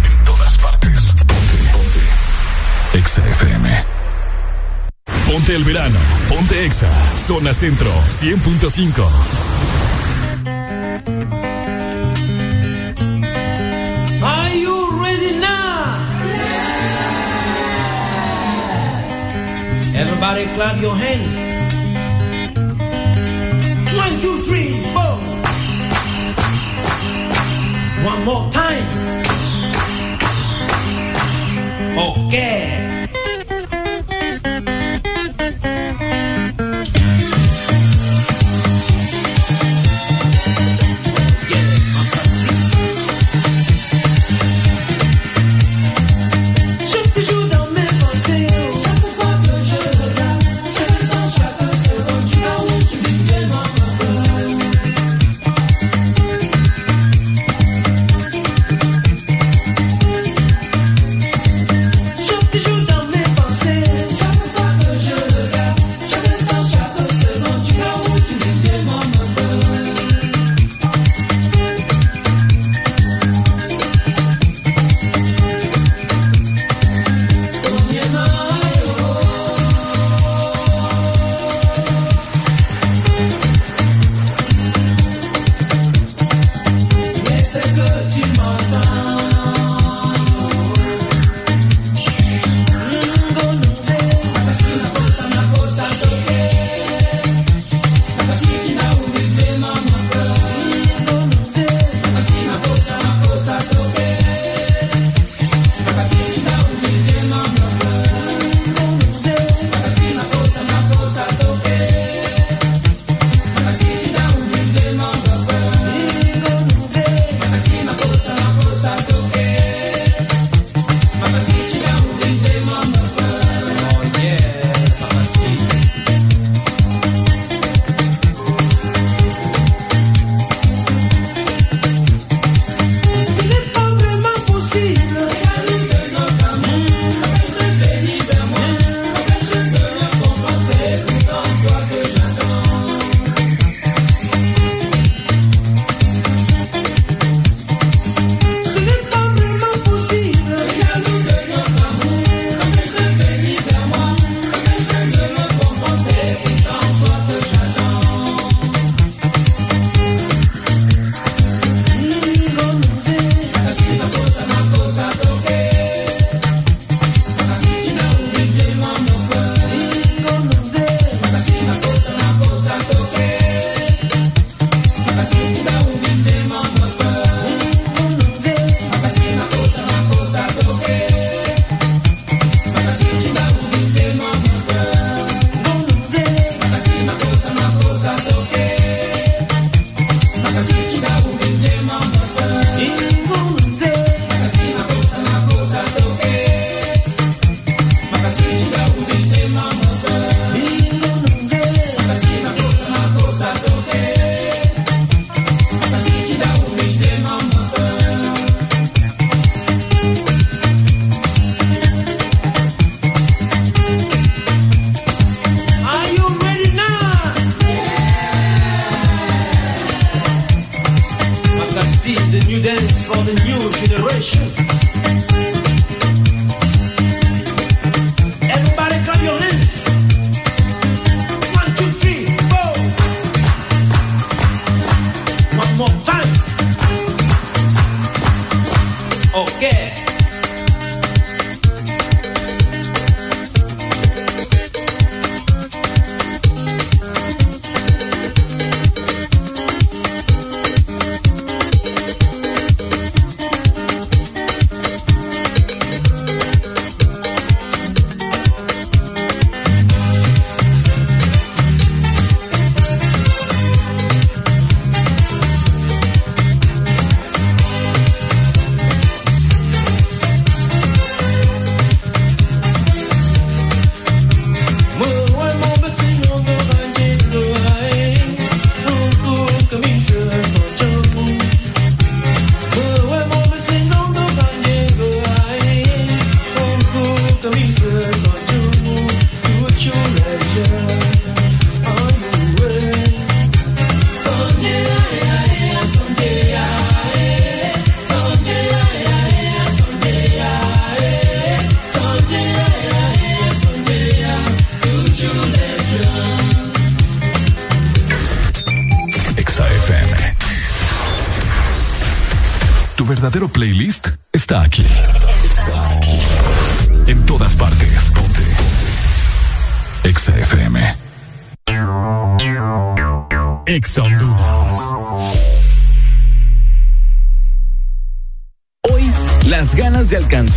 En todas partes. Ponte. Ponte. Exa FM. Ponte el verano. Ponte Exa. Zona Centro 100.5. Are you ready now? Everybody clap your hands. One, two, three, four. One more time. Okay.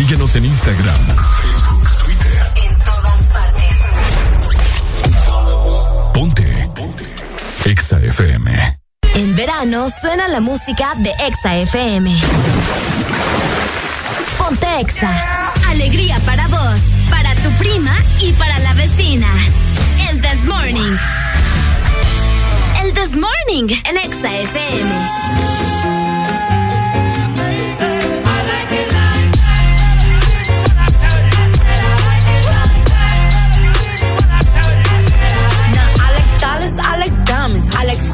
Síguenos en Instagram, En todas partes. Ponte. Ponte. Exa FM. En verano suena la música de Exa FM. Ponte Exa. Alegría para vos, para tu prima y para la vecina. El This Morning. El This Morning en Exa FM.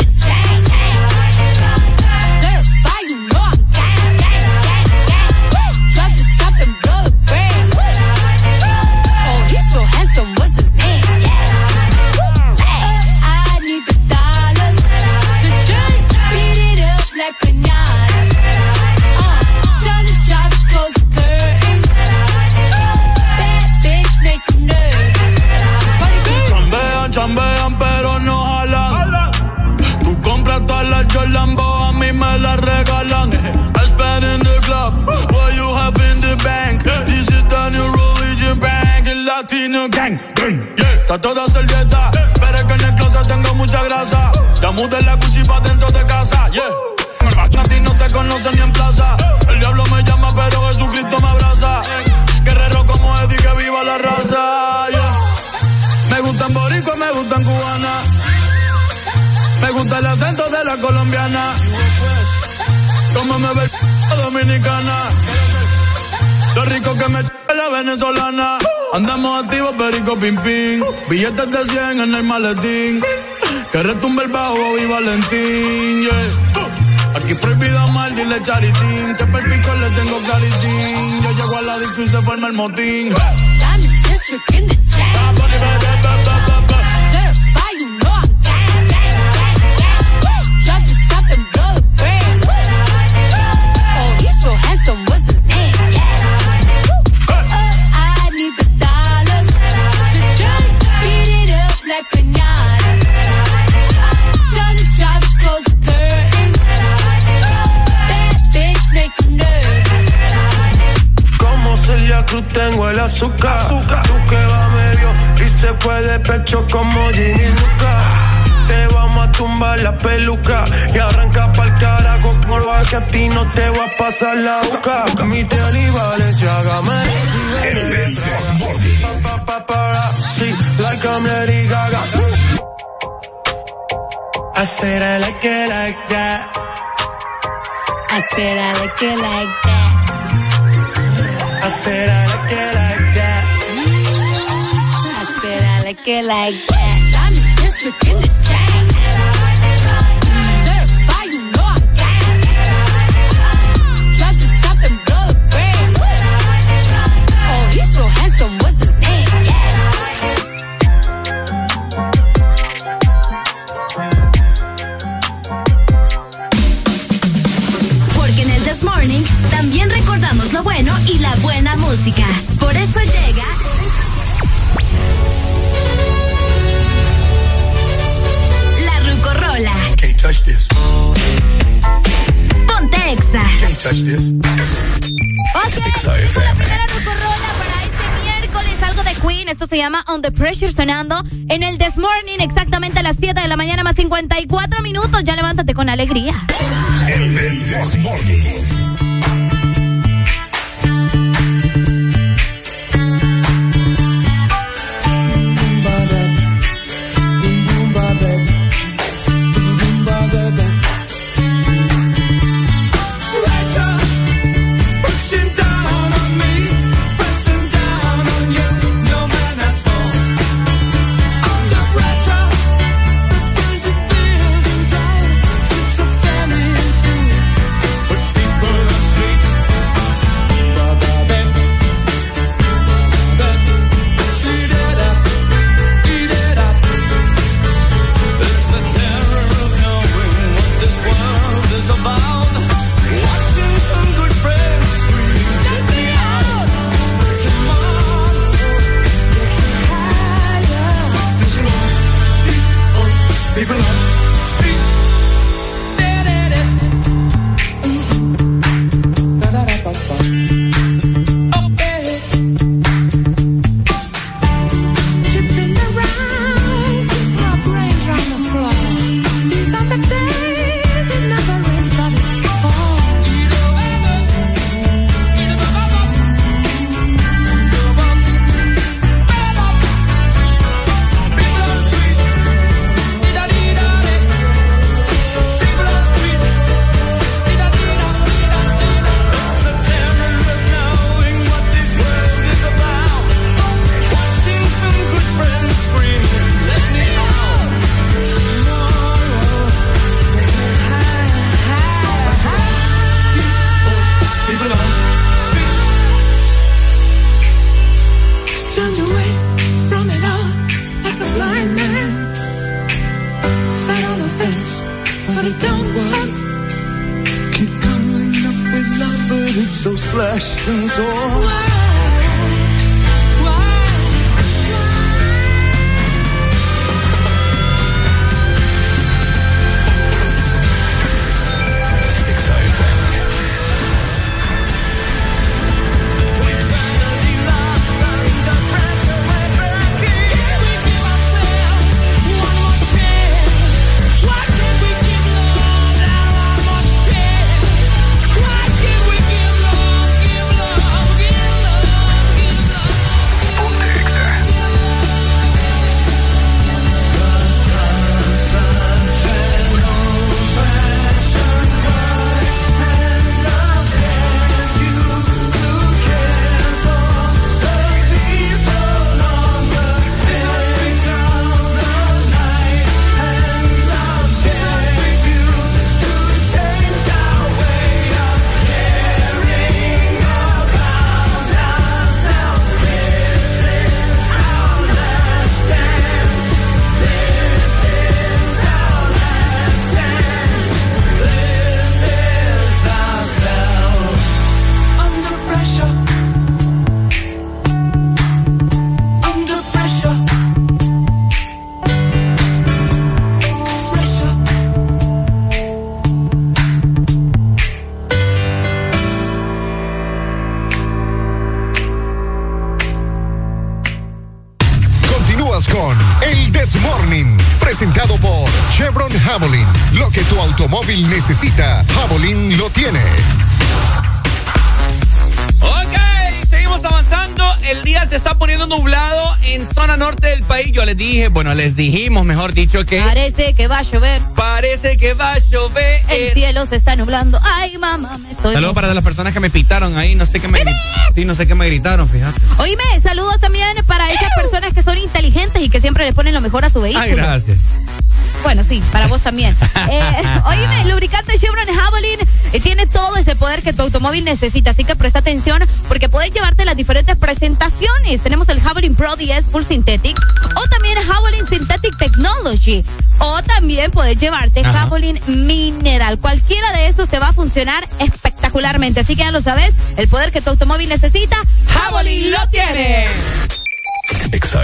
the Está toda servieta, pero es que en el closet tengo mucha grasa. Ya mudé la Gucci pa' dentro de casa, yeah. A ti no te conocen ni en plaza. El diablo me llama, pero Jesucristo me abraza. Guerrero como Eddie, que viva la raza. Me gustan boricua, me gustan cubana. Me gusta el acento de la colombiana. Como me ve dominicana. Lo rico que me venezolana. Andamos activos, perico pim pim. Billetes de 100 en el maletín. Que retumbe el bajo y Valentín, yeah. Aquí prohibido mal, dile charitín. Que per pico le tengo claritín. Yo llego a la disco y se forma el motín. El azúcar. Tú que va medio y se fue de pecho como Ginny Luca. Te vamos a tumbar la peluca y arranca pa'l carajo corva que a ti no te va a pasar la boca. Mi tele y Valenciaga me reciben Pa, pa, pa, sí, like I'm Lady Gaga. I said I like it like that. I said I like it like that. I said I like it like that. I said I like it like that. Diamond district in the chain. Y la buena música. Por eso llega. La Rucorola. Can't touch this. Ponte Exa. Can't touch this. Ok, Exa esta es la primera Rucorola para este miércoles, algo de Queen. Esto se llama On the Pressure sonando en el This Morning, exactamente a las 7 de la mañana, más 54 minutos. Ya levántate con alegría. El This Morning. Bueno, les dijimos, mejor dicho, que Parece que va a llover. parece que va a llover. El cielo se está nublando. Ay, mamá, me estoy. Saludos para las personas que me pitaron ahí, no sé qué me gri- Sí, no sé qué me gritaron, fíjate. Oíme, saludos también para esas personas que son inteligentes y que siempre le ponen lo mejor a su vehículo. Ay, gracias. Bueno, sí, para vos también. Eh, oíme, lubricante Chevron Javelin eh, tiene todo ese poder que tu automóvil necesita, así que presta atención porque puedes llevarte las diferentes presentaciones. Tenemos el Javelin Pro 10 Full Synthetic o también Javelin Synthetic Technology o también puedes llevarte Ajá. Javelin Mineral. Cualquiera de esos te va a funcionar espectacularmente, así que ya lo sabes, el poder que tu automóvil necesita, Javelin lo tiene. Exa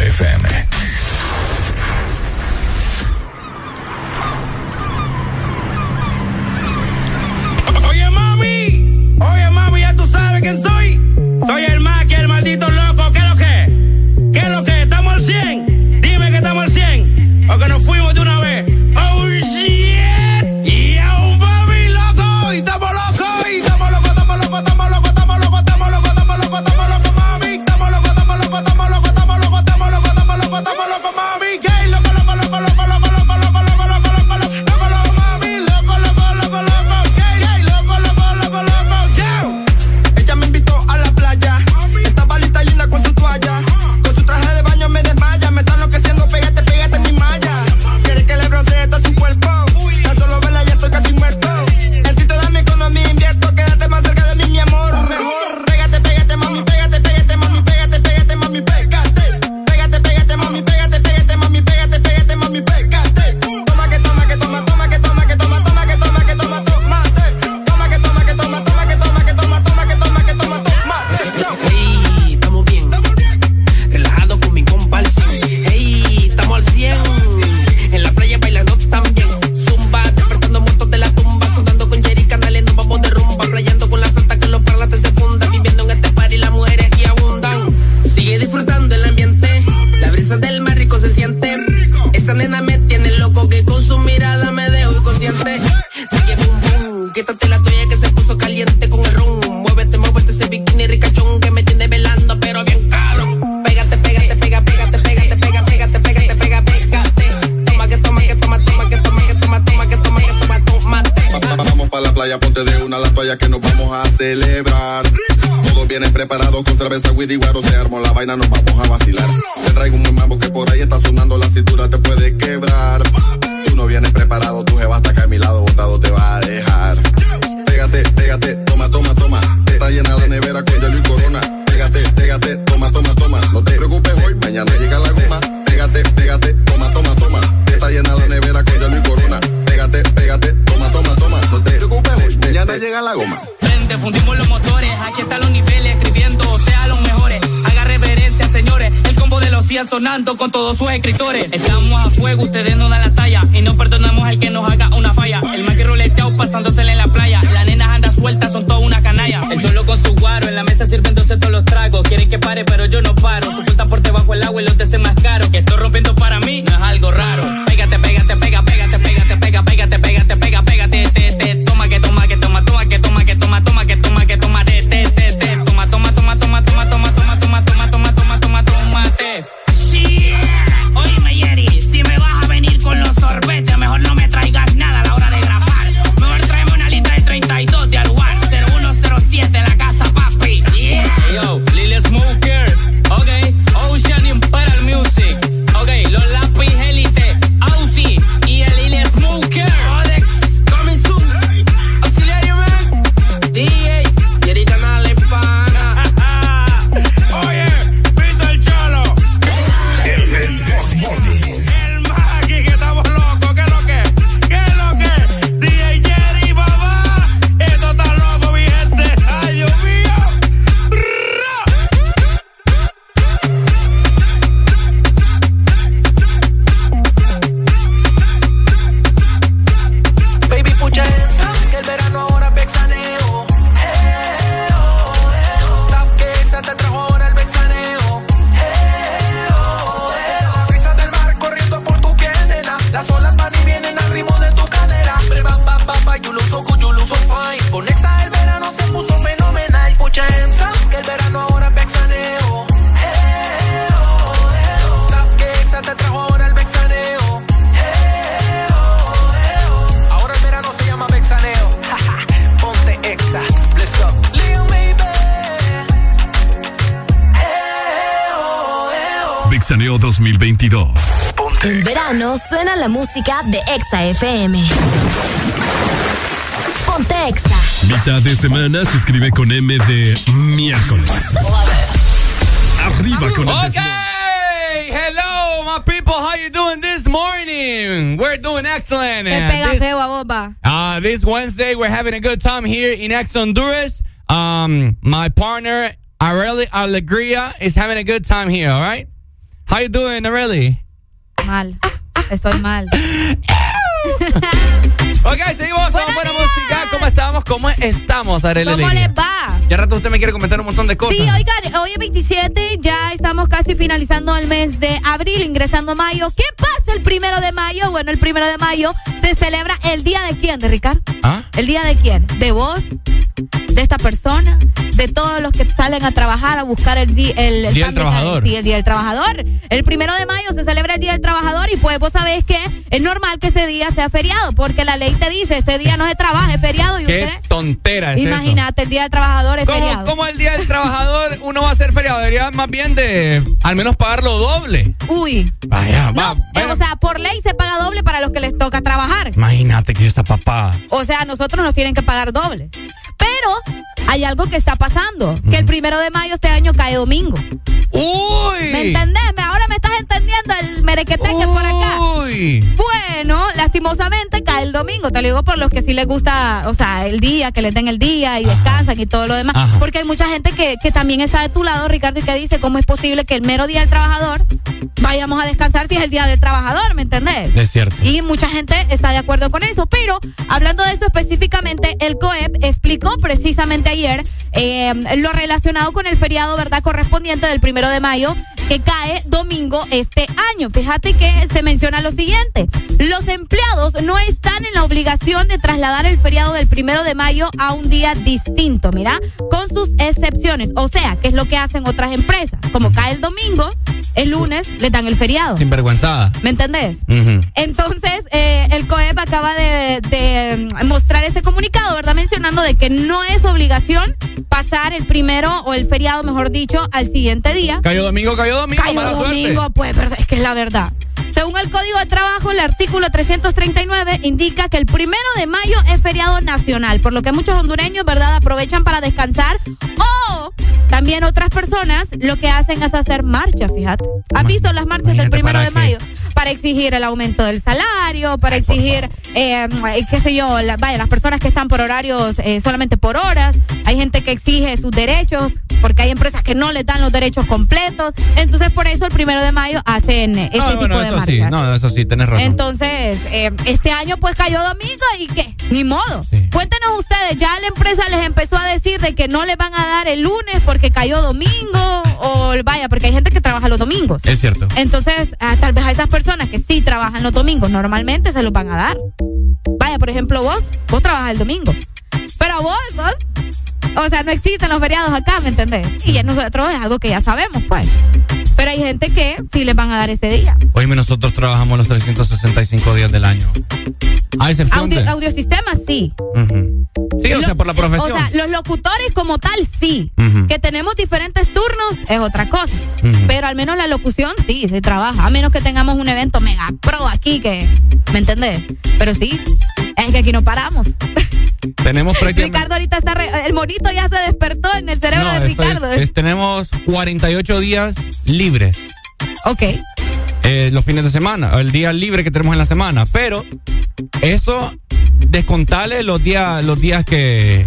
Ponte de una la toalla que nos vamos a celebrar. Todos vienen preparados con cerveza, weed y guaro. Se armó la vaina, nos vamos a vacilar. Te traigo un buen mambo que por ahí está sonando, la cintura te puede quebrar. Tú no vienes preparado, tu jeva hasta acá a mi lado, botado te va a dejar. Pégate, pégate, toma, toma, toma. Está llena la nevera con hielo y corona. Pégate, pégate, llega la goma. Vente, fundimos los motores. Aquí están los niveles, escribiendo, sea los mejores. Haga reverencia, señores. El combo de los CIA sonando con todos sus escritores. Estamos a fuego, ustedes no dan la talla. Y no perdonamos al que nos haga una falla. El más que roleteado pasándosele en la playa. Las nenas andan sueltas, son todas una canalla. El cholo con su guaro, en la mesa sirviéndose todos los tragos. Quieren que pare, pero yo no paro. Su puta por debajo el agua y los te más caro. Que estoy rompiendo para mí, 2022. Ponte. En verano suena la música de Exa FM. Ponte Exa. Mitad de semana se escribe con M de miércoles. Arriba con el Okay, hello my people, how you doing this morning? We're doing excellent. This, uh, this Wednesday we're having a good time here in Ex Honduras. Um, my partner Arely Alegría is having a good time here, all right? How you doing, Areli? Mal. Estoy mal. Ok, seguimos con buena música. ¿Cómo estamos? ¿Cómo estamos, Areli? ¿Cómo les va? Ya rato usted me quiere comentar un montón de cosas. Sí, oigan, hoy es 27, ya estamos casi finalizando el mes de abril, ingresando a mayo. ¿Qué pasa el primero de mayo? Bueno, el primero de mayo se celebra el día de quién, de Ricardo. ¿Ah? ¿El día de quién? ¿De vos? ¿De esta persona? ¿De todos los que salen a trabajar a buscar el, di- el, Día del Trabajador. Sí, el Día del Trabajador. El primero de mayo se celebra el Día del Trabajador y pues vos sabés que es normal que ese día sea feriado porque la ley te dice ese día no se trabaja, es feriado y Qué usted... tontera es eso. Imagínate, el Día del Trabajador es ¿Cómo, feriado. cómo el Día del Trabajador uno va a ser feriado? Debería más bien de al menos pagarlo doble. Uy. Vaya, va. Eh, O sea, por ley se paga doble para los que les toca trabajar. Imagínate que esa papá. O sea, a nosotros nos tienen que pagar doble. Pero hay algo que está pasando, que el primero de mayo este año cae domingo. ¡Uy! ¿Me entendés? Ahora me estás entendiendo el merequeteque por acá. ¡Uy! Bueno, lastimosamente cae el domingo. Te lo digo por los que sí les gusta, o sea, el día, que les den el día y descansan y todo lo demás. Ajá. Porque hay mucha gente que, que también está de tu lado, Ricardo, y que dice, ¿cómo es posible que el mero día del trabajador vayamos a descansar si es el día del trabajador? ¿Me entendés? Es cierto. Y mucha gente está de acuerdo con eso. Pero hablando de eso específicamente, el COEP explicó precisamente ayer eh, lo relacionado con el feriado, ¿verdad? Correspondiente del primero de mayo, que cae domingo este año. Fíjate que se menciona lo siguiente. Los empleados no están en la obligación de trasladar el feriado del primero de mayo a un día distinto, mira, con sus excepciones. O sea, que es lo que hacen otras empresas. Como cae el domingo, el lunes les dan el feriado. Sinvergüenzada. ¿Me entendés? Entonces, eh, el COEP acaba de, de, mostrar este comunicado, ¿verdad? Mencionando de que no es obligación pasar el primero o el feriado, mejor dicho, al siguiente día. Cayó domingo, cayó domingo, Cayó mala domingo, suerte. pues, pero es que es la verdad. Según el Código de Trabajo, el artículo 339 indica que el primero de mayo es feriado nacional, por lo que muchos hondureños, ¿verdad?, aprovechan para descansar o también otras personas lo que hacen es hacer marchas, fíjate. ¿Has visto las marchas del primero de qué. mayo? Para exigir el aumento del salario, para exigir, eh, qué sé yo, la- vaya, las personas que están por horarios eh, solamente por horas. Hay gente que exige sus derechos, porque hay empresas que no les dan los derechos completos. Entonces, por eso el primero de mayo hacen eh, este No, tipo bueno, de eso sí, no, eso sí, tenés razón. Entonces, eh, este año pues cayó domingo y qué, ni modo. Cuéntenos ustedes, ya la empresa les empezó a decir de que no les van a dar el lunes porque cayó domingo o vaya, porque hay gente que trabaja los domingos. es cierto. Entonces, ah, tal vez a esas personas que sí trabajan los domingos, normalmente se los van a dar. Vaya, por ejemplo, vos, vos trabajas el domingo. Pero vos, vos, o sea, no existen los feriados acá, ¿me entendés? Y ya nosotros es algo que ya sabemos, pues. Pero hay gente que sí les van a dar ese día. Oíme, nosotros trabajamos los 365 días del año. A excepción Audio, de... audiosistemas, sí. Sí, o sea, por la profesión. O sea, los locutores como tal, sí. Que tenemos diferentes turnos es otra cosa. Pero al menos la locución sí, se trabaja. A menos que tengamos un evento mega pro aquí que. ¿Me entendés? Pero sí, es que aquí no paramos. Tenemos prácticamente... Ricardo ahorita está. re- el monito ya se despertó en el cerebro No, de esto es- Ricardo. es- tenemos 48 días libres. Ok. eh, los fines de semana, el día libre que tenemos en la semana. Pero eso descontale los días, los días que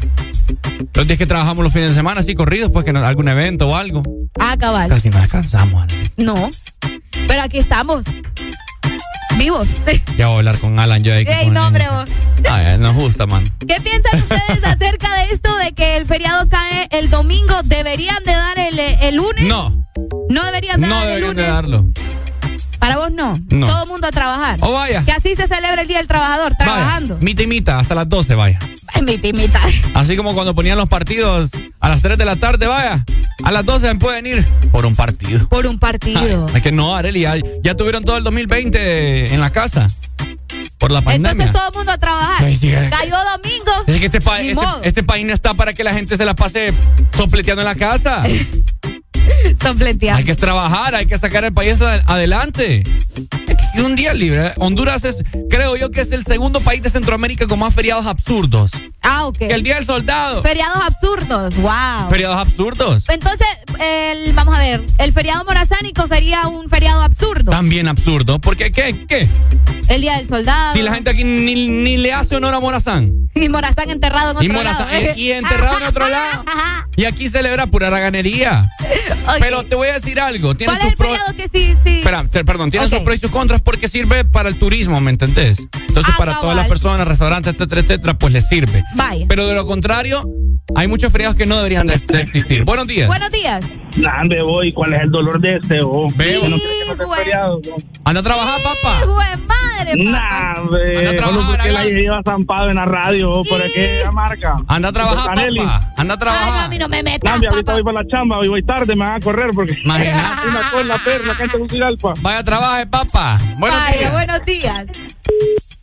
los días que trabajamos los fines de semana, así corridos, pues que no- algún evento o algo. Ah, cabal. Casi no descansamos. Ana. No. Pero aquí estamos. Vivos. Ya voy a hablar con Alan yo ahí Ey, no, hombre. Ay, gusta, man. ¿Qué piensan ustedes acerca de esto de que el feriado cae el domingo? ¿Deberían de dar el, el lunes? No, No deberían de no dar el deberían de lunes. darlo. Para vos no. No. Todo el mundo a trabajar. Oh, vaya. Que así se celebra el Día del Trabajador, trabajando. Vaya, mita y mita, hasta las 12, vaya. Ay, mita y mita. Así como cuando ponían los partidos a las 3 de la tarde, vaya. A las 12 pueden ir por un partido. Por un partido. Es que no, Areli, ya, ya tuvieron todo el 2020 en la casa. Por la pandemia. Entonces todo el mundo a trabajar. Ay, Cayó domingo. Es que este, pa- este, este país no está para que la gente se la pase sopleteando en la casa. Hay que trabajar, hay que sacar el país ad- adelante. Y un día libre. Honduras es, creo yo que es el segundo país de Centroamérica con más feriados absurdos. Ah, ok. Que el Día del Soldado. Feriados absurdos, wow. Feriados absurdos. Entonces, el, vamos a ver, el feriado morazánico sería un feriado absurdo. También absurdo. Porque, ¿qué? ¿Qué? El Día del Soldado. Si la gente aquí ni, ni le hace honor a Morazán. Y Morazán enterrado en otro Y, Morazán- lado. eh, y enterrado en otro lado. Y aquí celebra pura raganería. Pero te voy a decir algo. Tiene ¿Cuál sus es el feriado que sí, sí? Espera, perdón, tiene sus pros y sus contras porque sirve para el turismo, ¿me entendés? Entonces, Ah, para cabal. todas las personas, restaurantes, etcétera, etcétera, pues les sirve. Vaya. Pero de lo contrario, hay muchos feriados que no deberían de, de existir. Buenos días. Buenos días. ¿Dónde voy? ¿Cuál es el dolor de este? Oh? Veo. ¿No crees que no? Anda a trabajar, papá. Hijo de madre, Nah, papá. Anda a trabajar, Solo porque la lleva zampado en la radio. ¿Por qué la marca? Anda a trabajar, Por papá. Anda a Ay, trabajar. mami, no me metas, Nambi, ahorita voy para la chamba, hoy voy tarde, me van a correr porque Imagínate. una cola, perla, cancha de Tegucigalpa. Vaya, trabaje, papá. Buenos Vaya, días. buenos días.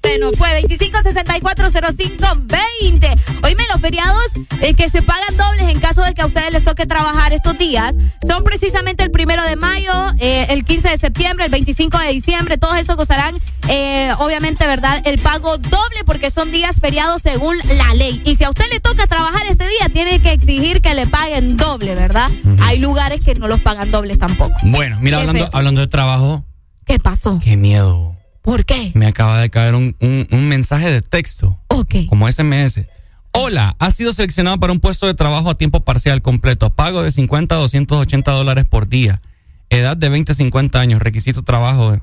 Se nos fue 25640520. Oíme, los feriados eh, que se pagan dobles en caso de que a ustedes les toque trabajar estos días son precisamente el primero de mayo, eh, el 15 de septiembre, el 25 de diciembre. Todos estos gozarán, eh, obviamente, ¿verdad? El pago doble porque son días feriados según la ley. Y si a usted le toca trabajar este día, tiene que exigir que le paguen doble, ¿verdad? Hay lugares que no los pagan dobles tampoco. Bueno, mira, hablando, hablando de trabajo, ¿Qué pasó? qué miedo. ¿Por qué? Me acaba de caer un, un- un mensaje de texto. Ok. Como SMS. Hola, has sido seleccionado para un puesto de trabajo a tiempo parcial completo. Pago de 50 a 280 dólares por día. Edad de 20 a 50 años. Requisito trabajo.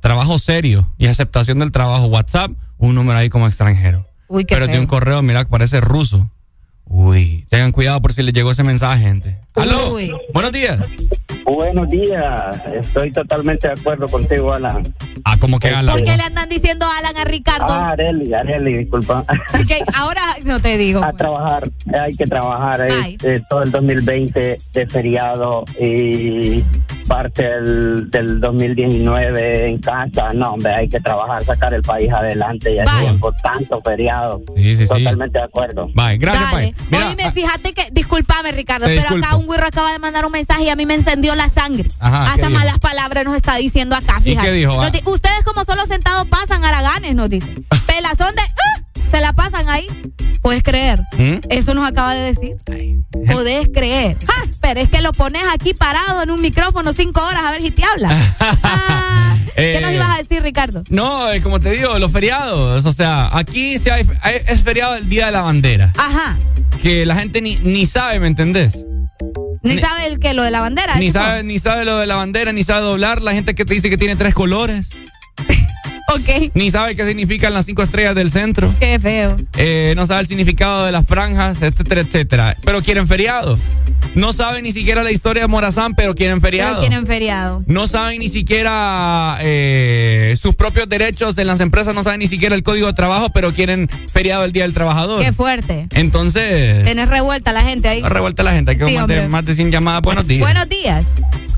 Trabajo serio y aceptación del trabajo. WhatsApp, un número ahí como extranjero. Uy, qué Pero feo. tiene un correo, mira, que parece ruso. Uy, tengan cuidado por si les llegó ese mensaje, gente. ¡Aló! Uy. Buenos días. Buenos días, estoy totalmente de acuerdo contigo, Alan. Ah, como que Alan. ¿Por qué le andan diciendo Alan a Ricardo? Ah, Areli, Areli, disculpa. Así que ahora no te digo. A trabajar, hay que trabajar es, eh, todo el 2020 de feriado y parte del, del 2019 en casa. No, hombre, hay que trabajar, sacar el país adelante y Vaya. tiempo, tanto feriado. Sí, sí, sí. Totalmente de acuerdo. Bye, gracias, Dale. Pai. Mira, Oíme, fíjate que, discúlpame Ricardo, Te pero disculpo. acá un güiro acaba de mandar un mensaje y a mí me encendió la sangre. Ajá, ¿qué Hasta dijo? malas palabras nos está diciendo acá, ¿Y fíjate. qué dijo? Ah. Ustedes como solo sentados pasan haraganes, nos dice. Pelazón de... ¡ah! Se la pasan ahí. ¿Puedes creer? ¿Mm? Eso nos acaba de decir. Podés creer. ¡Ah! Pero es que lo pones aquí parado en un micrófono cinco horas a ver si te habla. Ah, ¿Qué Eh, nos ibas a decir, Ricardo? No, eh, como te digo, los feriados. O sea, aquí se hay- es feriado el Día de la Bandera. Ajá. Que la gente ni, ni sabe, ¿me entendés? Ni, sabe el que lo de la bandera. Ni sabe, ni sabe lo de la bandera, ni sabe doblar. La gente que te dice que tiene tres colores. Ok. Ni sabe qué significan las cinco estrellas del centro. Qué feo. Eh, no sabe el significado de las franjas, etcétera, etcétera. Pero quieren feriado. No saben ni siquiera la historia de Morazán, pero quieren feriado. Pero tienen feriado. No saben ni siquiera eh, sus propios derechos en las empresas, no saben ni siquiera el código de trabajo, pero quieren feriado el Día del Trabajador. Qué fuerte. Entonces, Tenés revuelta la gente ahí. revuelta la gente, hay que Sí, más, de, hombre. más de 100 llamadas. Buenos días. Buenos días.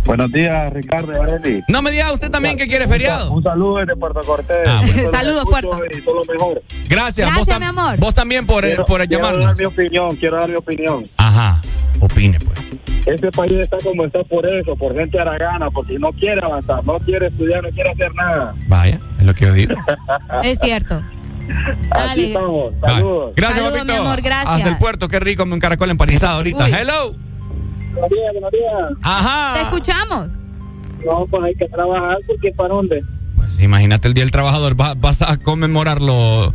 Buenos días, Ricardo Areli. No me diga usted también que quiere feriado. Un saludo desde Puerto Cortés. Ah, bueno. Saludos, Puerto. Y todo lo mejor. Gracias, Gracias, vos, mi amor. vos también por, Quiero- por quiero llamarnos. dar mi opinión, quiero dar mi opinión. Ajá, opine pues. Este país está como está por eso, por gente aragana, porque no quiere avanzar, no quiere estudiar, no quiere hacer nada. Vaya, es lo que yo digo. Es cierto. Aquí estamos, saludos. Gracias, Saludos, papito. mi amor, gracias. Hasta el puerto, qué rico, un caracol empanizado ahorita. Uy. Hello. Buenos días, buenos días. Te Ajá. escuchamos. No, pues hay que trabajar, porque ¿para dónde? Pues imagínate el Día del Trabajador, va- vas a conmemorarlo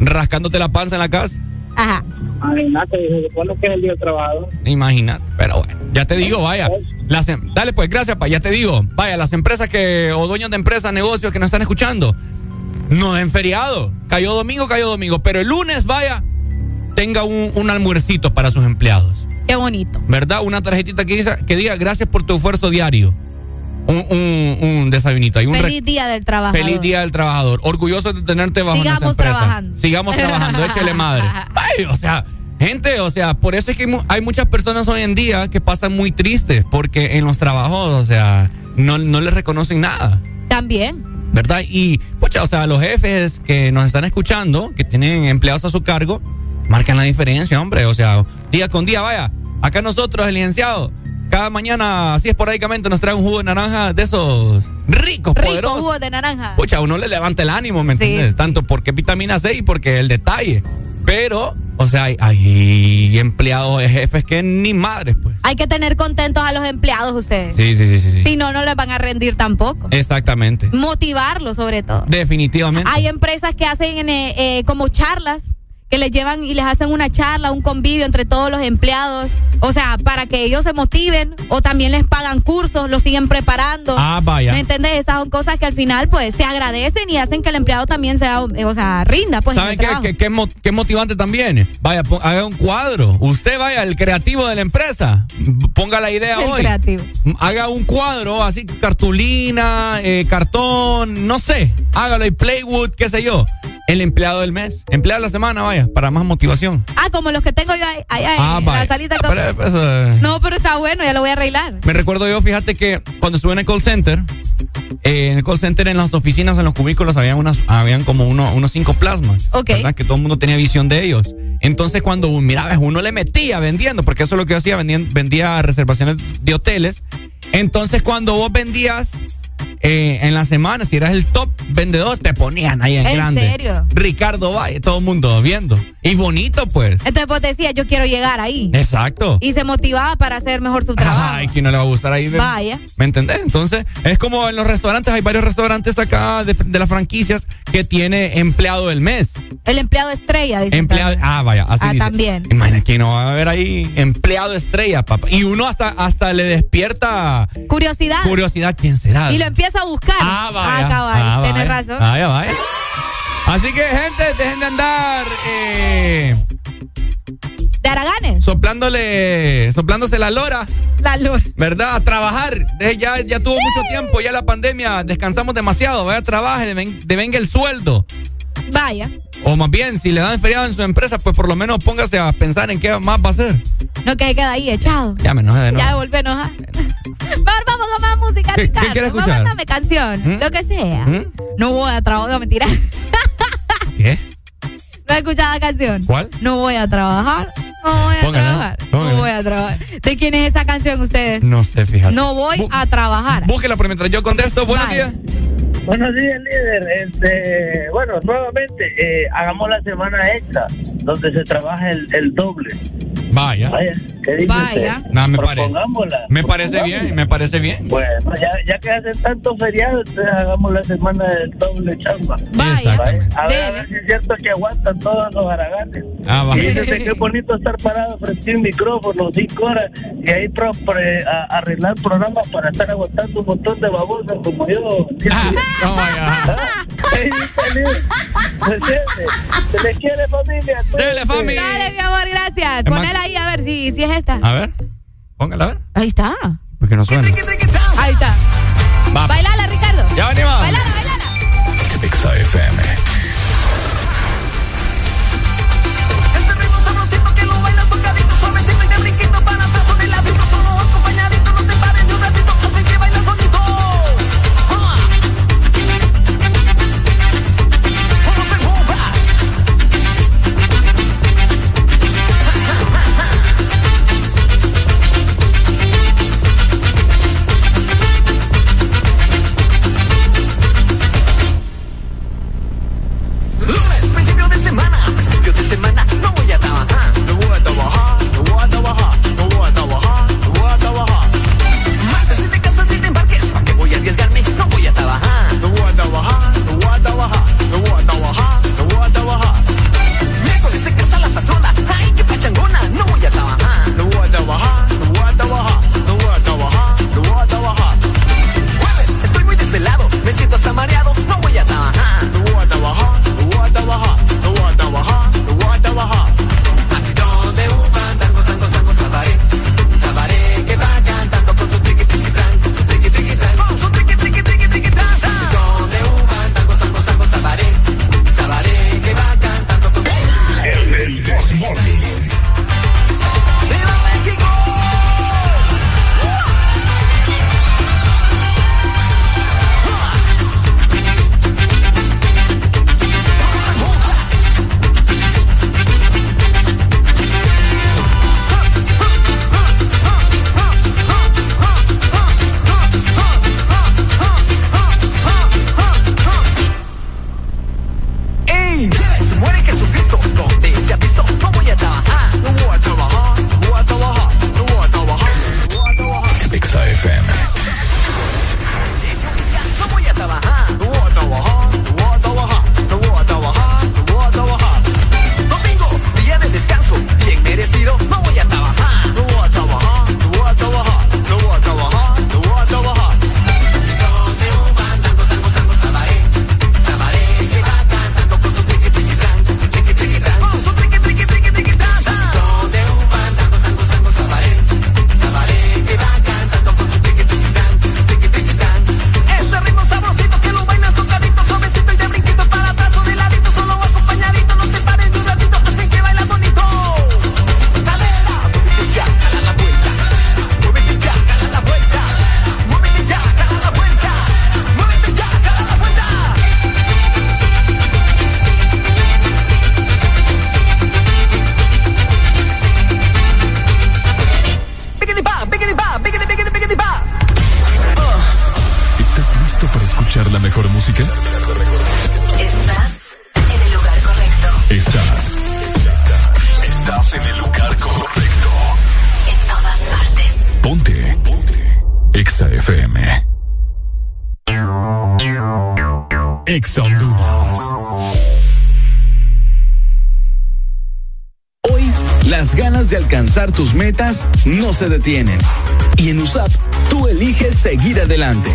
rascándote la panza en la casa. Ajá. Imagínate, se supone que es el día del trabajador. Imagínate, pero bueno, ya te digo, vaya. Las em- dale pues, gracias, pa, ya te digo. Vaya, las empresas que, o dueños de empresas, negocios que nos están escuchando, no den feriado. Cayó domingo, cayó domingo, pero el lunes, vaya, tenga un, un almuercito para sus empleados. Qué bonito. ¿Verdad? Una tarjetita que, dice, que diga gracias por tu esfuerzo diario. Un, un, un desayunito ahí, un Feliz día del trabajador. Feliz Día del Trabajador. Orgulloso de tenerte bajo Sigamos nuestra empresa. trabajando. Sigamos trabajando, échele madre. Ay, o sea, gente, o sea, por eso es que hay hay muchas personas hoy en día que pasan muy tristes porque en los trabajos, o sea, no, no les reconocen nada. También. ¿Verdad? Y, pucha, o sea, los jefes que nos están escuchando, que tienen empleados a su cargo, marcan la diferencia, hombre. O sea, día con día, vaya. Acá nosotros, el licenciado, cada mañana, así esporádicamente, nos trae un jugo de naranja de esos ricos, Rico poderosos. jugo de naranja. Pucha, a uno le levanta el ánimo, ¿me entiendes? Tanto porque vitamina C y porque el detalle. Pero, o sea, hay, hay empleados, jefes que ni madres, pues. Hay que tener contentos a los empleados ustedes. Sí, sí, sí, sí. sí. Si no, no les van a rendir tampoco. Exactamente. Motivarlos sobre todo. Definitivamente. Hay empresas que hacen eh, eh, como charlas, que les llevan y les hacen una charla, un convivio entre todos los empleados. O sea, para que ellos se motiven o también les pagan cursos, los siguen preparando. Ah, vaya. ¿Me entendés? Esas son cosas que al final pues se agradecen y hacen que el empleado también sea, o sea, rinda pues. en ¿Saben qué, qué, qué motivante también? Vaya, haga un cuadro. Usted vaya, el creativo de la empresa. Ponga la idea El hoy. creativo. Haga un cuadro, así, cartulina, eh, cartón, no sé. Hágalo y playwood, qué sé yo. El empleado del mes. Empleado de la semana, vaya, para más motivación. Ah, como los que tengo yo ahí, ahí, ahí, Ah, la salita. Ah, pero eso, eh. No, pero está bueno, ya lo voy a arreglar. Me recuerdo yo, fíjate que cuando estuve en el call center, eh, en el call center, en las oficinas, en los cubículos, habían, unas, habían como uno- unos cinco plasmas. Ok. ¿verdad? Que todo el mundo tenía visión de ellos. Entonces, cuando mirabas, uno le metía vendiendo, porque eso es lo que yo hacía, vendía, vendía reservaciones de hoteles. Entonces, cuando vos vendías eh, en la semana, si eras el top vendedor, te ponían ahí en, ¿En grande. serio? Ricardo Valle, todo el mundo viendo. Y bonito, pues. Entonces vos decías, yo quiero llegar ahí. Exacto. Y se motivaba para hacer mejor su trabajo. Ay, ¿quién no le va a gustar ahí? Vaya. ¿Me entendés? Entonces, es como en los restaurantes, hay varios restaurantes acá de, de las franquicias que tiene empleado del mes. El empleado estrella, dice. Empleado, ah, vaya, así Ah, dice. también. Imagina que no va a haber ahí empleado estrella, papá. Y uno hasta, hasta le despierta Curiosidad. curiosidad, ¿quién será? Y lo empieza a buscar. Ah, vaya. Ah, cabal, Ah, tenés vaya. razón. Vaya, vaya. Así que, gente, dejen de andar eh, De Araganes. soplándole, soplándose la lora. La lora. ¿Verdad? A trabajar. Deje- Ya, ya tuvo mucho tiempo, ya la pandemia, descansamos demasiado. Vaya, trabaje, deven- devenga el sueldo. Vaya. O más bien, si le dan feriado en su empresa, pues por lo menos póngase a pensar en qué más va a hacer. No que queda ahí echado. Ya me enojé de Ya nuevo. volví a enojar. Vamos, vamos con más música, ¿Qué- qué Ricardo. Vamos, escuchar? Mándame canción, ¿Mm? lo que sea. ¿Mm? No voy a trabajar, no mentira. ¿Qué? ¿No has escuchado la canción? ¿Cuál? No voy a trabajar. No voy a Póngala, trabajar. póngala. No voy a trabajar. ¿De quién es esa canción ustedes? No sé, fíjate. No voy a trabajar. Búsquela por mientras yo contesto. Buenos días. Buenos días, líder. Este, bueno, nuevamente, eh, hagamos la semana extra, donde se trabaja el, el doble. Vaya. Vaya, ¿qué dice Vaya. usted? Nah, me parece. Propongámosla. Me parece bien, me parece bien. Bueno, ya, ya que hacen tantos feriados, entonces hagamos la semana del doble chamba. Vaya. Exactamente. A ver, a ver si es cierto que aguantan todos los haraganes. Ah, vaya. dice que es bonito estar parado frente a un micrófono cinco horas y ahí pro- pre- a- arreglar programas para estar aguantando un montón de babosas como yo. Ah, no, vaya. Ahí dice, líder. ¿Me entiende? Se les quiere familia. Dele, cuídense. fami. Dale, mi amor, gracias. Ahí a ver si, si es esta. A ver. Póngala a ver. Ahí está. Porque no suena. Ahí está. Va. Bailala, Ricardo. Ya venimos. Bailala, bailala. Exa Hoy, las ganas de alcanzar tus metas no se detienen. Y en USAP, tú eliges seguir adelante.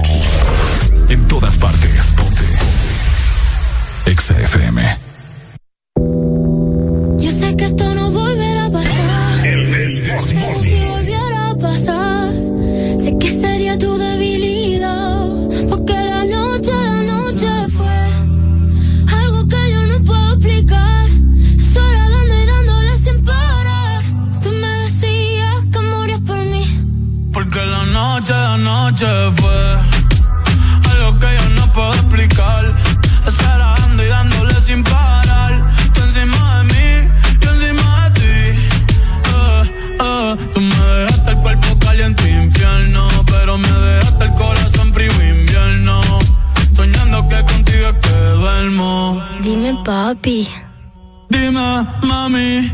En todas partes. Ponte. Exa FM. Yo sé que esto no volverá a pasar. Pero si volviera a pasar, sé que sería tu debilidad. Porque la noche, la noche fue algo que yo no puedo explicar. Sola dando y dándole sin parar. Tú me decías que morías por mí. Porque la noche, la noche fue sin parar. Tú encima de mí, yo encima de ti. Eh, eh, tú me dejaste el cuerpo caliente infierno, pero me dejaste el corazón frío invierno. Soñando que contigo es que duermo. Dime, papi. Dime, mami,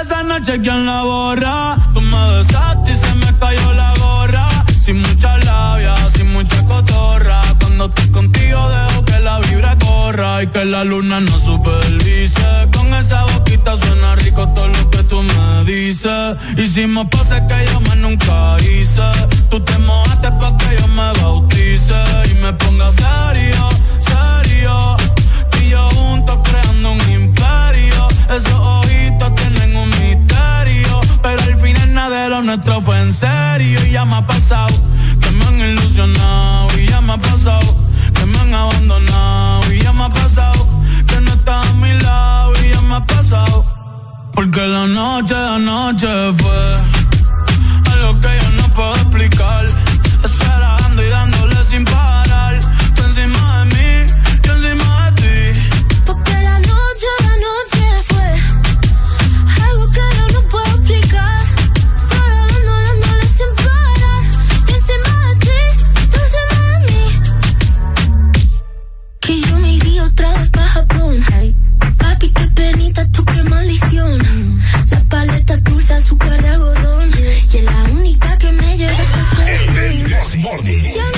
esa noche quién la borra. Tú me besaste y se me cayó la gorra. Sin mucha labia, sin mucha cotorra. Cuando estoy contigo dejo que la vibra corra y que la luna no supervise. Con esa boquita suena rico todo lo que tú me dices. Hicimos poses que yo más nunca hice. Tú te mojaste pa' que yo me bautice y me ponga serio, serio. Tú y yo juntos creando un imperio. Esos ojitos tienen un misterio. Pero al final nada de lo nuestro fue en serio. Y ya me ha pasado ilusionado. Y ya me ha pasado que me han abandonado. Y ya me ha pasado que no estás a mi lado. Y ya me ha pasado. Porque la noche, la noche fue algo que yo no puedo explicar. Estar dando y dándole sin parar. Penita, tú qué maldición. La paleta dulce, azúcar de algodón. Y es la única que me lleva a este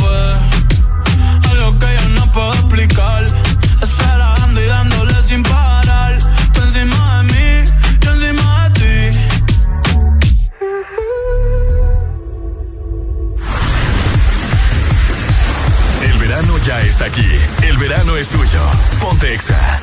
es tuyo. Ponte Exa.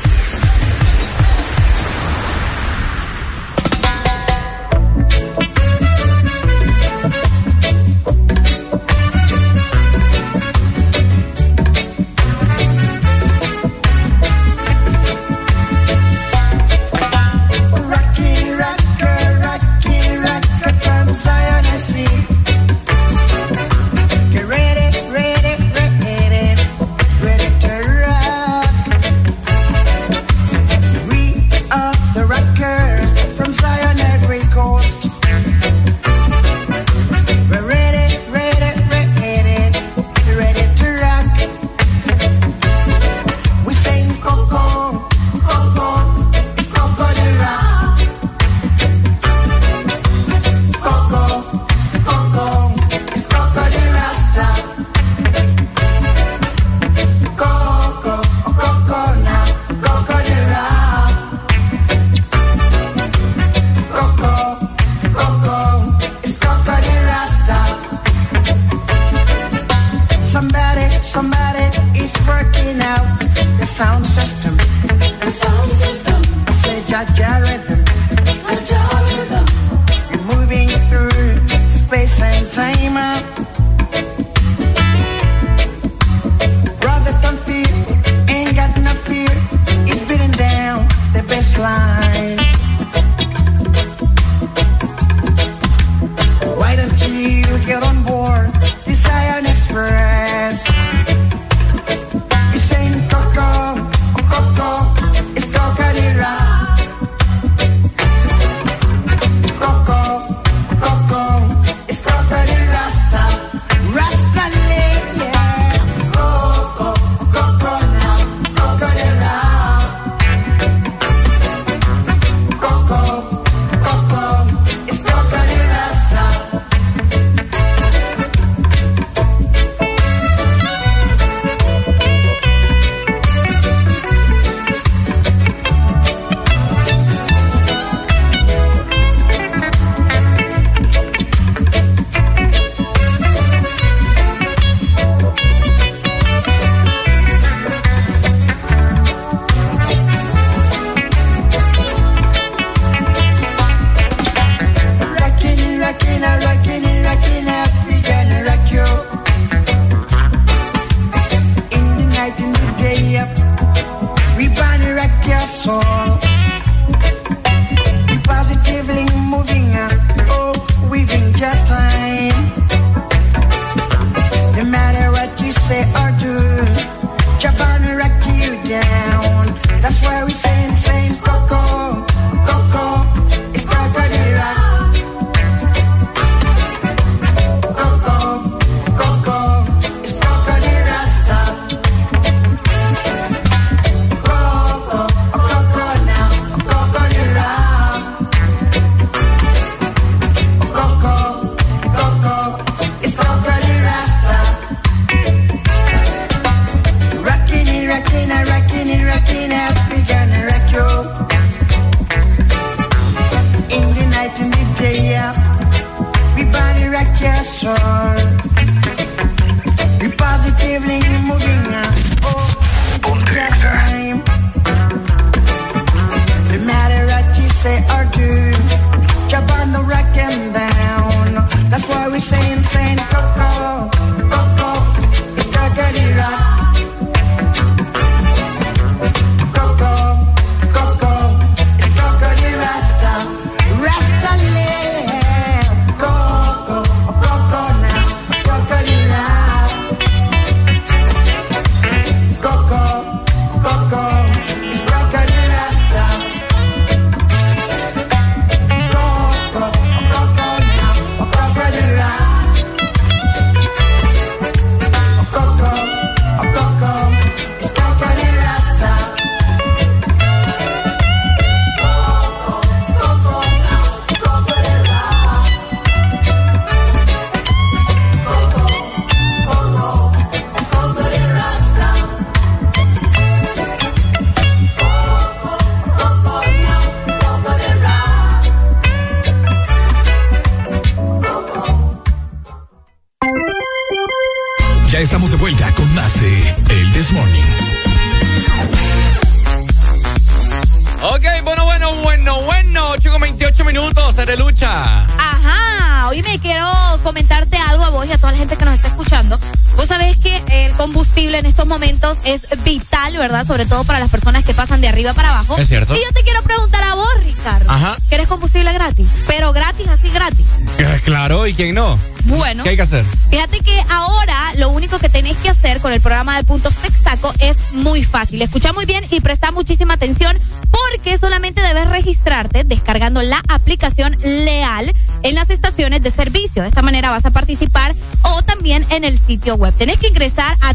Bueno, bueno, bueno, bueno. 8 con 28 minutos, de lucha. Ajá, hoy me quiero comentarte algo a vos y a toda la gente que nos está escuchando. Vos sabés que el combustible en estos momentos es vital, ¿verdad? Sobre todo para las personas que pasan de arriba para abajo. Es cierto. Y yo te quiero preguntar a vos, Ricardo. Ajá. ¿Querés combustible gratis? Pero gratis, así gratis. Eh, Claro, ¿y quién no? Bueno. ¿Qué hay que hacer? Fíjate que ahora lo único que tenéis que hacer con el programa de Puntos Texaco es muy fácil. Escucha muy bien y presta muchísima atención porque solamente debes registrarte descargando la aplicación Leal en las estaciones de servicio. De esta manera vas a participar o también en el sitio web. Tenés que ingresar a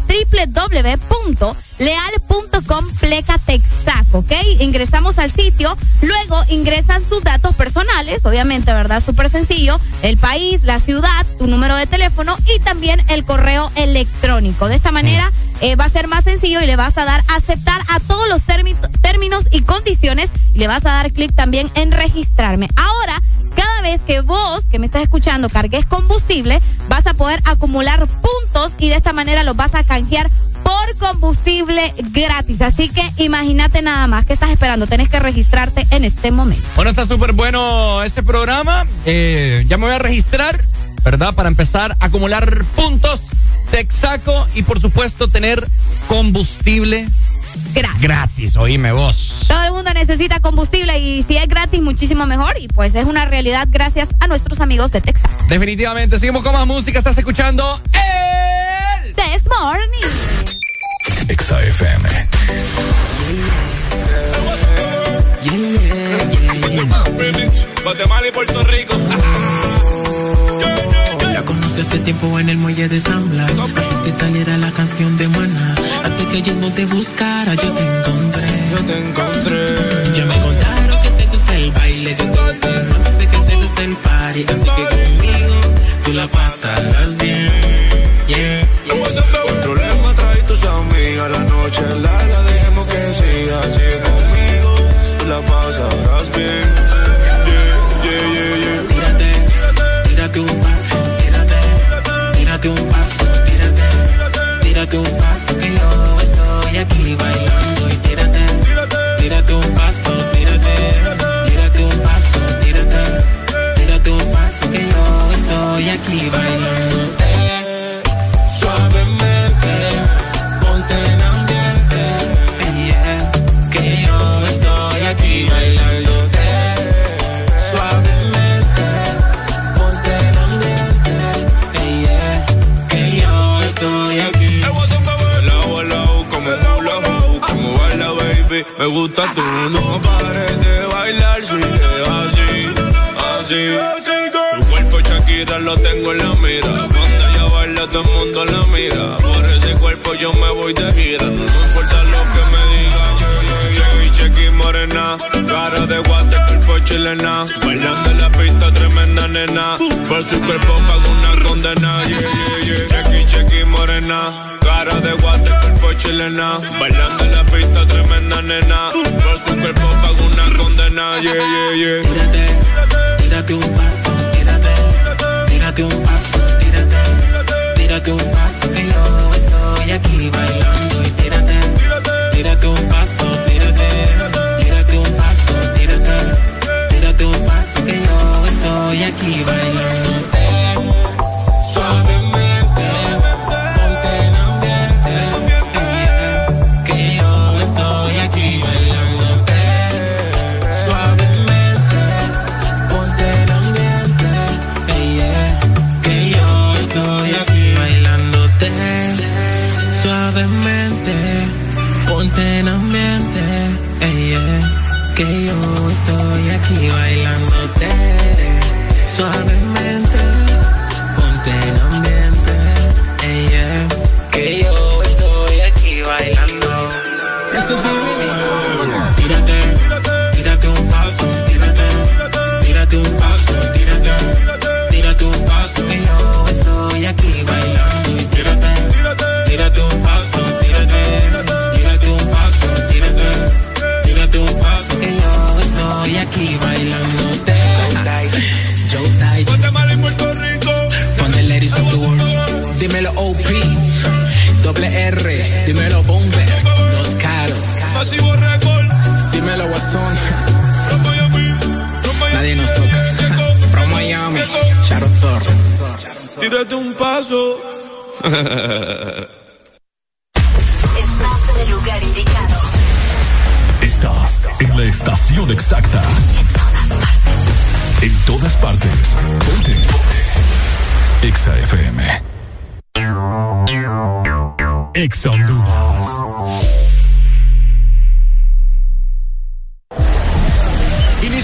www.leal.com pleca Texaco, ¿ok? Ingresamos al sitio, luego ingresan sus datos personales, obviamente, ¿verdad? Súper sencillo, el país, la ciudad, tu número de teléfono y también el correo electrónico. De esta manera eh, va a ser más sencillo y le vas a dar aceptar a todos los térmi- términos y condiciones y le vas a dar clic también en registrarme. Ahora, cada vez que vos, que me estás escuchando, cargues combustible, vas a poder acumular puntos y de esta manera los vas a canjear por combustible gratis. Así que imagínate nada más. ¿Qué estás esperando? Tenés que registrarte en este momento. Bueno, está súper bueno este programa. Eh, ya me voy a registrar, ¿verdad? Para empezar a acumular puntos, Texaco y por supuesto tener combustible Gratis. Gratis. Oíme vos. Todo el mundo necesita combustible y si es gratis, muchísimo mejor. Y pues es una realidad gracias a nuestros amigos de Texas. Definitivamente. Seguimos con más música. Estás escuchando el This Morning. Exa FM. Guatemala y Puerto Rico. La conocí hace tiempo en el muelle de San Blas. Antes que saliera la canción de Maná. Antes que yo no te buscara, yo te encontré. Yo te encontré. Ya me contaron que te gusta el baile, que te gusta el roce, que te gusta el party. Así que conmigo tú la pasarás bien. Yeah. El problema trae tus amigas, la noche larga, dejemos que siga así conmigo, tú la pasarás bien. Aquí bailándote suavemente, ponte en ambiente, yeah, que yo estoy aquí bailándote. Suavemente, ponte en ambiente, yeah, que yo estoy aquí. Volao, volao, como hoop, como baila baby, me gusta tú, no pares de bailar, sigue así, así. Lo tengo en la mira, cuando ella baila todo el mundo la mira, por ese cuerpo yo me voy de gira, no importa lo que me digan. Chequi, chequi, morena, cara de guate, cuerpo chilena, bailando en la pista tremenda nena, por su cuerpo pago una condena, yeah, yeah, yeah. Chequi, chequi, morena, cara de guate, cuerpo chilena, bailando en la pista tremenda nena, por su cuerpo pago una condena, yeah, yeah, yeah. Tírate, tírate un paso, tírate un paso, tírate, tírate un paso que yo estoy aquí bailando. Y tírate, tírate un paso, tírate, tírate un paso, tírate, tírate un paso que yo estoy aquí bailándote Tírate un paso. Estás en el lugar indicado. Estás en la estación exacta. En todas partes. Ponte. Exa FM. Exa Honduras.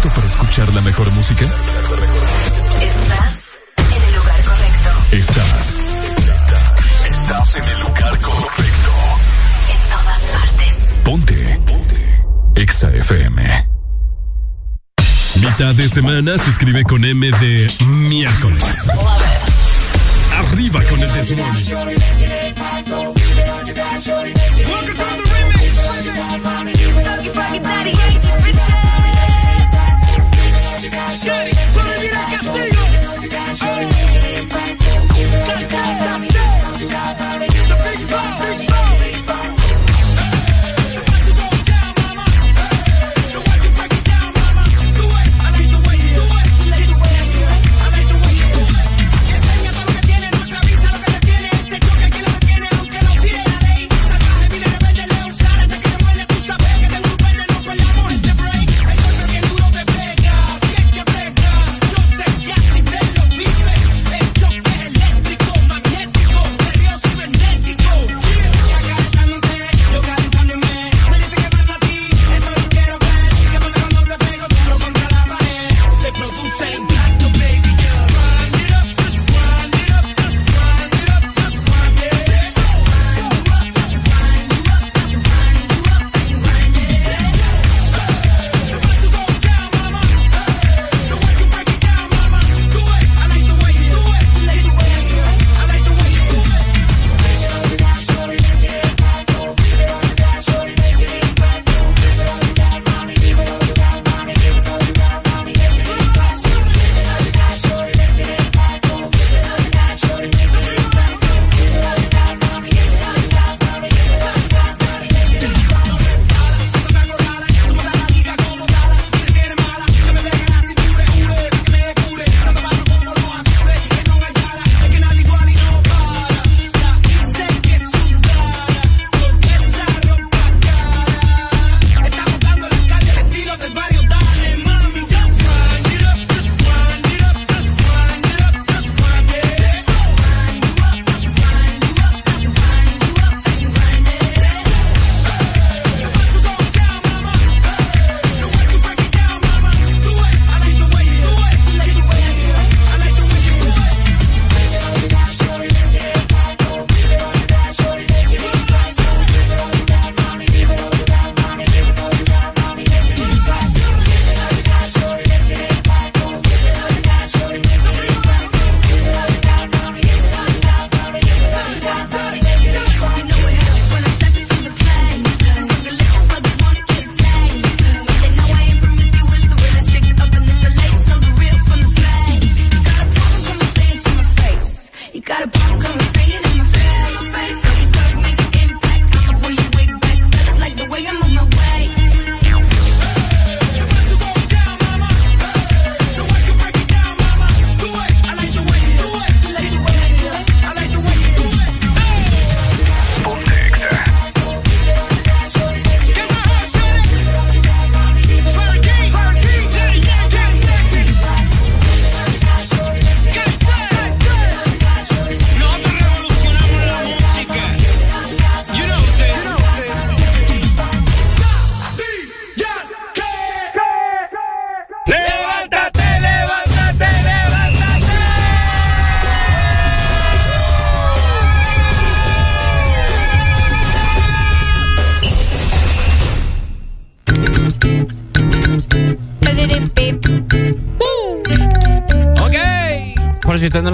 listo para escuchar la mejor música? Estás en el lugar correcto. Estás. Estás en el lugar correcto. En todas partes. Ponte. Ponte. Exa FM. Mitad de semana se escribe con M de miércoles. Arriba con el desmorning. Welcome to the remix. Se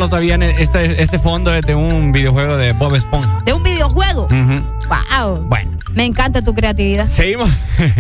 no sabían, este, este fondo es de un videojuego de Bob Esponja. ¿De un videojuego? ¡Wow! Bueno. Me encanta tu creatividad. Seguimos,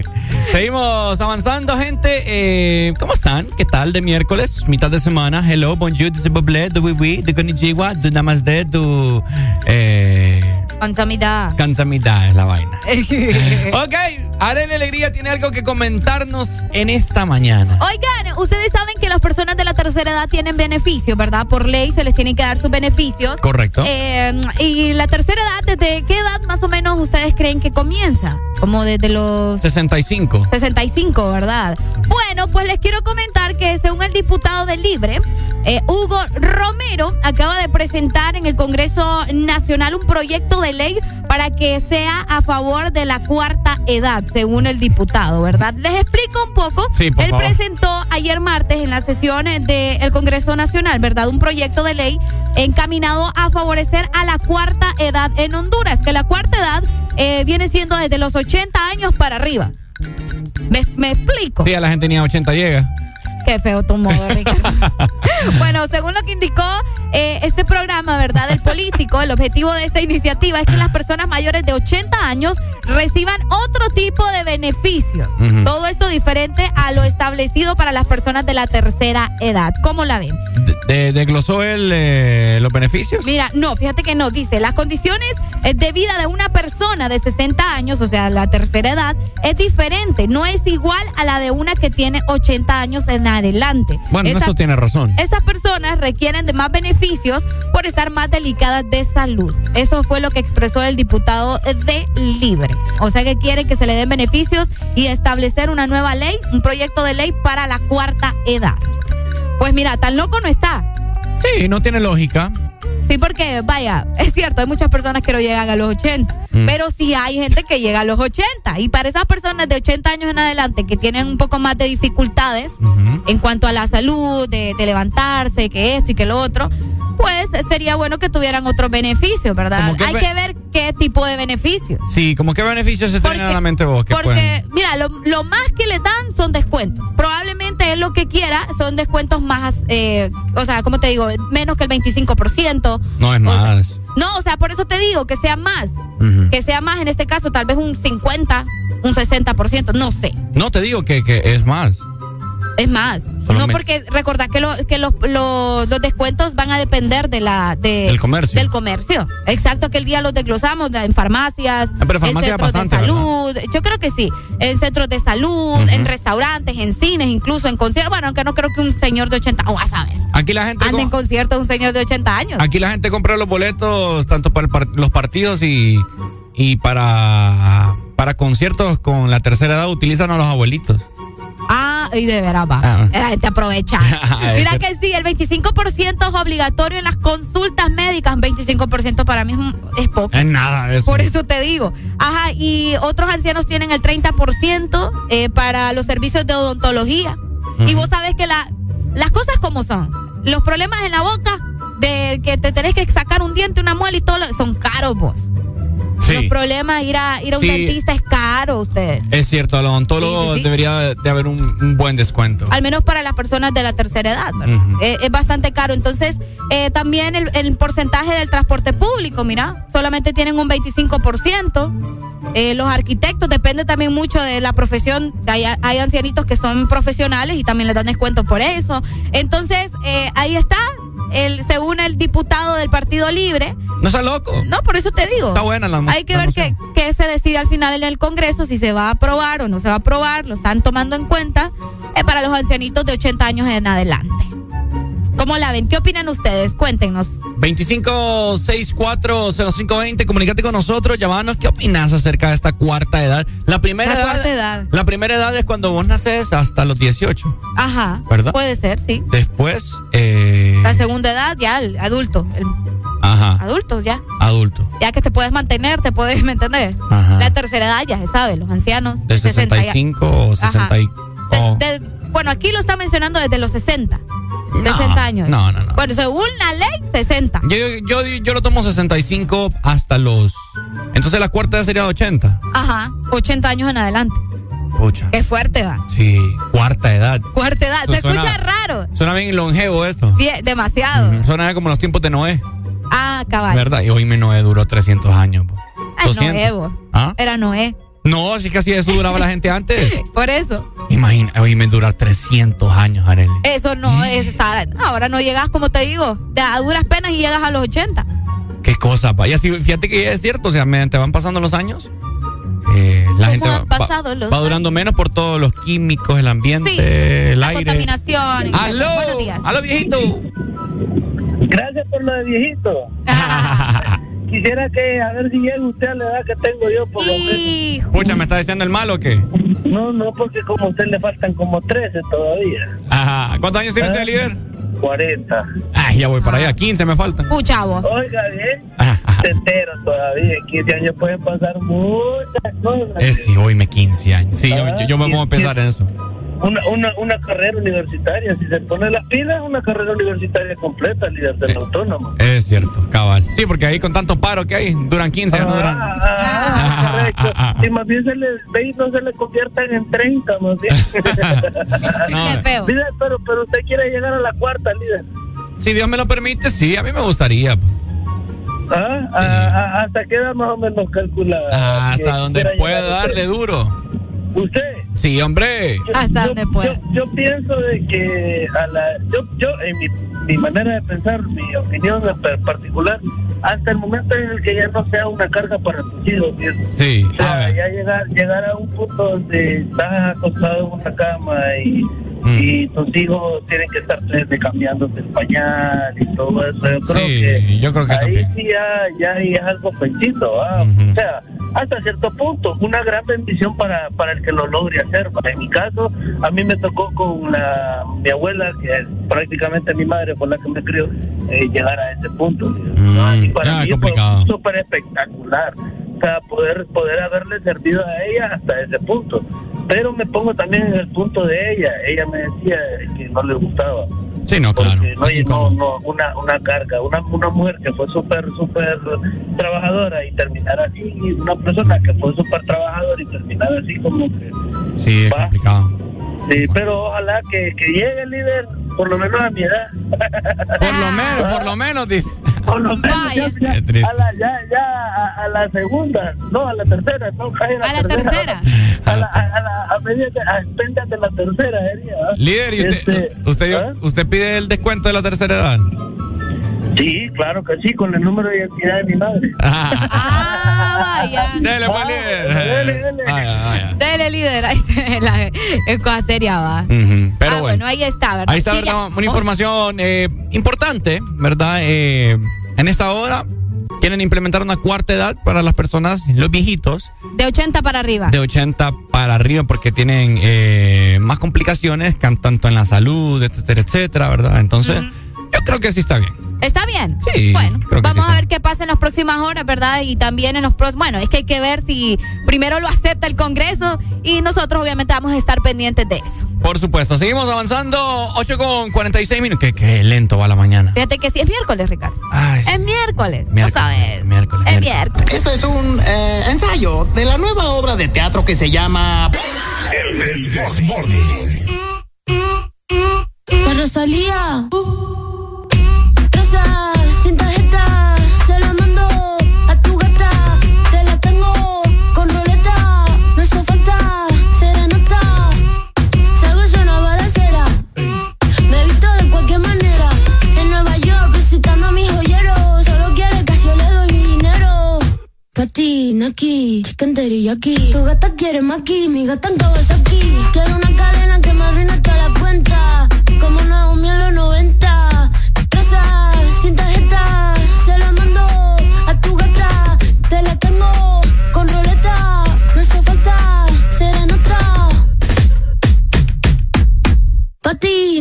seguimos avanzando, gente. Eh, ¿Cómo están? ¿Qué tal de miércoles? Mitad de semana. Hello, bonjour, de buble, de wiwi, de konnichiwa, de namaste, de... Eh. Kansamida es la vaina. ok, Arely Alegría tiene algo que comentarnos en esta mañana. Oigan, ustedes saben que las personas de la tercera edad tienen beneficios, ¿verdad? Por ley se les tienen que dar sus beneficios. Correcto. Eh, y la tercera edad, ¿desde qué edad más o menos ustedes creen que comienza? Como desde los 65. 65, ¿verdad? Bueno, pues les quiero comentar que según el diputado del Libre, eh, Hugo Romero acaba de presentar en el Congreso Nacional un proyecto de ley para que sea a favor de la cuarta edad, según el diputado, ¿verdad? Les explico un poco. Sí, por Él favor. presentó ayer martes en las sesiones del Congreso Nacional, ¿verdad? Un proyecto de ley encaminado a favorecer a la cuarta edad en Honduras, que la cuarta edad eh, viene siendo desde los 80 años para arriba. ¿Me, me explico? Sí, a la gente ni a 80 llega. Qué feo tu modo, Ricardo. bueno, según lo que indicó eh, este programa, ¿verdad? Del político, el objetivo de esta iniciativa es que las personas mayores de 80 años reciban otro tipo de beneficios. Todo esto diferente a lo establecido para las personas de la tercera edad. ¿Cómo la ven? De- ¿Desglosó él eh, los beneficios? Mira, no, fíjate que no. Dice, las condiciones eh, de vida de una persona de 60 años, o sea, la tercera edad, es diferente. No es igual a la de una que tiene 80 años en adelante. Bueno, eso tiene razón. Estas personas requieren de más beneficios por estar más delicadas de salud. Eso fue lo que expresó el diputado de Libre. O sea que quieren que se le den beneficios y establecer una nueva ley, un proyecto de ley para la cuarta edad. Pues mira, tan loco no está. Sí, no tiene lógica. Sí, porque vaya, es cierto, hay muchas personas que no llegan a los 80, Mm. pero sí hay gente que llega a los 80. Y para esas personas de 80 años en adelante que tienen un poco más de dificultades en cuanto a la salud, de, de levantarse, que esto y que lo otro, pues sería bueno que tuvieran otros beneficios, ¿verdad? ¿Cómo qué Hay be- que ver qué tipo de beneficios. Sí, como qué beneficios se tienen a la mente vos? que Porque, pueden- mira, lo, lo más que le dan son descuentos. Probablemente él lo que quiera son descuentos más, eh, o sea, como te digo, menos que el 25%. No es más. No, o sea, por eso te digo que sea más. Que sea más, en este caso, tal vez un 50, un 60%, no sé. No te digo que, que es más. Es más. Solo no, porque recordad que, lo- que los, los, los descuentos van a depender de la, de- Del comercio. Del comercio. Exacto, que el día los desglosamos en farmacias, Ah, pero en centros bastante, de salud. Yo creo que sí. En centros de salud, en restaurantes, en cines, incluso en conciertos. Bueno, aunque no creo que un señor de 80, oh, a ver. Aquí la gente Anda en co- concierto un señor de 80 años. aquí la gente compra los boletos tanto para par- los partidos y, y para, para conciertos con la tercera edad utilizan a los abuelitos. Ah, y de veras va. Ah. La gente aprovecha. Es Mira que sí, el 25% es obligatorio en las consultas médicas. 25% para mí es, poco. Es nada de eso. Por eso te digo. Ajá, y otros ancianos tienen el 30% eh, para los servicios de odontología. Y vos sabés que la, las cosas como son. Los problemas en la boca, de que te tenés que sacar un diente, una muela y todo, lo- son caros vos. Los problemas, ir a, ir a un Sí. dentista es caro, usted. es cierto, al odontólogo Sí, debería de haber un, un buen descuento. Al menos para las personas de la tercera edad. Eh, es bastante caro. Entonces, eh, también el, el porcentaje del transporte público, mira, solamente tienen un 25%. Eh, los arquitectos depende también mucho de la profesión. Hay, hay ancianitos que son profesionales y también les dan descuento por eso. Entonces, eh, ahí está. El, según el diputado del Partido Libre. No está loco. No, por eso te digo. Está buena la Hay que la ver qué, qué se decide al final en el Congreso, si se va a aprobar o no se va a aprobar. Lo están tomando en cuenta eh, para los ancianitos de 80 años en adelante. ¿Cómo la ven? ¿Qué opinan ustedes? Cuéntenos. 25640520, comunícate con nosotros, llamanos. ¿Qué opinas acerca de esta cuarta edad? La primera La edad, cuarta edad. La primera edad es cuando vos naces hasta los 18. Ajá. ¿Verdad? Puede ser, sí. Después, eh, La segunda edad, ya, el adulto. El ajá, adulto, ya. adulto. Ya que te puedes mantener, te puedes, ¿me entendés? Ajá. La tercera edad ya se sabe, los ancianos. De 60 ya. 65 o 60 y... oh. De- bueno, aquí lo está mencionando desde los 60. 60 años. no, no, no. Bueno, según la ley, 60. Yo, yo, yo, lo tomo 65 hasta los... Entonces la cuarta edad sería 80. Ajá, 80 años en adelante. Pucha. Qué fuerte va. Sí, cuarta edad. Cuarta edad. Se suena- escucha raro. Suena bien longevo eso. Bien, demasiado. Suena como los tiempos de Noé, Ah, cabal. ¿verdad? Y hoy mi Noé duró 300 años. 200. Noé. ¿Ah? Era Noé. No, sí que así eso duraba la gente antes. Por eso. Imagina, hoy me dura 300 años, Arely. Eso no es estar. Ahora no llegas, como te digo, de a duras penas y llegas a los 80. Qué cosa, vaya. Sí, fíjate que es cierto, o sea, mediante van pasando los años, eh, la gente va, han pasado los va durando menos por todos los químicos, el ambiente, Sí, el La aire. contaminación. ¡Aló! Buenos días. ¡Aló, viejito! Gracias por lo de viejito. Quisiera que, a ver si llega usted a la edad que tengo yo, por lo menos. Pucha, ¿me está diciendo el malo o qué? No, no, porque como a usted le faltan como 13 todavía. Ajá. ¿Cuántos años tiene usted, líder? 40. Ay, ya voy para allá, 15 me faltan. Puchavo. Oiga, bien. Se entero todavía. En 15 años pueden pasar muchas cosas. Es sí, hoy me 15 años. Sí, yo, yo- yo me pongo a pensar en eso. Una, una, una carrera universitaria. Si se pone las pilas, una carrera universitaria completa, líder del autónomo. Es cierto, cabal. Sí, porque ahí con tanto paro que hay, duran 15 años. duran... Ah, ah, correcto. Y más bien se le ve y no se le conviertan en 30, más bien. Qué feo. Líder, pero, pero usted quiere llegar a la cuarta, líder. Si Dios me lo permite, sí, a mí me gustaría. ¿Ah? A- a- ¿Hasta qué edad más o menos calculada? Ah, hasta donde pueda darle duro. ¿Usted? Sí, hombre. Hasta yo, donde pueda. Yo, yo pienso de que a la, yo, yo en mi, mi manera de pensar, mi opinión en particular, hasta el momento en el que ya no sea una carga para tus hijos, ¿cierto? Sí, O sea, ya llegar, llegar a un punto donde estás acostado en una cama y, Mm. y tus hijos tienen que estar desde cambiándose el pañal y todo eso. Yo creo Sí, que yo creo que ahí también. sí ya, ya ahí es algo fencito, ¿va? O sea, hasta cierto punto, una gran bendición para, para el que lo logre hacer. En mi caso, a mí me tocó con la, mi abuela, que es prácticamente mi madre fue la que me crió, eh, llegar a ese punto. ¿no? Y para ya, mí complicado. fue súper espectacular. O sea, poder, poder haberle servido a ella hasta ese punto. Pero me pongo también en el punto de ella. Ella me decía que no le gustaba. Sí, no, claro. Porque, no, no, no, una, una carga, una, una mujer que fue súper, súper trabajadora y terminar así, y una persona que fue súper trabajadora y terminar así como que... Sí, es complicado. Sí, pero ojalá que, que llegue el líder, por lo menos a mi edad. Por lo menos, por lo menos, dice. Menos, ya, ya, a la, ya, ya a, a la segunda, no, a la tercera, no, Jair, A la tercera. A la, a, a la, a medida de, a de la tercera, sería, ¿ah? Líder, ¿y usted, Este, usted, ¿ah? usted pide el descuento de la tercera edad? Sí, claro que sí, con el número de identidad de mi madre. Ah, vaya. Dele, pues, líder. Dele, dele. Vaya, vaya. Dele, líder. Ahí está, la- Es cosa seria, va. Pero ah, bueno. ahí está, ¿verdad? Ahí está, Sí, ¿verdad? ya. Una información eh, importante, ¿verdad? Eh, en esta hora quieren implementar una cuarta edad para las personas, los viejitos, De 80 para arriba. de 80 para arriba, porque tienen eh, más complicaciones, tanto en la salud, etcétera, etcétera, ¿verdad? Entonces, yo creo que sí está bien. ¿Está bien? Sí, Bueno, vamos sí a ver qué pasa en las próximas horas, ¿verdad? Y también en los próximos. Bueno, es que hay que ver si primero lo acepta el Congreso y nosotros, obviamente, vamos a estar pendientes de eso. Por supuesto, seguimos avanzando, 8 con 46 minutos. Qué, qué lento va la mañana. Fíjate que sí es miércoles, Ricardo. Ay, sí. Es miércoles. Miércoles, ¿No sabes? miércoles, Es miércoles. Esto es un eh, ensayo de la nueva obra de teatro que se llama La Rosalía. Aquí, chicken teriyaki. Tu gata quiere maki, mi gata en Kawasaki. Quiero una cadena que me arruine toda la cuenta. Como Naomi en los 90.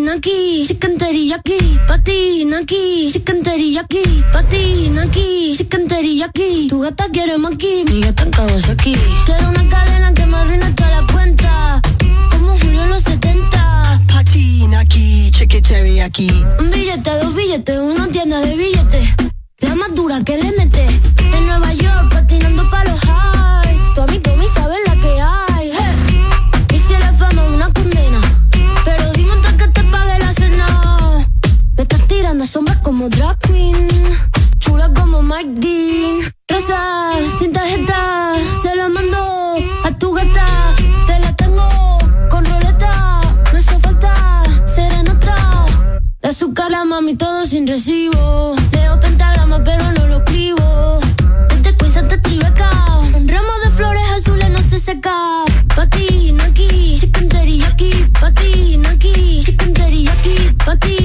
Aquí, chicken teriyaki. Patina aquí, chicken teriyaki. Patina aquí, chicken teriyaki. Tu gata quiere maki, mi gata en Kawasaki. Quiero una cadena que me arruine toda la cuenta. Como Julio en los 70. Patina aquí, chicken teriyaki. Un billete, dos billetes, una tienda de billetes. La más dura que le mete. En Nueva York, patinando pa' los highs. Tu amigo Tommy sabe la que como drag queen. Chula como Mike Dean. Rosa, sin tarjeta, se la mando a tu gata. Te la tengo con roleta. No hizo falta serenata. De azúcar la mami todo sin recibo. Leo pentagrama pero no lo escribo. Este quiz te tribeca. Un ramo de flores azules no se seca. Patina aquí, chicken teriyaki. Patina aquí, chicken teriyaki. Patina aquí,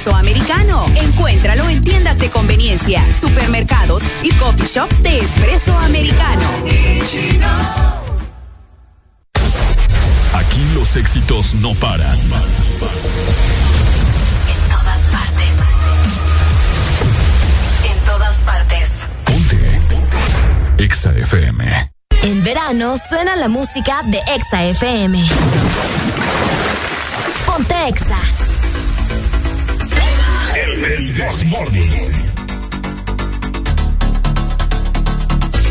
Espresso americano. Encuéntralo en tiendas de conveniencia, supermercados y coffee shops de espresso americano. Aquí los éxitos no paran. En todas partes. En todas partes. Exa FM. En verano suena la música de Exa FM. Ponte Exa.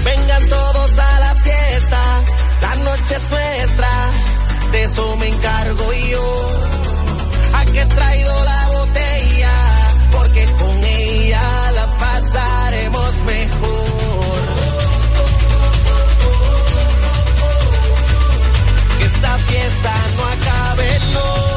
Vengan todos a la fiesta, la noche es nuestra, de eso me encargo yo. ¿A qué traído la botella? Porque con ella la pasaremos mejor. Que esta fiesta no acabe, no.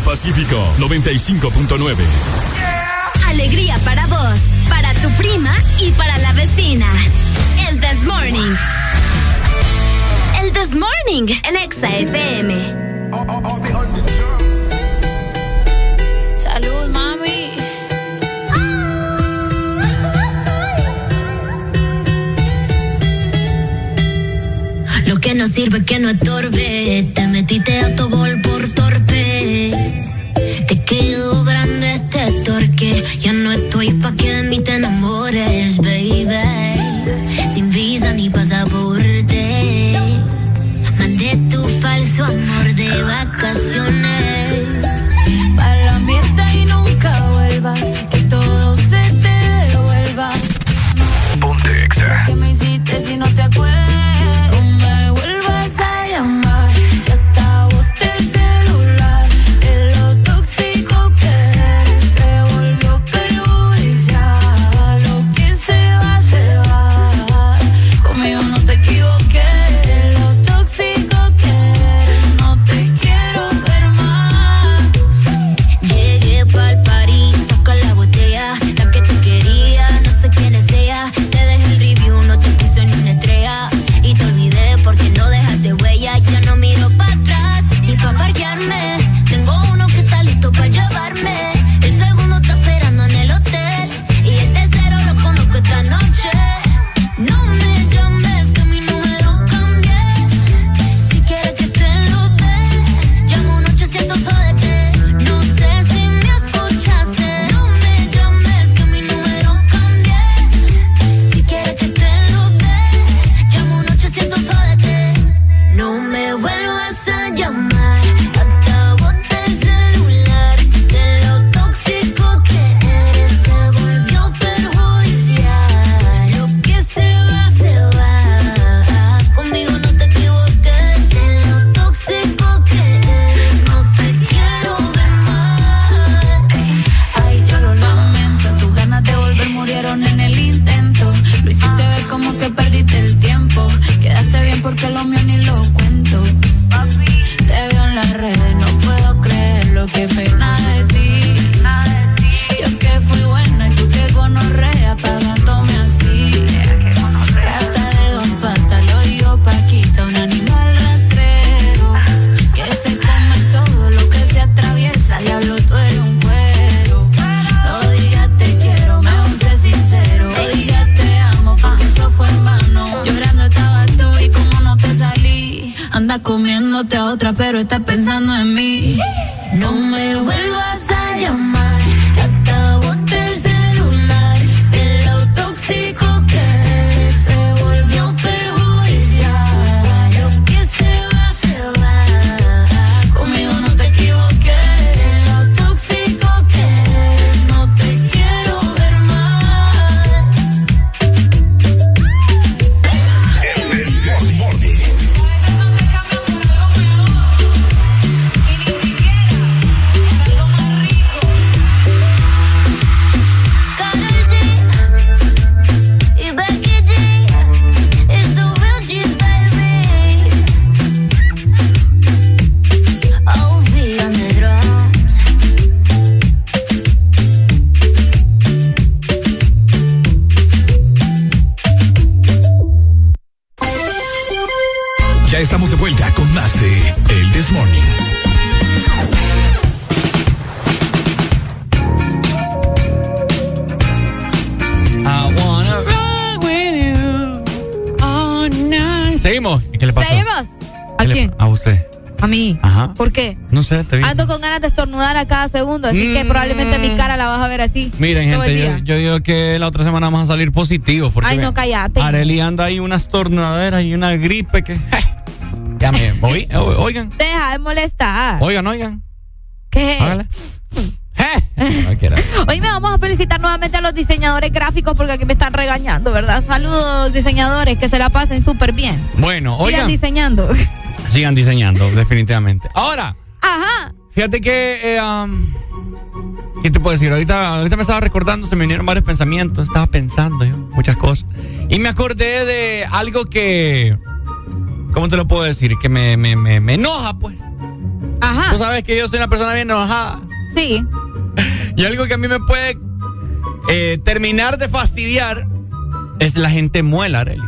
Pacífico 95.9. así que probablemente mi cara la vas a ver así. Miren, gente. Yo, digo que la otra semana vamos a salir positivos. Ay, no, cállate. Areli anda ahí unas tornaderas y una gripe que. ya me voy. Eh, oigan. Deja de molestar. Oigan, oigan. ¿Qué? Hágale. ¿Eh? Hoy me vamos a felicitar nuevamente a los diseñadores gráficos porque aquí me están regañando, ¿verdad? Saludos, diseñadores, que se la pasen súper bien. Bueno, oigan. Sigan diseñando. Sigan diseñando, definitivamente. Ahora. Ajá. Fíjate que. Eh, ¿Qué te puedo decir? Ahorita, me estaba recordando, se me vinieron varios pensamientos. Estaba pensando yo, muchas cosas. Y me acordé de algo que. ¿Cómo te lo puedo decir? Que me, me, me, enoja, pues. Ajá. Tú sabes que yo soy una persona bien enojada. Sí. Y algo que a mí me puede eh, terminar de fastidiar es la gente muela, Arely.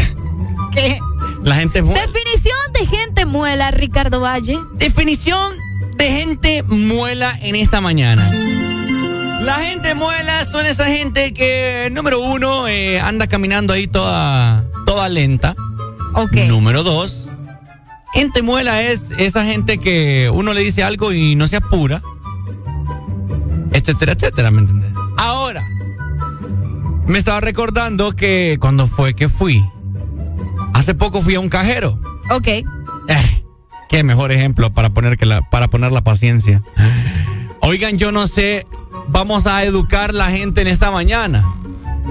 ¿Qué? La gente muela. Definición de gente muela, Ricardo Valle. Definición de gente muela en esta mañana. La gente muela son esa gente que, número uno, eh, anda caminando ahí toda, toda lenta. Ok. Número dos, gente muela es esa gente que uno le dice algo y no se apura. Etcétera, etcétera, ¿me entiendes? Ahora, me estaba recordando que cuando fue que fui, hace poco fui a un cajero. Ok. Eh, qué mejor ejemplo para poner, que la, para poner la paciencia. Oigan, yo no sé, vamos a educar la gente en esta mañana.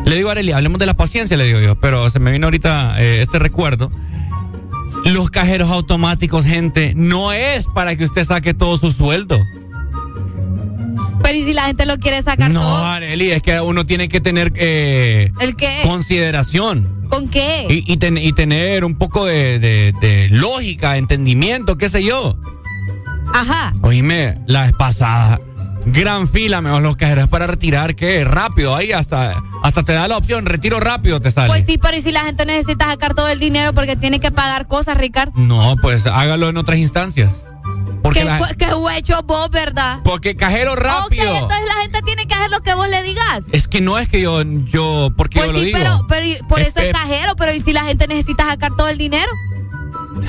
Le digo a Arely, hablemos de la paciencia, le digo yo, pero se me vino ahorita eh, este recuerdo. Los cajeros automáticos, gente, no es para que usted saque todo su sueldo. Pero ¿y si la gente lo quiere sacar No, todo? Arely, es que uno tiene que tener eh, ¿El qué? consideración. ¿Con qué? Y, y ten- y tener un poco de, de- de lógica, entendimiento, qué sé yo. Ajá. Oíme, la vez pasada, gran fila, mejor los cajeros para retirar, que rápido, ahí hasta, hasta te da la opción, retiro rápido te sale. Pues sí, pero ¿y si la gente necesita sacar todo el dinero porque tiene que pagar cosas, Ricardo? No, pues hágalo en otras instancias. Porque, ¿Qué, la- qué huecho vos, ¿verdad? porque cajero rápido. Ok, entonces la gente tiene que hacer lo que vos le digas. Es que no es que yo, yo, porque Pues yo lo sí, digo. pero, pero por Es eso es que- cajero, pero ¿y si la gente necesita sacar todo el dinero?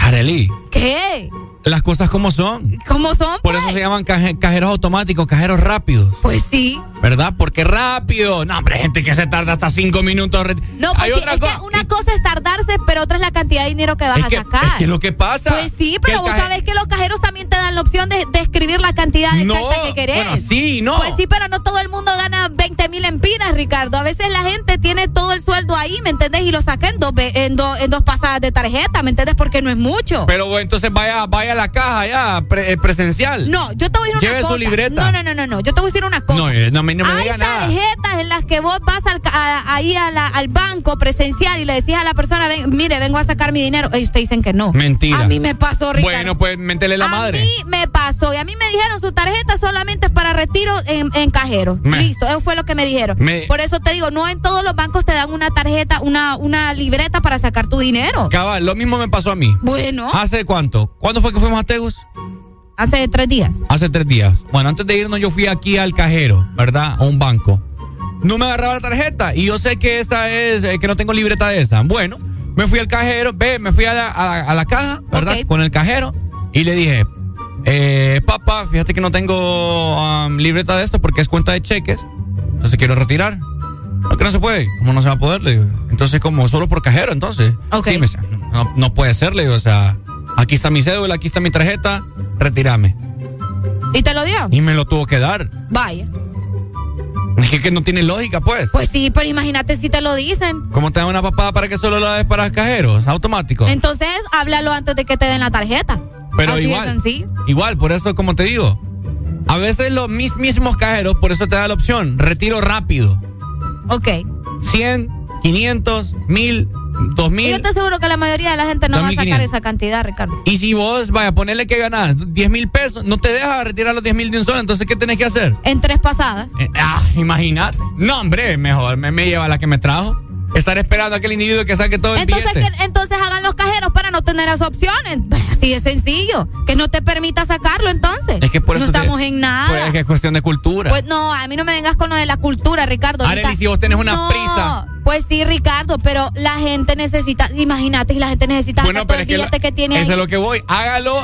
Arely, ¿Qué? las cosas como son. ¿Cómo son? Por eso se llaman caje- cajeros automáticos, cajeros rápidos. Pues sí. ¿Verdad? Porque rápido. No, hombre, gente que se tarda hasta cinco minutos. No, pues Hay otra es que una cosa es tardarse, pero otra es la cantidad de dinero que vas Es a que, sacar. es que lo que pasa. Pues sí, pero vos sabés que los cajeros también te dan la opción de, de escribir la cantidad No, exacta que querés. bueno, sí, no. Pues sí, pero no todo el mundo gana 20 mil empiras, Ricardo. A veces la gente tiene todo el sueldo ahí, ¿me entendés? Y lo saca en dos, en dos, en dos pasadas de tarjeta, ¿me entendés? Porque no es mucho. Pero entonces vaya, vaya a la caja ya, pre- eh, presencial. no, yo te voy a decir Lleve una su cosa. libreta. No, no, no, no, no. Yo te voy a decir una cosa. No, eh, no, me- no me Hay nada. tarjetas en las que vos vas al, a- ahí a la- al banco presencial y le decís a la persona, ven, mire, vengo a sacar mi dinero. Ellos te dicen que no. Mentira. A mí me pasó, Ricardo. Bueno, pues métele la a madre. mí me pasó y a mí me dijeron su tarjeta solamente es para retiro en, en cajero. Me- Listo, eso fue lo que me dijeron. Me- Por eso te digo, no en todos los bancos te dan una tarjeta, una, una libreta para sacar tu dinero. Cabal, lo mismo me pasó a mí. Bueno, ¿Hace cuánto? ¿Cuándo fue que fuimos a Tegus? Hace tres días. Hace tres días. Bueno, antes de irnos yo fui aquí al cajero, ¿verdad? A un banco. No me agarraba la tarjeta y yo sé que esa es, eh, que no tengo libreta de esa. Bueno, me fui al cajero, ve, me fui a la, a la- a la caja, ¿verdad? Con el cajero y le dije, eh, papá, fíjate que no tengo um, libreta de esto porque es cuenta de cheques, entonces quiero retirar. No, que no se puede. ¿Cómo no se va a poder? Le digo. Entonces, como solo por cajero, entonces. Ok. Sí, me no, no puede ser, le digo, o sea, aquí está mi cédula, aquí está mi tarjeta, retírame. ¿Y te lo dio? Y me lo tuvo que dar. Vaya. Es que, no tiene lógica, pues. Pues sí, pero imagínate si te lo dicen. ¿Cómo te dan una papada para que solo la des para cajeros? Automático. Entonces, háblalo antes de que te den la tarjeta. Pero Así igual. Igual, por eso, como te digo. A veces los mis- mismos cajeros, por eso te da la opción, retiro rápido. Ok. 100, 500, 1000, Y 2000. yo te aseguro que la mayoría de la gente no va a sacar 2500. esa cantidad, Ricardo. Y si vos, vaya, ponerle que ganás 10 mil pesos, no te deja retirar los 10 mil de un solo, entonces, ¿qué tenés que hacer? En tres pasadas. Eh, ah, imagínate. No, hombre, mejor me, me lleva la que me trajo. Estar esperando a aquel individuo que saque todo el Entonces, billete. que, entonces hagan los cajeros para no tener esas opciones. Así de sencillo. Que no te permita sacarlo entonces. Es que por no eso te- estamos en nada. Pues es que es cuestión de cultura. Pues no, a mí no me vengas con lo de la cultura, Ricardo. Arely, si vos tenés una No, prisa. Pues sí, Ricardo, pero la gente necesita, imagínate, y la gente necesita bueno, todo el es que, billete lo- que tiene eso ahí. es lo que voy. Hágalo,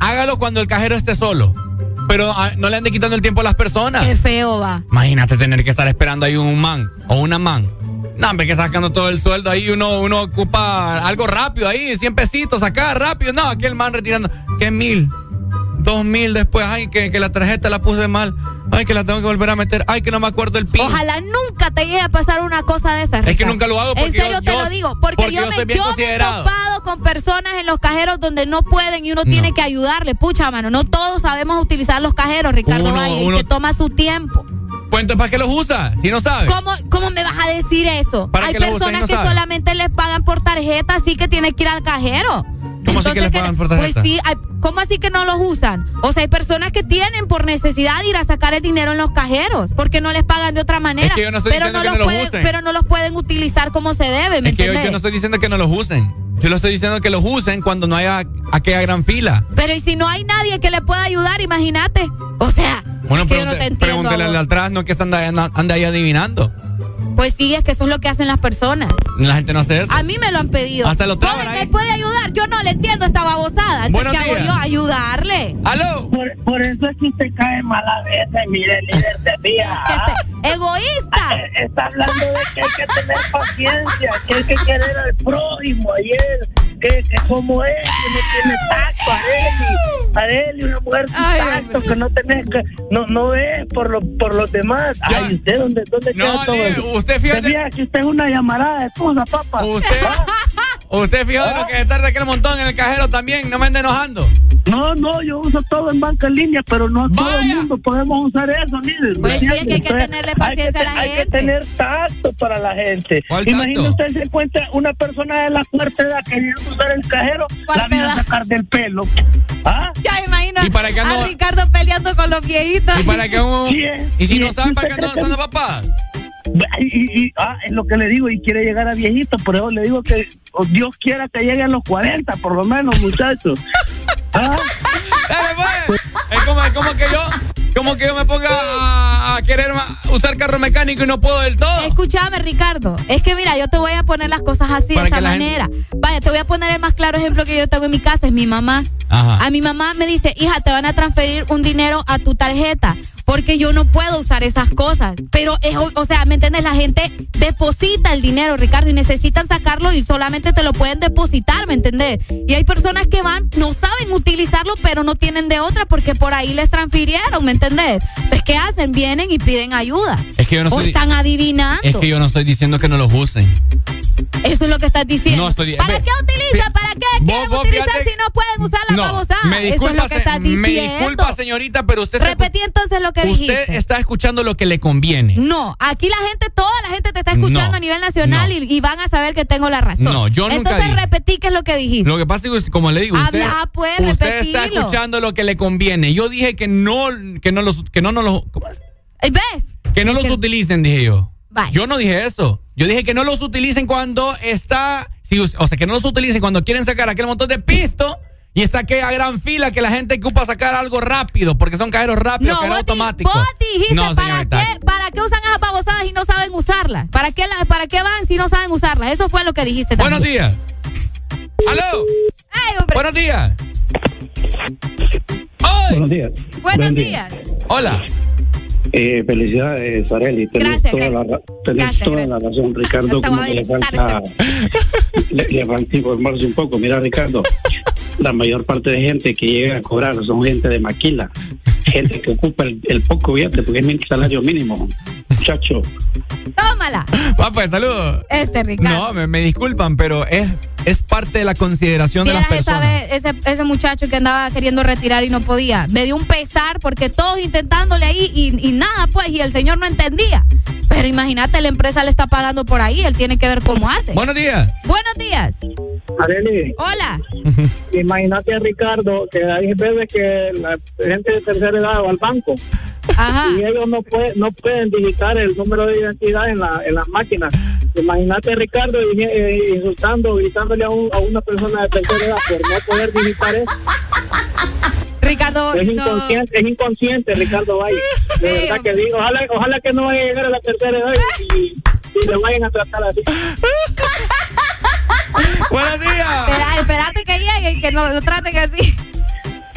hágalo cuando el cajero esté solo. Pero ah, no le ande quitando el tiempo a las personas. Qué feo va. Imagínate tener que estar esperando ahí un man o una man. No, hombre, que sacando todo el sueldo ahí, uno, uno ocupa algo rápido ahí, 100 pesitos, sacar rápido. No, aquí el man retirando, que mil, dos mil después, ay, que, que la tarjeta la puse mal, ay, que la tengo que volver a meter, ay, que no me acuerdo el pin. Ojalá nunca te llegue a pasar una cosa de esas. Es que Ricardo. nunca lo hago porque En serio yo- te yo- lo digo, porque, porque yo, yo me, yo me he topado con personas en los cajeros donde no pueden y uno tiene que ayudarle. Pucha, mano, no todos sabemos utilizar los cajeros, Ricardo Uno- Valle, uno- y se toma su tiempo. Pues entonces, ¿para qué los usa? Si no sabe. ¿Cómo, ¿Cómo me vas a decir eso? ¿Para Hay personas no que sabe? solamente les pagan por tarjeta, así que tienen que ir al cajero. ¿Cómo así que les Entonces, pagan por Pues sí, hay- ¿cómo así que no los usan? O sea, hay personas que tienen por necesidad ir a sacar el dinero en los cajeros porque no les pagan de otra manera. Es que yo no estoy pero diciendo no que los no los pueden, usen. Pero no los pueden utilizar como se debe, ¿me Es que yo, no estoy diciendo que no los usen. Yo lo estoy diciendo que los usen cuando no haya aquella gran fila. Pero y si no hay nadie que le pueda ayudar, imagínate. O sea, Bueno, es que yo no te entiendo. pregúntele al de atrás, no que anda, anda- anda ahí adivinando. Pues sí, es que eso es lo que hacen las personas. La gente no hace eso. A mí me lo han pedido. Hasta lo traban ¿me puede ayudar? Yo no le entiendo esta babosada. Entonces, Buenos ¿qué hago yo? Ayudarle. ¡Aló! Por, por eso es que usted cae mal a veces, mire, líder de día. ¡Egoísta! Está hablando de que hay que tener paciencia, que hay que querer al prójimo. Ayer, que, que como es, que no tiene tacto, Areli. Areli, una mujer sin tacto, que no tenés que, no, no ve por, lo, por los demás. Ay, ¿usted dónde, dónde No, queda todo líder, eso? usted fíjate- fija que usted es una llamarada de cosa, papá. Usted, usted fíjate Ah. lo que está de aquel montón en el cajero también, no me ande enojando. No, no, yo uso todo en banca en línea, pero no todo el mundo podemos usar eso, líder. Pues sí, es que hay que tenerle hay que paciencia a la te- Hay que gente. tener tacto para la gente. ¿Cuál Imagínese usted se encuentra una persona de la fuerte edad queriendo usar el cajero, la viene a sacar del pelo. ¿Ah? Ya me imagino ¿Y para qué a Ricardo peleando con los viejitos. ¿Y para qué un-. ¿Y si no saben ¿Y para qué no cree que- están papá? Y, ah, es lo que le digo, y quiere llegar a viejito, por eso le digo que Dios quiera que llegue a los 40, por lo menos, muchachos. ¿Ah? Dale, pues. Es como, como que yo, como que yo me ponga a querer usar carro mecánico y no puedo del todo. Escúchame, Ricardo. Es que mira, yo te voy a poner las cosas así, de esta manera. Vaya, te voy a poner el más claro ejemplo que yo tengo en mi casa, es mi mamá. Ajá. A mi mamá me dice, hija, te van a transferir un dinero a tu tarjeta, porque yo no puedo usar esas cosas. Pero, es, o sea, ¿me entiendes? La gente deposita el dinero, Ricardo, y necesitan sacarlo y solamente te lo pueden depositar, ¿me entiendes? Y hay personas que van, no saben utilizarlo, pero no tienen de otra porque por ahí les transfirieron, ¿me entendés? Entonces, ¿qué hacen? Vienen y piden ayuda. Es que yo no o estoy, están adivinando. es que yo no estoy diciendo que no los usen. Eso es lo que estás diciendo. No estoy- ¿Para ve- qué utilizan? ¿Para qué Vos- quieren vos utilizar fíjate- si no pueden usar la No, babosada? me Eso es lo que estás diciendo. me disculpa, señorita, pero usted Repetí entonces lo que usted dijiste. está escuchando lo que le conviene. No, aquí la gente, toda la gente te está escuchando No, a nivel nacional y, y van a saber que tengo la razón. No, yo nunca Entonces dije. repetí qué es lo que dijiste. Lo que pasa es que, como le digo, usted, Habla, pues, usted está escuchando lo que le conviene. Yo dije que no, que no los, que no, no los, ¿cómo es? ¿Ves? que no los utilicen, dije yo. Yo no dije eso. Yo dije que no los utilicen cuando está, si o sea, que no los utilicen cuando quieren sacar aquel montón de pisto y está aquella gran fila que la gente ocupa sacar algo rápido, porque son cajeros rápidos, No, cajeros automáticos. vos dijiste no, para qué, para qué usan esas babosadas y no saben usarlas. ¿Para qué, la- ¿Para qué van si no saben usarlas? Eso fue lo que dijiste Buenos también. días. ¡Aló! Ay, hombre. Buenos días. Buenos días. Buenos Buen días. Hola. Eh, felicidades, Areli. Tenés Gracias, toda, gracias. La, tenés Gracias, toda la razón, Ricardo. Como que le falta, le, le falta informarse un poco. Mira, Ricardo, la mayor parte de gente que llega a cobrar son gente de maquila. Gente que ocupa el, el poco billete porque es mi salario mínimo. Muchacho. Tómala. Va, pues, saludos. Este, Ricardo. No, me, me disculpan, pero es, es parte de la consideración de las Vieras esa personas. vez, ese, ese muchacho que andaba queriendo retirar y no podía. Me dio un pesar porque todos intentándole ahí y, y nada, pues, y el señor no entendía. Pero imagínate, la empresa le está pagando por ahí, él tiene que ver cómo hace. Buenos días. Buenos días. Areli, Hola. imagínate a Ricardo que hay veces que la gente de tercera edad va al banco y ellos no pueden no pueden digitar el número de identidad en la en las máquinas. Imagínate a Ricardo y- eh, insultando, gritándole a, un- a una persona de tercera edad por no poder digitar eso. Ricardo, es no. inconsciente, es inconsciente Ricardo Valle. De verdad que digo, ojalá, ojalá que no vaya a llegar a la tercera edad y, y le vayan a tratar así. Buenos días. Espera, espérate que llegue y que no lo traten así.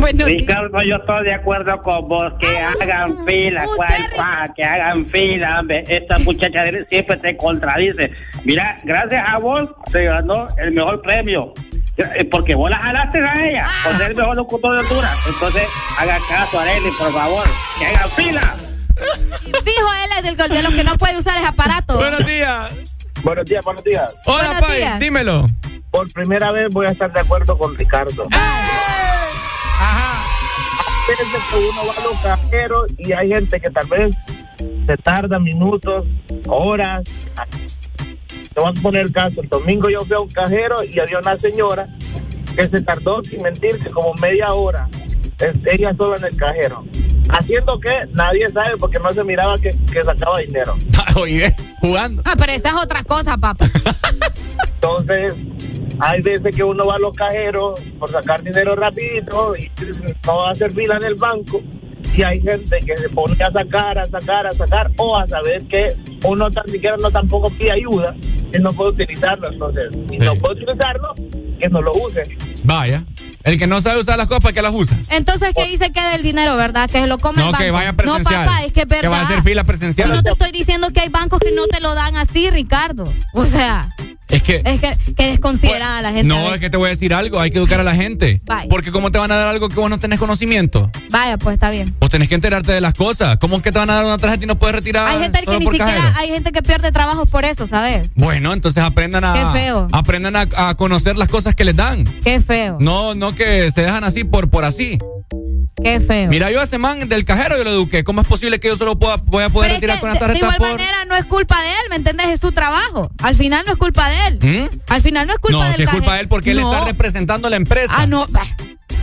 Bueno, Ricardo, yo estoy de acuerdo con vos, que hagan fila, cual, que hagan fila, hombre. Esta muchacha siempre te contradice. Mira, gracias a vos se ganó el mejor premio. Eh, Porque vos la jalaste a ella, por ser el mejor locutor de altura. Entonces, haga caso a Arely, por favor, que hagan fila. Fijo, él es del, de los que no puede usar ese aparato. Buenos días. Buenos días, buenos días. Hola, Buenos Pai, días. dímelo. Por primera vez voy a estar de acuerdo con Ricardo. Hay veces que uno va a los cajeros y hay gente que tal vez se tarda minutos, horas. Te voy a poner caso. El domingo yo fui a un cajero y había una señora que se tardó, sin mentirse, como media hora. ella sola en el cajero. Haciendo que nadie sabe porque no se miraba que, que sacaba dinero. Oye, jugando. Ah, pero esa es otra cosa, papá. Entonces, hay veces que uno va a los cajeros por sacar dinero rapidito y no va a hacer fila en el banco. Y hay gente que se pone a sacar, a sacar, a sacar, o a saber que uno tan siquiera no tampoco pide ayuda y no puede utilizarlo. Entonces, si no puede utilizarlo, que no lo use. Vaya. El que no sabe usar las cosas, que las usa? Entonces, ¿qué dice que del dinero, verdad? Que se lo come No, el banco. que vaya presencial. No, papá, es que es verdad. Que va a hacer fila presencial. Y no te estoy diciendo que hay bancos que no te lo dan así, Ricardo. O sea, Es que. es que, que desconsiderada la gente. No, es que te voy a decir algo, hay que educar a la gente. Vaya. Porque ¿cómo te van a dar algo que vos no tenés conocimiento? Vaya, pues está bien. Vos tenés que enterarte de las cosas. ¿Cómo es que te van a dar una tarjeta y no puedes retirar Hay gente que ni siquiera, cajero? hay gente que pierde trabajo por eso, ¿sabes? Bueno, entonces aprendan a Qué feo. aprendan a, a conocer las cosas que les dan. Qué feo, No, no que se dejan así por por así. qué feo. Mira, yo a ese man del cajero yo lo eduqué. ¿Cómo es posible que yo solo pueda, voy a poder Pero es retirar que con de, la de tarjeta igual por manera no es culpa de él, ¿me entiendes? Es su trabajo. Al final no es culpa de él. ¿Mm? Al final no es culpa No, del si es culpa de él porque él No. está representando a la empresa. Ah, no.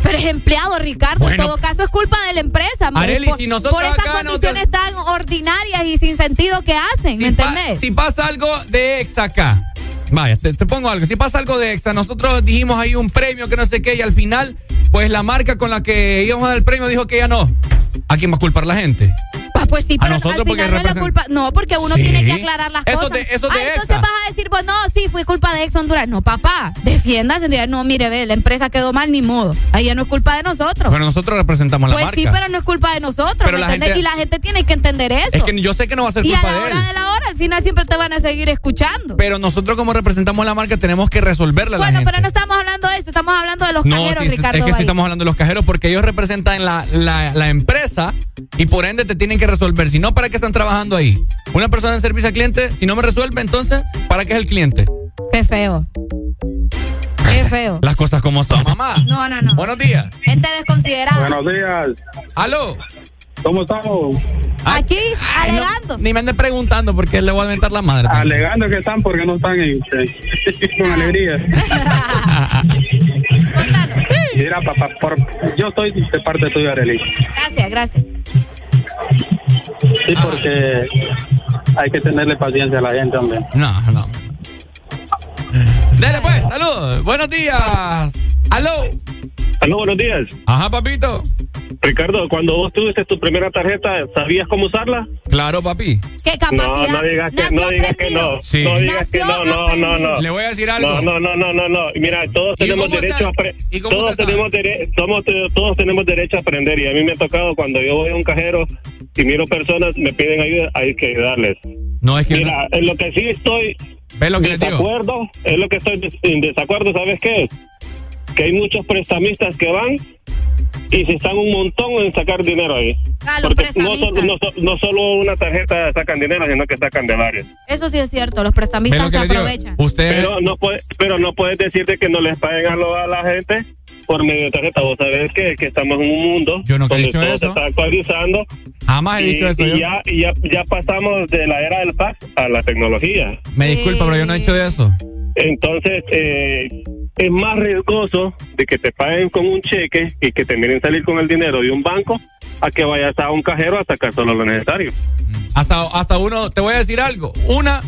Pero es empleado, Ricardo. Bueno. en todo caso es culpa de la empresa. Arely, por, si nosotros por esas acá condiciones tan ordinarias y sin sentido que hacen, ¿me si, pa- entendés? si pasa algo de ex acá. Vaya, te, te pongo algo. Si pasa algo de exa, nosotros dijimos ahí un premio que no sé qué, y al final, pues la marca con la que íbamos a dar el premio dijo que ya no. ¿A quién va a culpar la gente? Pues sí, A pero nosotros al final no es la culpa. No, porque uno Sí. tiene que aclarar las Eso cosas. de- eso de ah, entonces vas a decir, pues no, sí, fue culpa de Ex Honduras. No, papá, defiéndase. No, mire, ve, la empresa quedó mal, ni modo. Ahí ya no es culpa de nosotros. Pero nosotros representamos la pues marca. sí, pero no es culpa de nosotros. Pero ¿me la gente- Y la gente tiene que entender eso. Es que yo sé que no va a ser y a culpa la de él. hora de la hora, al final siempre te van a seguir escuchando. Pero nosotros como representamos la marca tenemos que resolverle a la bueno, gente. pero no estamos hablando de eso, estamos hablando de los No, cajeros, sí, Ricardo. es que sí estamos hablando de los cajeros porque ellos representan la, la, la empresa y por ende te tienen que resolver. Si no, ¿para qué están trabajando ahí? Una persona en servicio al cliente, si no me resuelve, entonces, ¿para qué es el cliente? Qué feo. Qué feo. Las cosas como son, mamá. No, no, no. Buenos días. Gente desconsiderada. Buenos días. ¿Aló? ¿Cómo estamos? Aquí, Ay, no, alegando. ni me ande preguntando porque le voy a aventar la madre. Alegando que están porque no están en, con alegría. Mira, papá, por, yo estoy de parte tuya, Arely. Gracias, gracias. Sí, porque hay que tenerle paciencia a la gente, hombre. No, no. Dale pues, salud. Buenos días. Aló. Aló, buenos días. Ajá, papito. Ricardo, cuando vos tuviste tu primera tarjeta, ¿sabías cómo usarla? Claro, papi. ¿Qué No, no digas que no, digas que no. Sí. No digas que no, no, no, no. Le voy a decir algo. No, no, no, no, no, no. Mira, todos ¿Y tenemos cómo derecho está? a apre- ¿Y cómo todos tenemos dere- somos- todos tenemos derecho a aprender y a mí me ha tocado cuando yo voy a un cajero y miro personas me piden ayuda, hay que ayudarles. No es que Mira, en lo que sí estoy ¿Ves lo que les digo? desacuerdo, es lo que estoy en desacuerdo, ¿sabes qué es? Que hay muchos prestamistas que van y se están un montón en sacar dinero ahí. Ah, Porque no, no, so- no solo una tarjeta sacan dinero, sino que sacan de varios. Eso sí es cierto, los prestamistas se aprovechan. Pero no, puede, pero no puedes decir de que no les paguen a, lo- a la gente por medio de tarjeta. Vos sabés que, que estamos en un mundo Yo nunca he donde dicho todo eso. se está actualizando. Jamás he y, dicho eso y yo. ya, y ya, ya pasamos de la era del fax a la tecnología. Me disculpa, pero yo no he dicho eso. Entonces, eh, es más riesgoso de que te paguen con un cheque y que te miren salir con el dinero de un banco a que vayas a un cajero a sacar solo lo necesario. Hasta, hasta uno, te voy a decir algo. Una,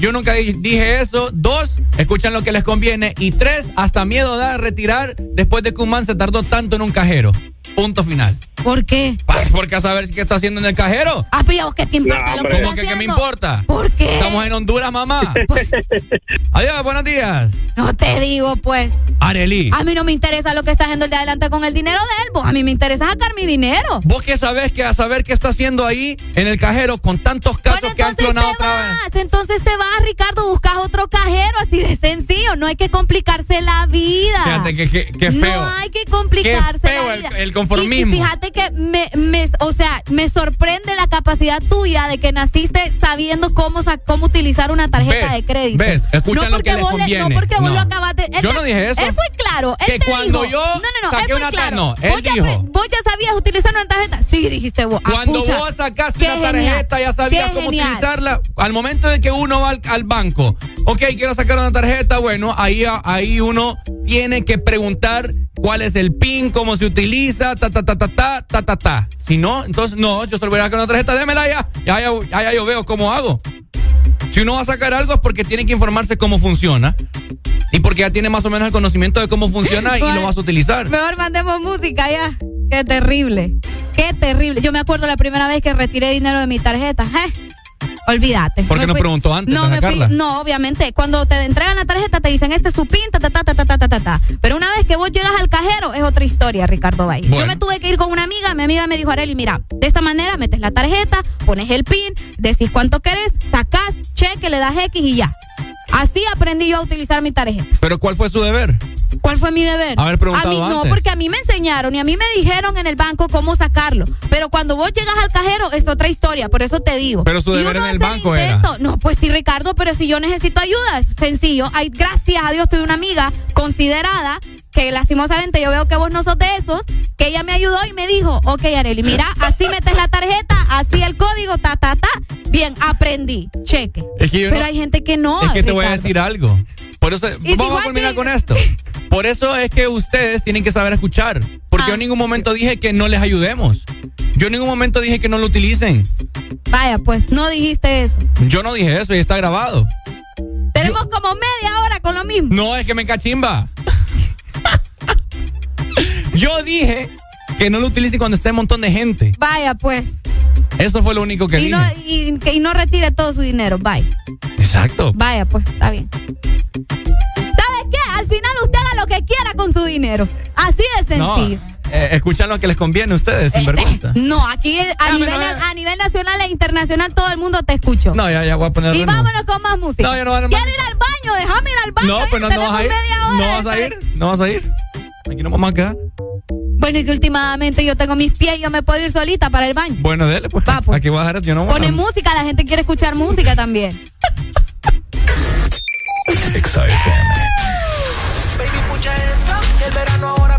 yo nunca di- dije eso. Dos, escuchan lo que les conviene. Y tres, hasta miedo da retirar después de que un man se tardó tanto en un cajero. Punto final. ¿Por qué? Porque a saber qué está haciendo en el cajero. Ah, pero ¿y a vos qué te importa No, lo que ¿Cómo que qué me haciendo? importa? ¿Por qué? Estamos en Honduras, mamá. Adiós, buenos días. No te digo, pues. Arely. A mí no me interesa lo que está haciendo el de adelante con el dinero de él. vos. A mí me interesa sacar mi dinero. ¿Vos qué sabés que a saber qué está haciendo ahí en el cajero con tantos casos que han clonado otra vez? Vas, Entonces te vas, Ricardo, buscas otro cajero así de sencillo. No hay que complicarse la vida. Fíjate que, que, que feo. No hay que complicarse Qué feo la el- vida. El conformismo. Y, y fíjate que me, me, o sea, me sorprende la capacidad tuya de que naciste sabiendo cómo, cómo utilizar una tarjeta ¿Ves? de crédito. ¿Ves? Escuchan no lo que les vos le- conviene. no porque vos No. lo acabas de te- él Yo te- no dije eso. Él fue claro. Él Que te cuando dijo- yo no, no, no, saqué él fue una claro. no, él vos dijo- vos ya sabías utilizar una tarjeta. Sí, dijiste vos. Ah, Cuando vos sacaste una genial, tarjeta, ya sabías cómo genial. utilizarla. Al momento de que uno va al, al banco, ok, quiero sacar una tarjeta, bueno, ahí, ahí uno tiene que preguntar cuál es el PIN, cómo se utiliza, ta, ta, ta, ta, ta, ta, ta, ta. Si no, entonces, no, yo solo voy a sacar una tarjeta, démela ya. Ya, ya, ya, ya yo veo cómo hago. Si uno va a sacar algo es porque tiene que informarse cómo funciona. Y porque ya tiene más o menos el conocimiento de cómo funciona y Bueno, lo vas a utilizar. Mejor mandemos música ya. Qué terrible. Qué terrible. Yo me acuerdo la primera vez que retiré dinero de mi tarjeta. ¿eh? Olvídate. ¿Por qué no preguntó antes? No, no, obviamente. Cuando te entregan la tarjeta te dicen, este es su pinta, ta, ta, ta, ta, ta, ta, Pero una vez que vos llegas al cajero, es otra historia, Ricardo Valle. Yo me tuve que ir con una amiga, mi amiga me dijo, Areli, mira, de esta manera metes la tarjeta, pones el pin, decís cuánto querés, sacás, cheque, le das X y ya. Así aprendí yo a utilizar mi tarjeta. ¿Pero cuál fue su deber? ¿Cuál fue mi deber? Haber preguntado a mí no, porque a mí me enseñaron y a mí me dijeron en el banco cómo sacarlo. Pero cuando vos llegas al cajero es otra historia, por eso te digo. Pero su deber en el banco era. intento. No, pues sí, Ricardo, pero si yo necesito ayuda, sencillo. Ay, gracias a Dios tuve una amiga considerada que lastimosamente yo veo que vos no sos de esos, que ella me ayudó y me dijo, ok, Areli, mira, así metes la tarjeta, así el código, ta, ta, ta. Bien, aprendí, cheque. Es que yo pero no- hay gente que no. Es que te voy a decir algo. Por eso, si vamos a llega- con esto. Por eso es que ustedes tienen que saber escuchar. Porque Ah. yo en ningún momento dije que no les ayudemos. Yo en ningún momento dije que no lo utilicen. Vaya, pues no dijiste eso. Yo no dije eso y está grabado. Tenemos como media hora con lo mismo. No, es que me cachimba. Yo dije que no lo utilicen cuando esté un montón de gente. Vaya, pues. Eso fue lo único que Y dije. no, y, no retire todo su dinero. Vaya. Exacto. Vaya, pues, está bien. ¿Sabe qué? Al final usted haga lo que quiera con su dinero. Así de No, sencillo. eh, escuchan lo que les conviene a ustedes, sin vergüenza. No, aquí a nivel, a nivel nacional e internacional todo el mundo te escucho. No, ya, ya voy a poner y vámonos con más música. No, yo no voy a- Quiero ir al baño, déjame ir al baño. No, ya pues no, no vas a ir. No vas a ir. No vas a ir. Aquí no vamos a quedar. Bueno, y que últimamente yo tengo mis pies y yo me puedo ir solita para el baño. Bueno, dele, pues. Aquí voy a dejar. Yo no voy a- Pone música, la gente quiere escuchar música también. Baby, up. El verano ahora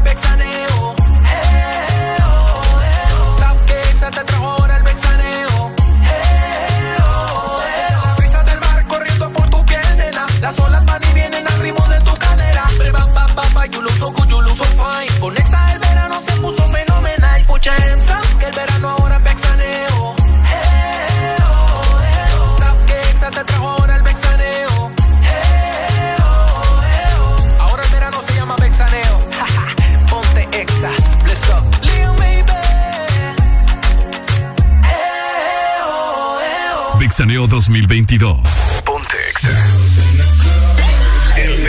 Mixaneo 2022. Ponte Exa. El,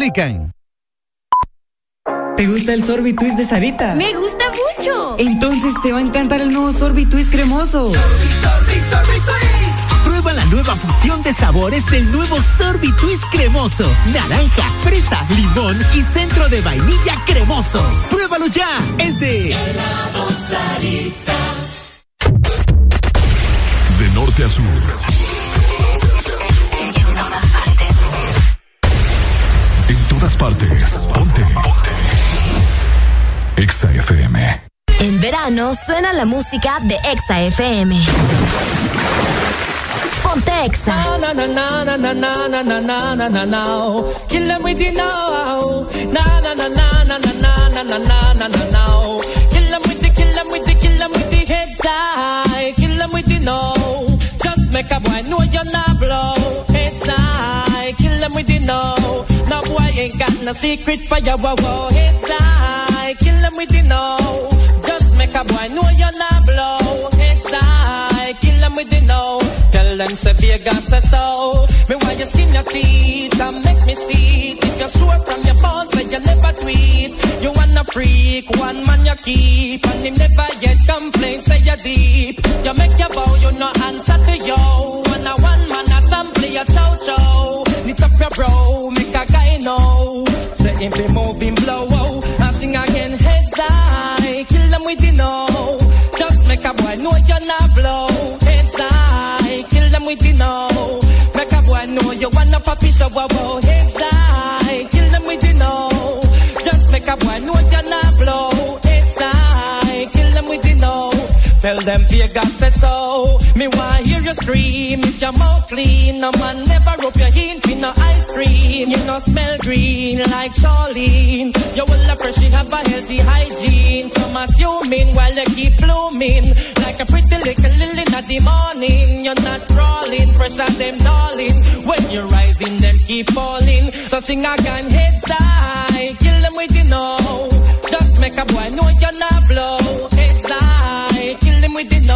aplican. ¿Te gusta el sorbitwist de Sarita? Me gusta mucho. Entonces te va a encantar el nuevo sorbitwist cremoso. Prueba la nueva fusión de sabores del nuevo Sorbitwist cremoso. Naranja, fresa, limón y centro de vainilla cremoso. Pruébalo ya. Es de De norte a sur. Partes. Ponte. Exa FM. En verano suena la música de Exa FM. Ponte Exa. Na na na na na na na na na na na na. Kill them with the now. Na na na na na na na na na na na na na. Kill them with the kill them with the kill them with the heads high. Kill them with the no. Just make a boy know you're not blow. Heads high. Kill them with the no. No boy ain't got no secret for your wow wow. Heads high. Kill them with the no. Just make a boy know you're not blow. Heads high. Kill them with the no. Tell them say Vegas say so. Me why you skin your teeth and make me see. If you're sure from your bones that you never tweet. You wanna freak, one man you keep. And him never yet complain, say you're deep. You make your bow, you no answer to yo. And a one man a sample chow chow. Knit up your bro, a know. Say him be moving blow, oh. And sing again, heads high. Kill them with the no. Just make a boy know you're not blow. Heads high, kill them with the no. Make a boy know you wanna puppy show, wow, wow. Heads Tell them Vegas say so. Me want hear you scream if your mouth clean. No man never rub your hint in no ice cream. You no smell green like Charlene. You will appreciate have a healthy hygiene. Some assuming while you keep blooming like a pretty little lily in the morning. You're not crawling, pressure them darling. When you're rising, them keep falling. So sing again, heads high, kill them with you know. Just make a boy know you're not blow.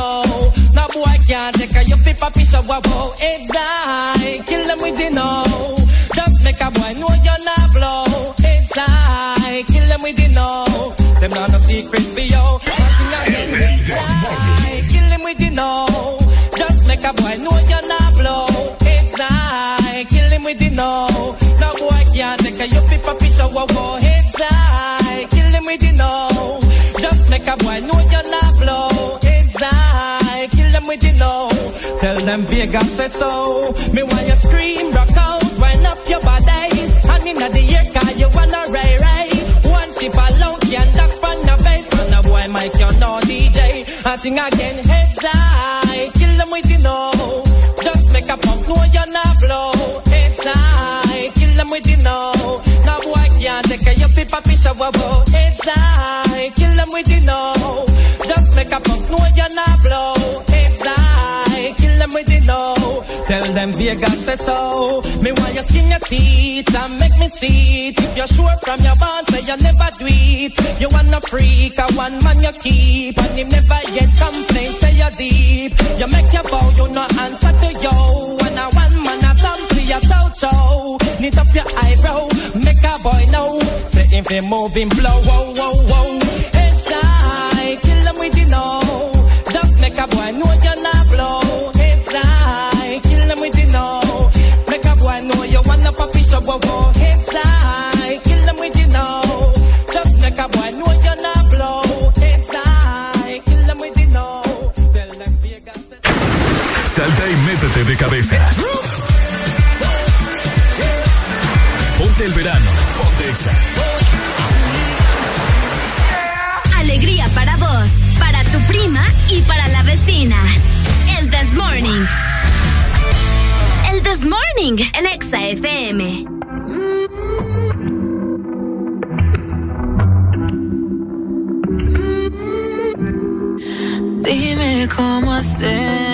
Heads high, kill them with the no. No boy can't take a your paper piece of wow. Heads high, kill them with the no. Just make a boy know you're not blow. Heads high, kill them with the no. Them not no secret for you. Heads high, kill them with the no. Just make a boy know you're not blow. Heads high, kill him with the no. No boy can't take a your paper piece of wow. Them Vegas say so. Me want you scream, rock out, wind up your body. And inna the air car you wanna ray ray. One chip alone can duck on the vape. And a boy Mike you know DJ. I sing again, heads high, kill them with the no. Just make a pump, no you're not blow. Heads high, kill them with you know. Now boy can't take your piece of wow. Heads high, kill them with you no. Tell them Vegas say so. Me want you skin your teeth and make me see it. If you're sure from your bond, say you never do it. You wanna freak, a one man you keep. And him never yet complain, say you're deep. You make your bow, you no answer to yo. And a one man a sample your chow chow. Knit up your eyebrow, make a boy know. Say if he moving blow, whoa, whoa, whoa. Heads high, kill them with the. de cabeza. Ponte el verano. Ponte Exa. Alegría para vos, para tu prima y para la vecina. El This Morning. El This Morning, el Exa FM. Dime cómo hacer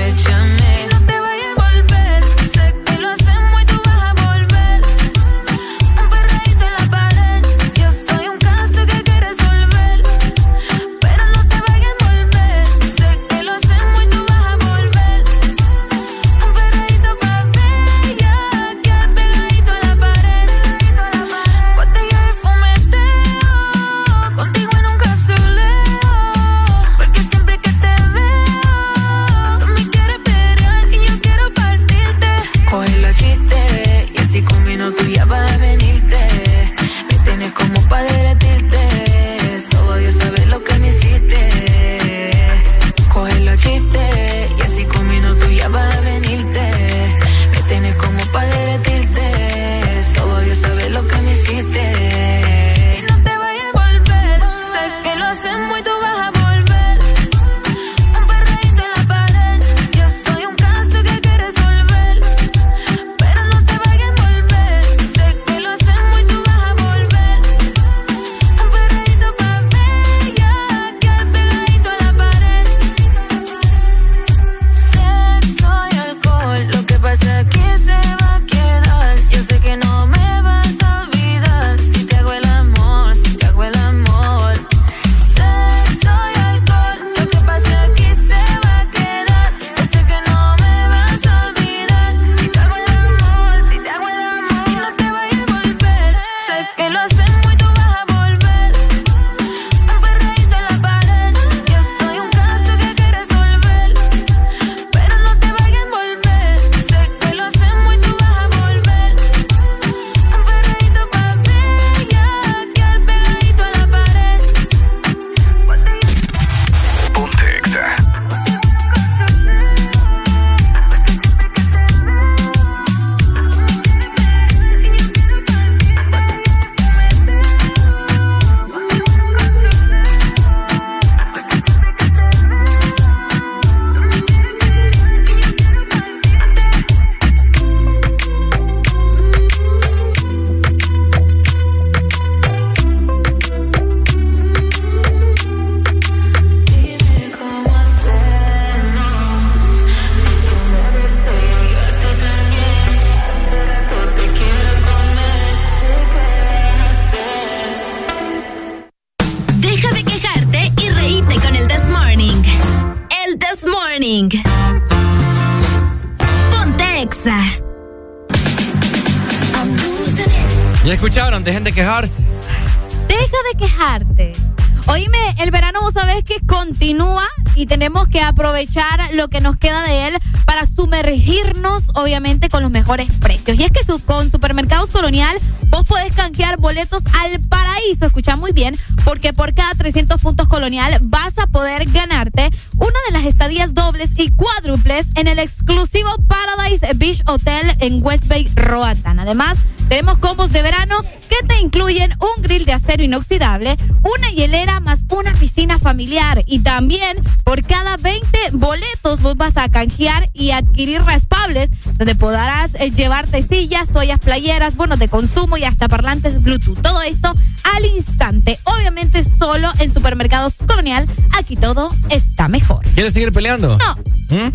Al paraíso. Escucha muy bien, porque por cada 300 puntos Colonial vas a poder ganarte una de las estadías dobles y cuádruples en el exclusivo Paradise Beach Hotel en West Bay, Roatán. Además, tenemos combos de verano que te incluyen un grill de acero inoxidable, una hielera más una piscina familiar. Y también por cada 20 boletos vos vas a canjear y adquirir raspables donde podrás eh, llevarte sillas, toallas playeras, bonos de consumo y hasta parlantes Bluetooth. Todo esto al instante. Obviamente solo en Supermercados Colonial. Aquí todo está mejor. ¿Quieres seguir peleando? No. ¿Mm?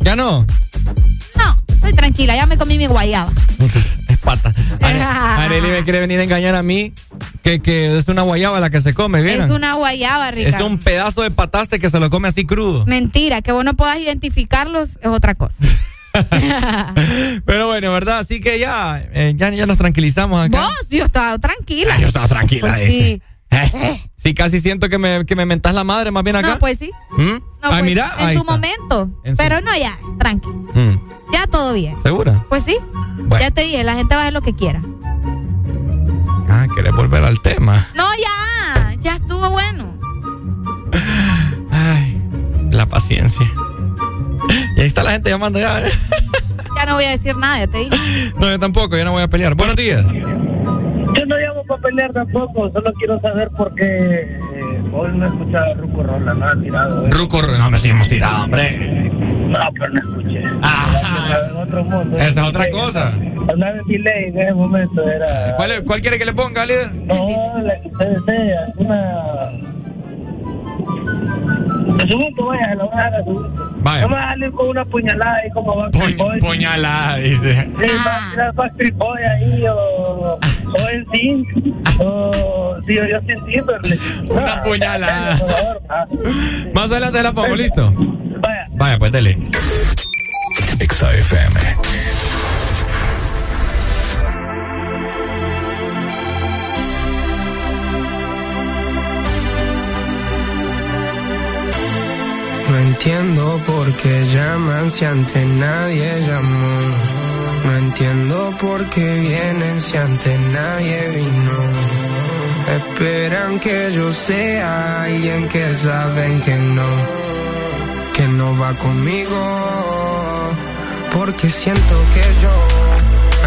¿Ya no? No, estoy tranquila, ya me comí mi guayaba. Es pata. Are- Arely me quiere venir a engañar a mí que, que es una guayaba la que se come, ¿vieron? Es una guayaba, Es Ricardo. un pedazo de pataste que se lo come así crudo. Mentira, que vos no puedas identificarlos es otra cosa. Pero bueno, ¿verdad? Así que ya, eh, ya, ya nos tranquilizamos acá. Vos, yo estaba tranquila. Ah, yo estaba tranquila, Pues dice. sí. Eh, Sí, casi siento que me, que me mentás la madre más bien acá. No, pues sí. ¿Mm? No, ah, pues, mira, en su está. momento. En su- Pero no, ya, tranqui. Mm, Ya todo bien. ¿Segura? Pues sí. Bueno. Ya te dije, la gente va a hacer lo que quiera. Ah, ¿querés volver al tema? No, ya. Ya estuvo bueno. Ay, la paciencia. Y ahí está la gente llamando ya. ¿eh? Ya no voy a decir nada, ya te dije. No, yo tampoco, yo no voy a pelear. Buenos días. Yo no llamo para pelear tampoco, solo quiero saber por qué eh, hoy no he escuchado a Ruco Rola, no ha tirado. eh. Ruco, no me sí hemos tirado, hombre. No, pero no escuché. En otro mundo. Esa es otra cosa. Andaba en delay en ese momento, era... ¿Cuál, es- cuál quiere que le ponga, líder? No, la que usted desea, una... De su gusto, vaya, la voy a dejar. Vaya. No me va a salir con una puñalada ahí como Backstreet Boys. Puñalada, dice. Sí, va a tirar Backstreet Boy ahí o, o en sí, o sí, o yo sin Timberlake. Una puñalada. Ah. Más adelante la pongo, ¿listo? Vaya. Vaya, pues dele. Exa No entiendo por qué llaman si antes nadie llamó. No entiendo por qué vienen si antes nadie vino. Esperan que yo sea alguien que saben que no, que no va conmigo. Porque siento que yo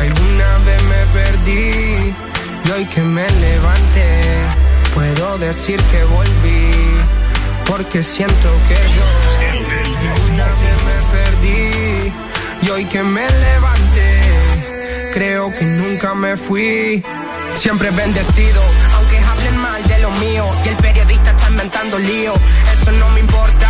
alguna vez me perdí y hoy que me levanté puedo decir que volví. Porque siento que yo alguna vez me perdí y hoy que me levanté creo que nunca me fui. Siempre bendecido, aunque hablen mal de lo mío y el periodista está inventando lío. Eso no me importa,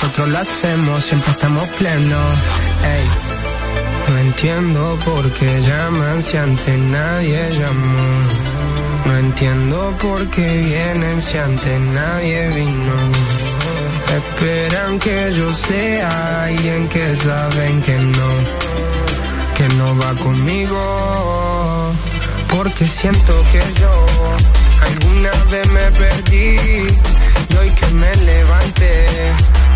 Nosotros lo hacemos, siempre estamos plenos. Ey. No entiendo por qué llaman si antes nadie llamó. No entiendo por qué vienen si antes nadie vino. Esperan que yo sea alguien que saben que no, que no va conmigo. Porque siento que yo alguna vez me perdí y hoy que me levanté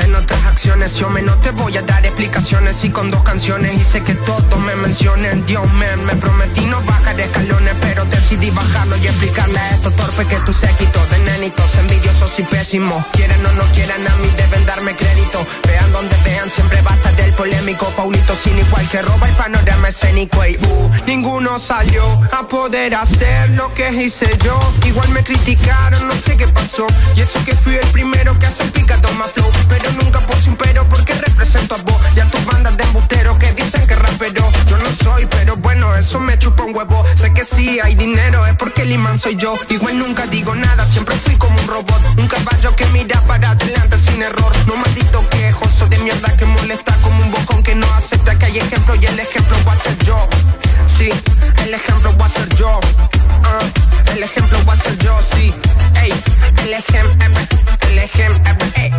En otras acciones yo me no te voy a dar explicaciones y con dos canciones hice que todos me mencionen. Dios man, me prometí no bajar escalones, pero decidí bajarlo y explicarle a estos torpes que tu séquito de nenitos envidiosos y pésimos. Quieren o no quieran a mí deben darme crédito. Vean donde vean, siempre va a estar el polémico. Paulito sin igual que roba el panorama escénico. Y uh, ninguno salió a poder hacer lo que hice yo. Igual me criticaron, no sé qué pasó. Y eso que fui el primero que hace picado más flow. Pero nunca puse un pero porque represento a vos. Y a tus bandas de embusteros que dicen que rapero. Yo no soy, pero bueno, eso me chupa un huevo. Sé que sí hay dinero, es porque el imán soy yo. Igual nunca digo nada, siempre fui como un robot. Un caballo que mira para adelante sin error. No maldito quejoso de mierda que molesta como un bocón que no acepta que hay ejemplo y el ejemplo va a ser yo. Sí, el ejemplo va a ser yo. Ah, el ejemplo va a ser yo, sí. Ey, el ejemplo, el ejemplo,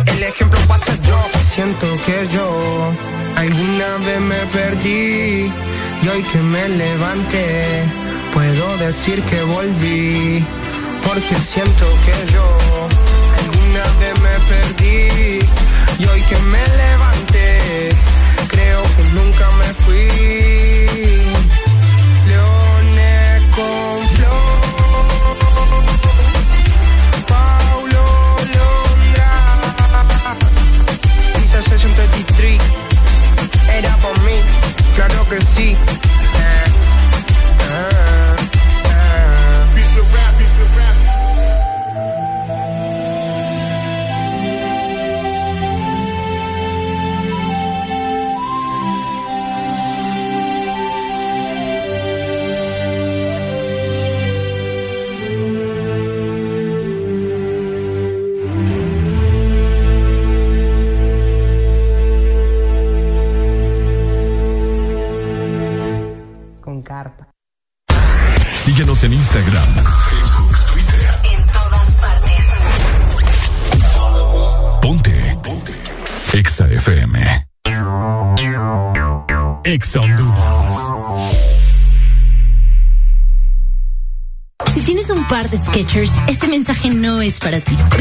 el ejemplo va a ser yo. Siento que yo alguna vez me perdí y hoy que me levanté puedo decir que volví. Porque siento que yo alguna vez me perdí y hoy que me levanté creo que nunca me fui.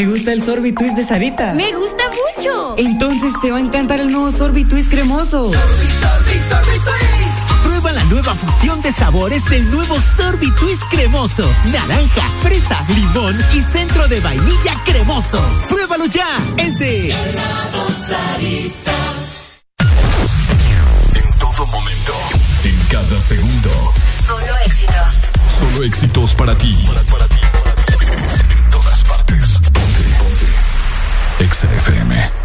¿Te gusta el sorbitwist de Sarita? ¡Me gusta mucho! Entonces te va a encantar el nuevo sorbitwist cremoso. Sorbi, sorbi, sorbitwist. Prueba la nueva fusión de sabores del nuevo sorbitwist cremoso. Naranja, fresa, limón y centro de vainilla cremoso. ¡Pruébalo ya! Es de Sarita. En todo momento, en cada segundo. Solo éxitos. Solo éxitos para ti. para ti XFM.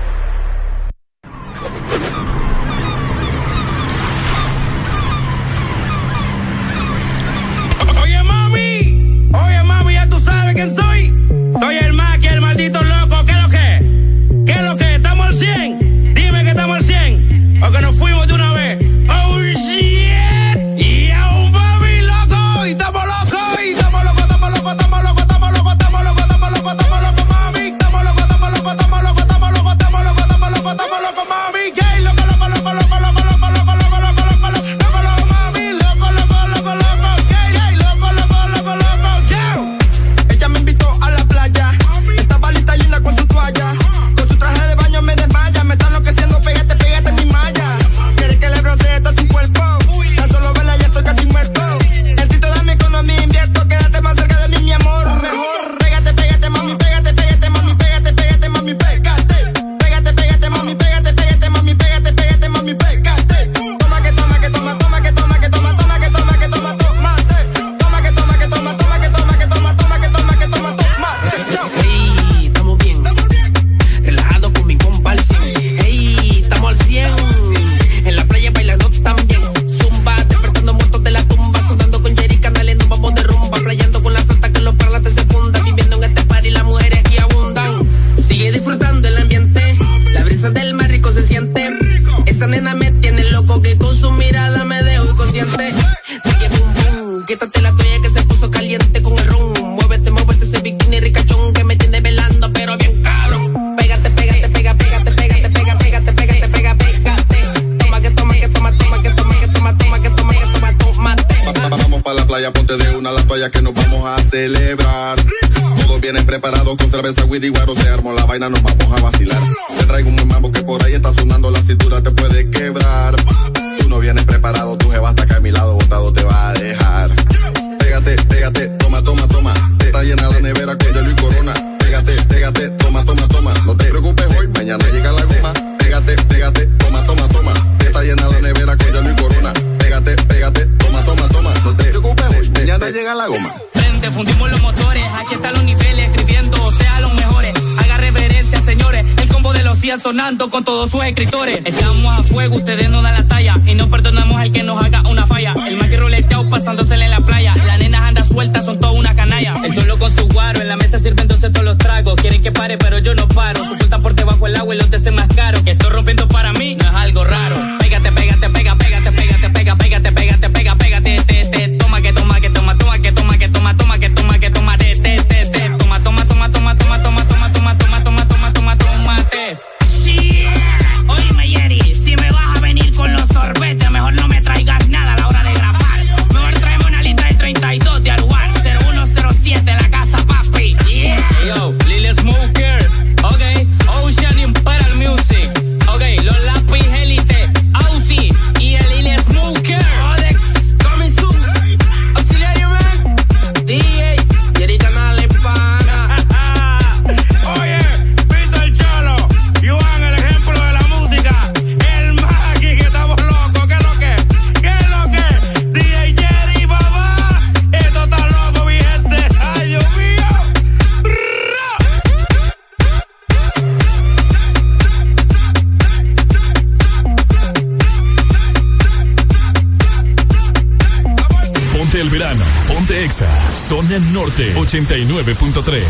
89.3.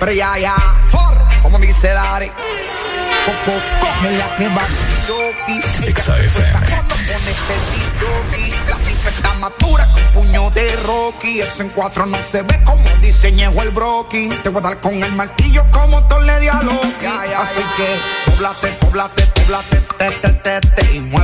Pero ya, ya, for, como dice Dari. Coco, coge la que va. en 4 no se ve como diseñejo el broki. Te voy a dar con el martillo como Thor le di a Así que poblate, poblate, poblate, te, te, te, te, y mueve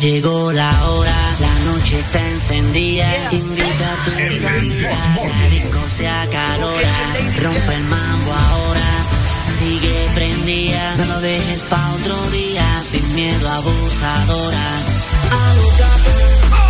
llegó la hora, la noche está encendida. Invita a tu amigos, el disco se acalora. Rompe el mambo ahora, sigue prendida. No lo dejes pa' otro día, sin miedo abusadora. A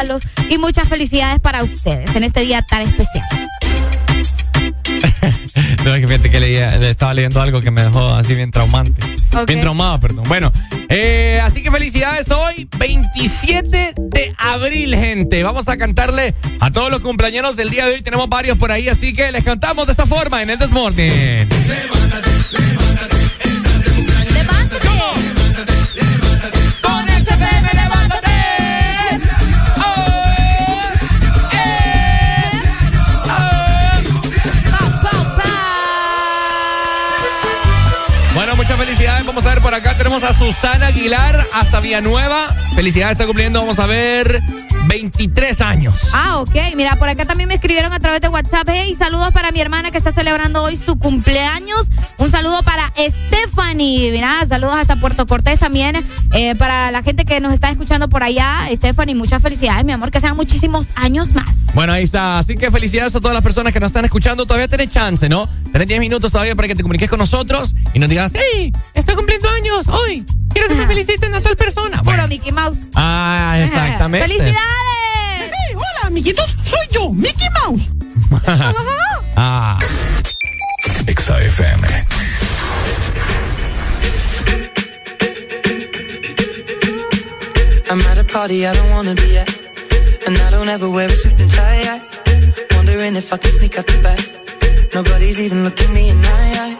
regalos y muchas felicidades para ustedes en este día tan especial. No, es que fíjate que leía, estaba leyendo algo que me dejó así bien traumante. Bien traumado, perdón. Bueno, eh, así que felicidades hoy, 27 de abril, gente. Vamos a cantarle a todos los cumpleaños del día de hoy. Tenemos varios por ahí, así que les cantamos de esta forma en el Desmorning. Con Susana Aguilar hasta Villanueva. Felicidades, está cumpliendo. Vamos a ver 23 años. Ah, ok. Mira, por acá también me escribieron a través de WhatsApp. Hey, saludos para mi hermana que está celebrando hoy su cumpleaños. Un saludo para Stephanie. Mira, saludos hasta Puerto Cortés también. Eh, para la gente que nos está escuchando por allá, Stephanie, muchas felicidades, mi amor. Que sean muchísimos años más. Bueno, ahí está. Así que felicidades a todas las personas que nos están escuchando. Todavía tenés chance, ¿no? Tenés 10 minutos todavía para que te comuniques con nosotros y nos digas, hey, estoy cumpliendo años hoy. Quiero que me feliciten a tal persona. Puro Mickey Mouse. Ah, exactamente. ¡Felicidades! Hey, hola, amiguitos. Soy yo, Mickey Mouse. ah. Exa FM. I'm at a party I don't wanna be at. And I don't ever wear a suit and tie. I wondering if I can sneak out the back. Nobody's even looking me in my eyes.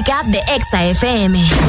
música de Exa FM.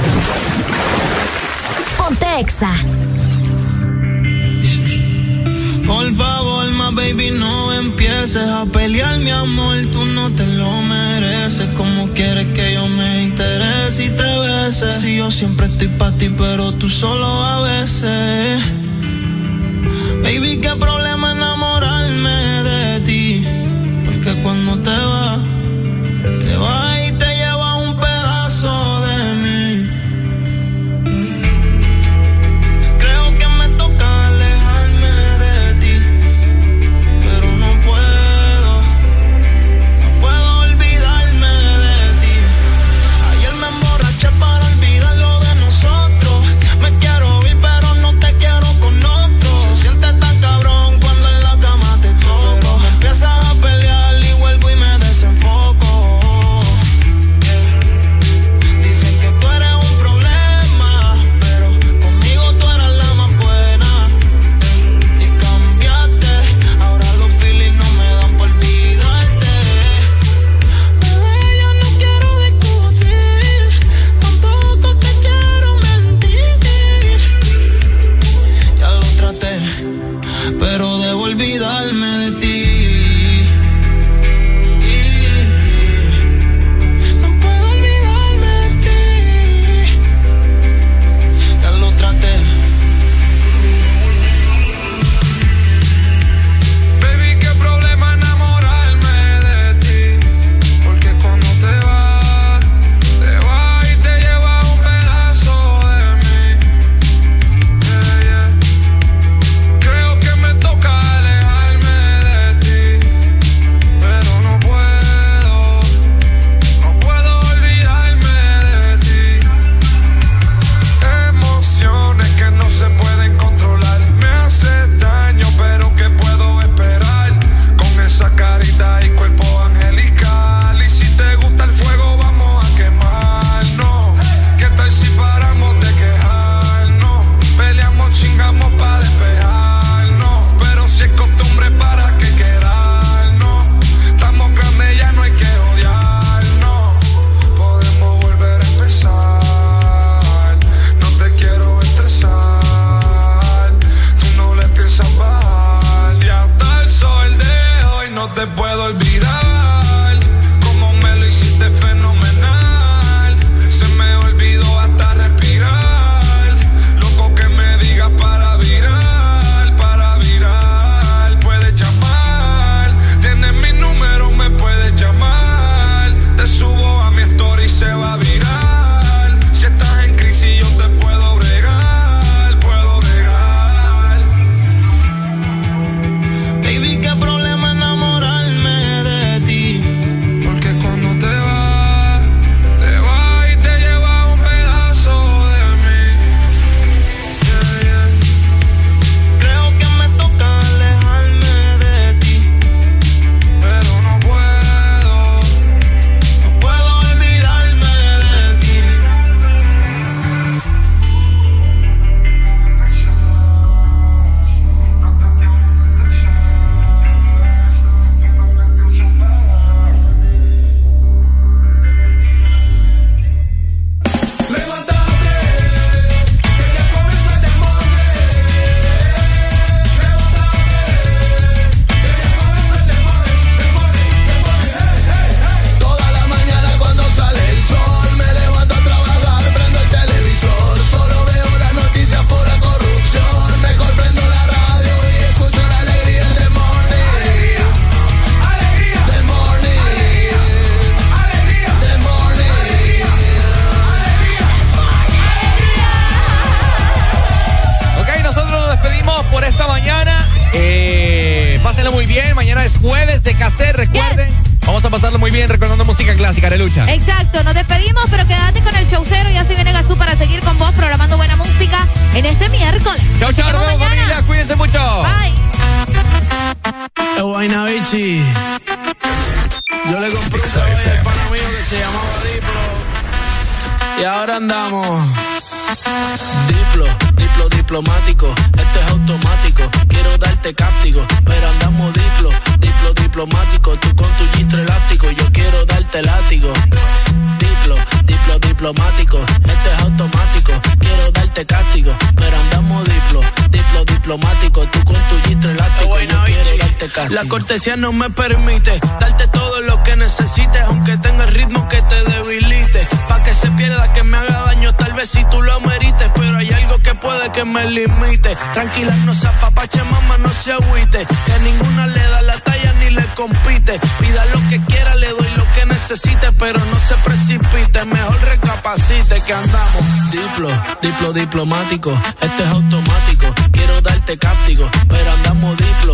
Cortesía no me permite darte todo lo que necesites, aunque tenga el ritmo que te debilite. Pa' que se pierda, que me haga daño, tal vez si tú lo merites, pero hay algo que puede que me limite. Tranquila, no se apapache, mamá, no se agüite. Que ninguna le da la talla ni le compite. Pida lo que quiera, le doy lo que necesite, pero no se precipite. Mejor recapacite que andamos. Diplo, diplo diplomático, este es automático. Quiero darte cáptico, pero andamos diplo,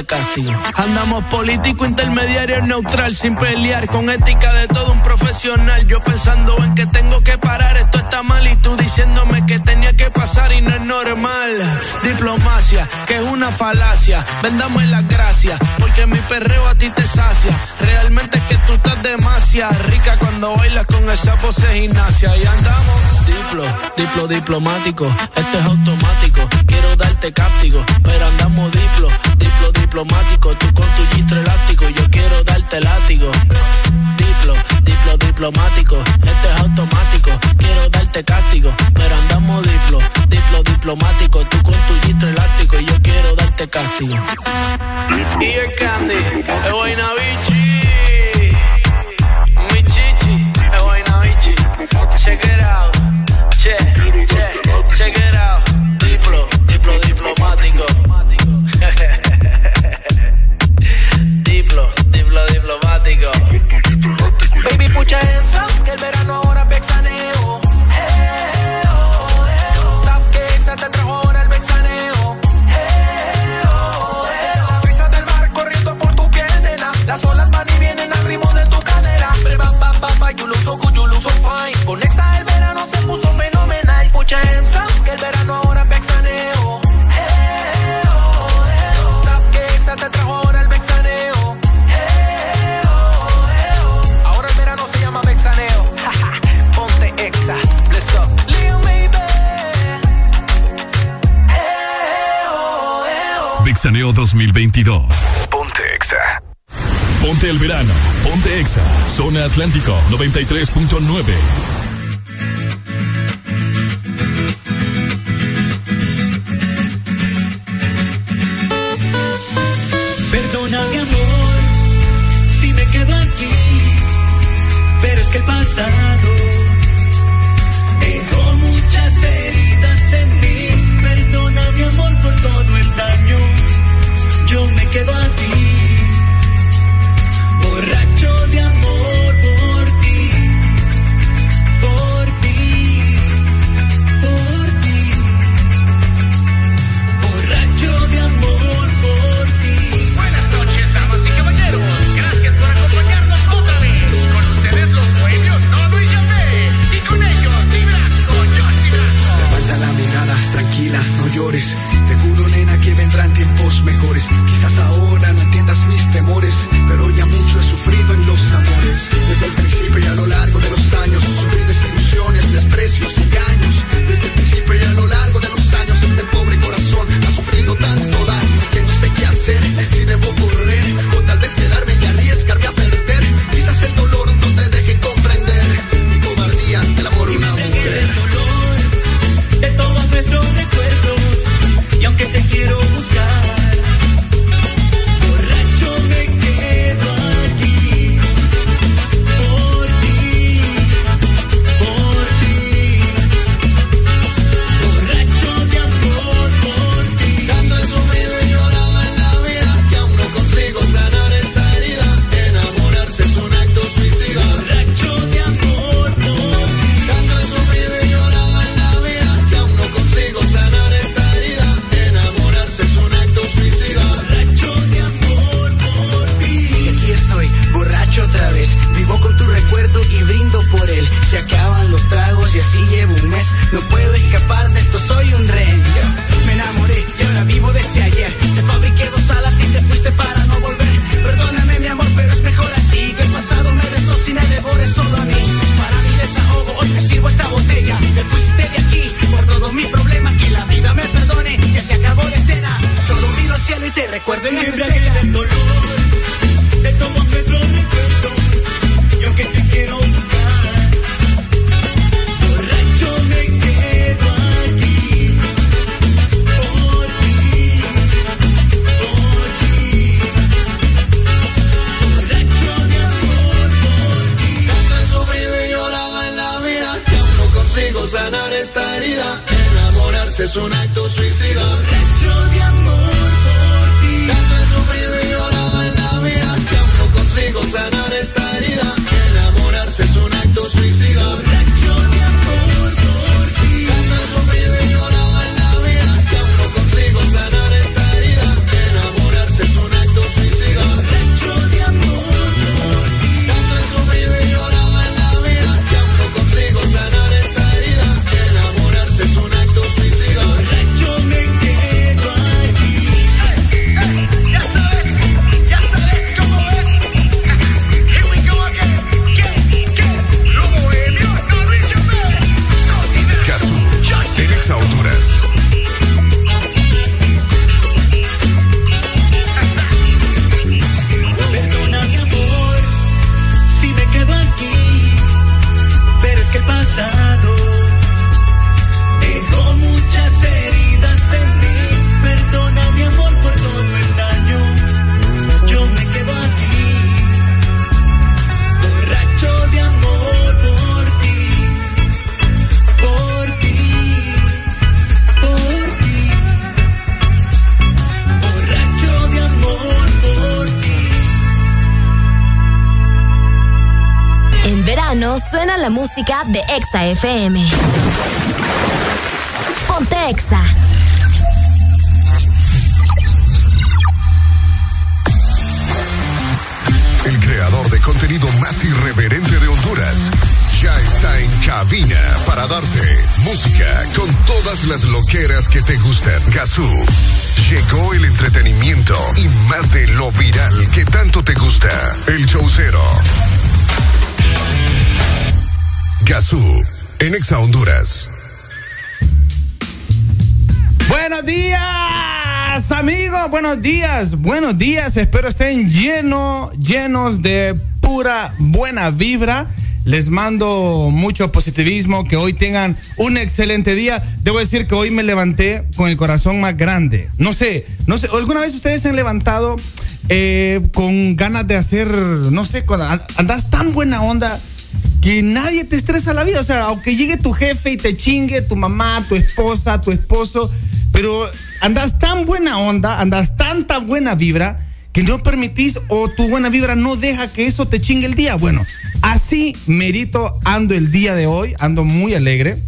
castigo. Andamos político, intermediario, neutral, sin pelear, con ética de todo un profesional. Yo pensando en que tengo que parar, esto está mal y tú diciéndome que tenía que pasar y no es normal. Diplomacia, que es una falacia. Vendamos las gracias, porque mi perreo a ti te sacia. Realmente es que tú estás demasiado rica cuando bailas con esa pose gimnasia. Y andamos diplo, diplo diplomático, este es automático. Darte cáptico, pero andamos diplo, diplo diplomático. Tú con tu gistro elástico, yo quiero darte látigo. Diplo, diplo diplomático, este es automático. Quiero darte cáptico, pero andamos diplo, diplo diplomático. Tú con tu gistro elástico, yo quiero darte cáptigo. Y el candy, es Zona Atlántico 93.9. de Exa FM. días. Espero estén lleno, llenos de pura buena vibra. Les mando mucho positivismo, que hoy tengan un excelente día. Debo decir que hoy me levanté con el corazón más grande. No sé, no sé, ¿alguna vez ustedes se han levantado eh, con ganas de hacer, no sé, andas tan buena onda que nadie te estresa la vida? O sea, aunque llegue tu jefe y te chingue, tu mamá, tu esposa, tu esposo, pero andas tan buena onda, andas tanta buena vibra que no permitís o tu buena vibra no deja que eso te chingue el día. Bueno, así merito ando el día de hoy, ando muy alegre,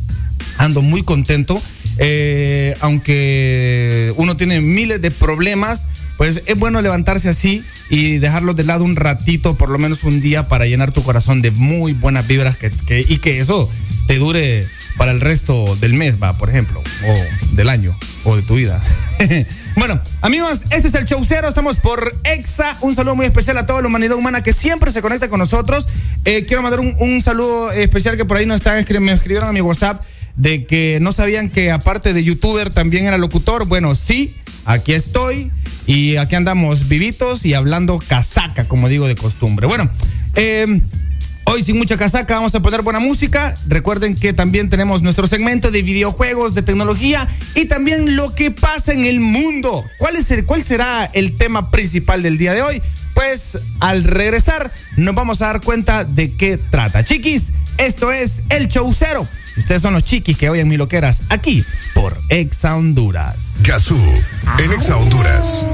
ando muy contento, eh, aunque uno tiene miles de problemas, pues es bueno levantarse así y dejarlos de lado un ratito, por lo menos un día, para llenar tu corazón de muy buenas vibras y que eso te dure para el resto del mes, va, por ejemplo, o del año, o de tu vida. bueno, amigos, este es el Showcero, estamos por EXA. Un saludo muy especial a toda la humanidad humana que siempre se conecta con nosotros. Eh, quiero mandar un, un, saludo especial que por ahí no están me escribieron a mi WhatsApp de que no sabían que aparte de youtuber también era locutor. Bueno, sí, aquí estoy y aquí andamos vivitos y hablando casaca, como digo de costumbre. Bueno, eh... Hoy sin mucha casaca vamos a poner buena música. Recuerden que también tenemos nuestro segmento de videojuegos, de tecnología y también lo que pasa en el mundo. ¿Cuál, es el, cuál será el tema principal del día de hoy? Pues al regresar nos vamos a dar cuenta de qué trata. Chiquis, esto es El Chaucero. Ustedes son los chiquis que oyen mi loqueras aquí por Exa Honduras. Gazú, en Exa Honduras.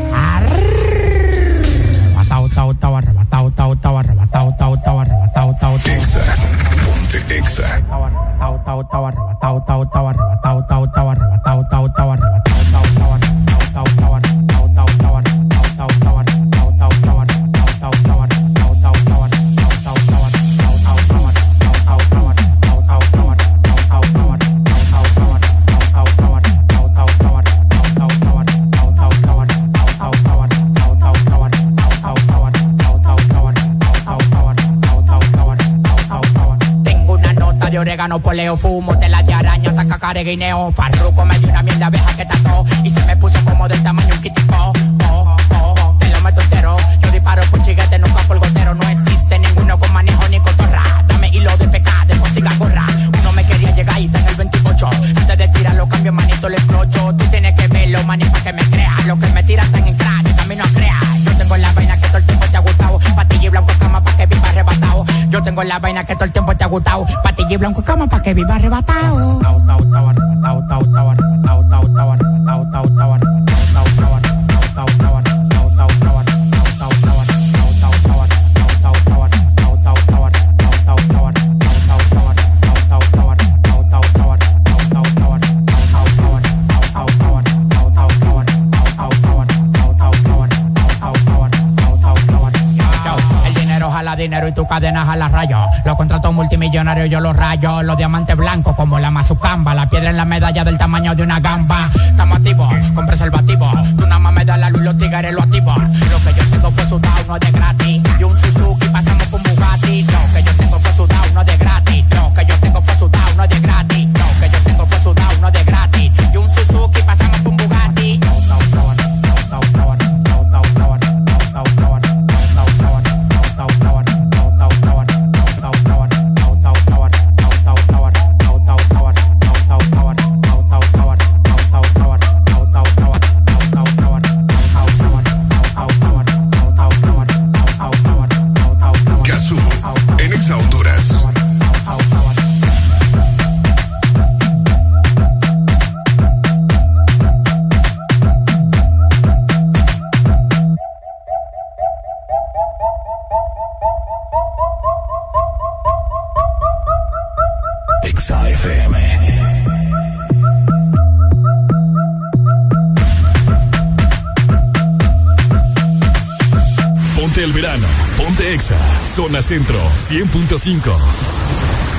tau tau arriba, tau tau tau arriba, tau tau tau arriba, tau orégano, poleo, fumo, tela de araña, taca, guineo. Farruco me dio una mierda abeja que tató y se me puso como del tamaño un kitipo. Oh, oh, oh, te lo meto entero. Yo disparo por chiguete, nunca por gotero. No existe ninguno con manejo ni cotorra. Dame hilo de pecado, música gorra. Uno me quería llegar y está el 28. Antes de tirarlo, cambio manito, le explocho. Tú tienes que verlo, mani, para que me creas. Lo que me tiran están en Yo tengo la vaina que todo el tiempo te ha gustado. Patilla y blanco cama pa' que viva arrebatado. Arrebatado, y tu cadena jala rayo. Los contratos multimillonarios yo los rayo. Los diamantes blancos como la mazucamba. La piedra en la medalla del tamaño de una gamba. Estamos activos con preservativo. Tú nada más me das la luz los tigres lo activo. Lo que yo tengo fue sudado, no es de gratis. Y un Suzuki pasamos por un Bugatti. Lo que yo tengo fue sudado, no es de gratis. Lo que yo tengo fue sudado, no es de gratis. Zona centro 100.5.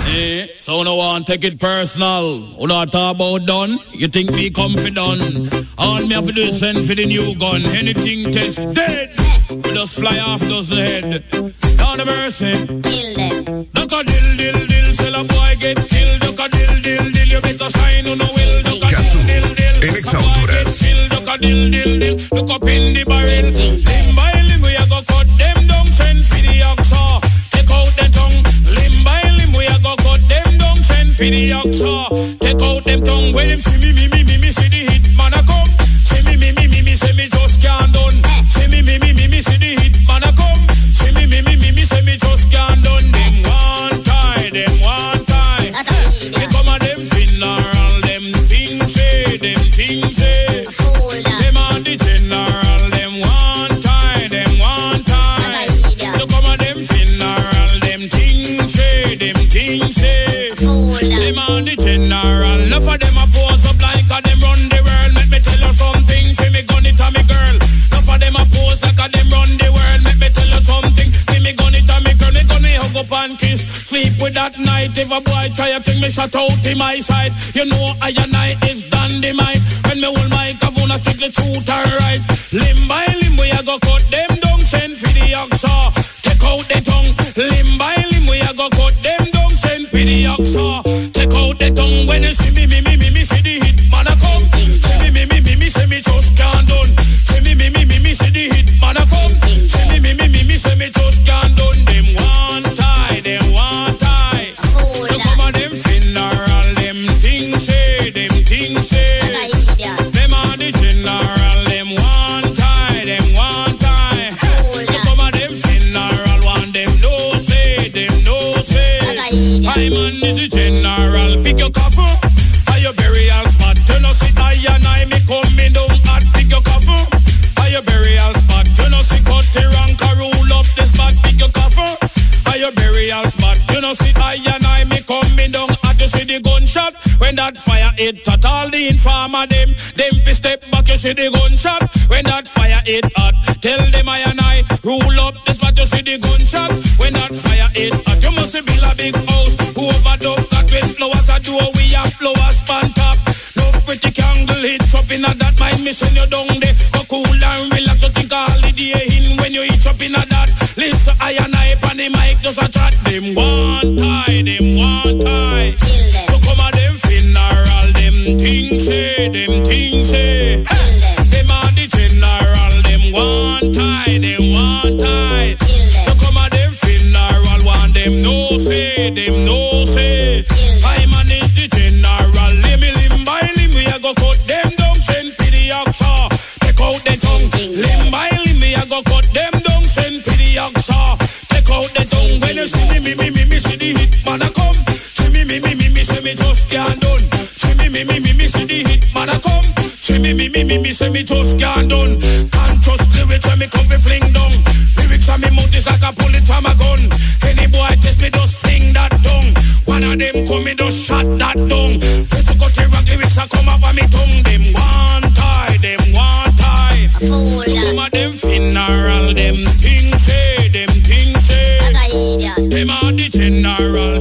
Eh, so no one take it personal. Not talk about done? You think me comfy done? All me have to do is send for the new gun. Anything test dead. We just fly off dozen head. Down the mercy. Kill them. Duck a dill dill dill. Sell a boy get killed. Duck a dill dill dill. You better sign on the will. Duck a dill dill dill. En Exa Honduras. Duck a dill dill dill. Look up in the barrel. Limb by limb we a go for the oxa. Take out them tongue. When them see me me me with that night. If a boy try to think me shut out in my side, you know I and I is dynamite. When me hold my kavuna strictly truth and right. Limb by limb we a go cut them down, send for the oxa. Take out the tongue, limb by limb we a go cut them down, send for the oxa. Take out the tongue when you see me, me, me, me, me, see the hit man a come. See me, me, me, me, me, say me just can't done. See me, me, me, me, me, see the hit man a come. See me, me, me, me, me, say me just can't done. I man is a general, pick your coffin, by your burial spot. Turn us it high and I me coming down pick your coffin, by your burial spot. Turn us it cut the rank, roll up the spot, pick your coffin, by your burial spot. Turn us it high and gunshot. When that fire hit at all the informer them, them fi step back, you see the gunshot. When that fire hit hot, tell them I and I rule up the spot, you see the gunshot. When that fire hit hot, you must build a big house. Whoever dove that with flowers, I do we have flowers span top. No pretty candle hit up in a that me send you down there. Go cool and relax, you think a holiday in when you eat up in a that. Listen, I and I on the mic just a chat. Them one tie, them one tie. A them them say, them things say. Them are the general, them one tie, them one tie. To come a them funeral, one them no say, them no say. I manage the general, let me limb by limb, we a go cut them down, send to the Yorkshire. Take out the tongue, limb by limb, we a go cut them down, send to the Yorkshire. Take out the tongue, when you see me, me, me, me, see the hit man a come. See me, me, me, me, me, say me just can't done. The hit man a come. See me, me, me, me, me, say me just can't done. Can't trust lyrics when me come fi fling down. Lyrics on me mouth is like a bullet from a gun. Any boy test me just fling that down. One of them come me just shot that. If you got the rock lyrics a come up on me tongue. Them one tie, them one tie. Some of them funeral, them things say, them things say. Them are the general.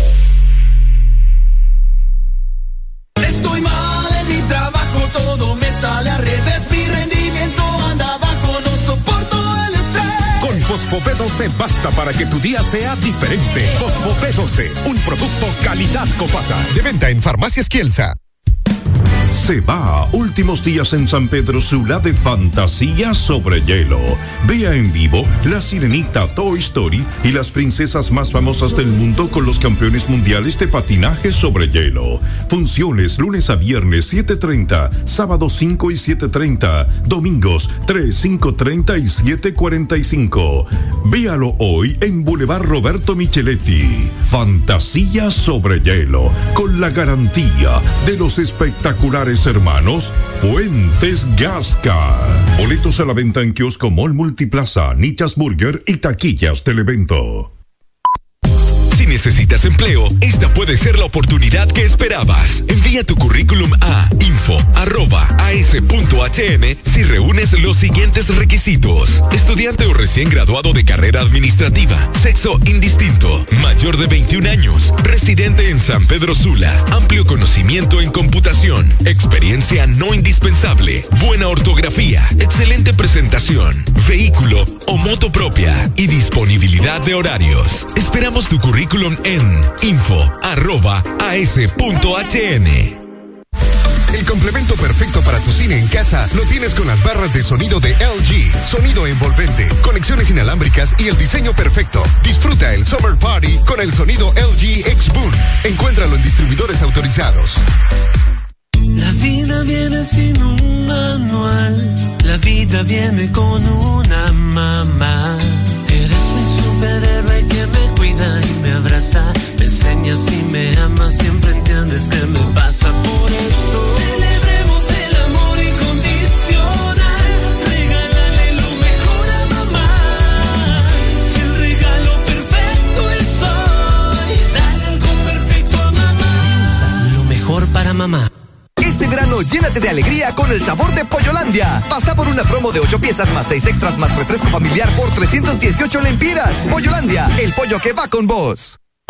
Fosfopé 12 basta para que tu día sea diferente. Fosfopé 12, un producto calidad Copasa. De venta en Farmacias Kielsa. Se va últimos días en San Pedro Sula de Fantasía sobre Hielo. Vea en vivo La Sirenita Toy Story y las princesas más famosas del mundo con los campeones mundiales de patinaje sobre hielo. Funciones lunes a viernes 7.30, sábado 5 y 7.30, domingos 3, 5.30 y 7.45. Véalo hoy en Boulevard Roberto Micheletti. Fantasía sobre hielo, con la garantía de los espectaculares hermanos Fuentes Gasca. Boletos a la venta en kiosco Mall Multiplaza, Nichas Burger y taquillas del evento. Si necesitas empleo, esta puede ser la oportunidad que esperabas. Envía tu currículum a info.as.hn si reúnes los siguientes requisitos. Estudiante o recién graduado de carrera administrativa, sexo indistinto, mayor de 21 años, residente en San Pedro Sula, amplio conocimiento en computación, experiencia no indispensable, buena ortografía, excelente presentación, vehículo o moto propia. Y disponibilidad de horarios. Esperamos tu currículum en info.as.hn. El complemento perfecto para tu cine en casa lo tienes con las barras de sonido de LG. Sonido envolvente, conexiones inalámbricas y el diseño perfecto. Disfruta el Summer Party con el sonido LG X Boom. Encuéntralo en distribuidores autorizados. La vida viene sin un manual, la vida viene con una mamá. Eres mi superhéroe que me me abraza, me enseñas y me amas, siempre entiendes qué me pasa por eso. Celebremos el amor incondicional, regálale lo mejor a mamá. El regalo perfecto es hoy, dale algo perfecto a mamá. Lo mejor para mamá. Verano llénate de alegría con el sabor de Pollolandia. Pasa por una promo de 8 piezas más 6 extras más refresco familiar por 318 lempiras. Pollolandia, el pollo que va con vos.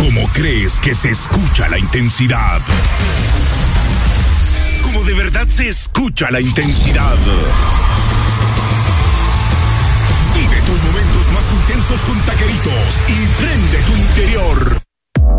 ¿Cómo crees que se escucha la intensidad? Como de verdad se escucha la intensidad. Vive tus momentos más intensos con taqueritos y prende tu interior.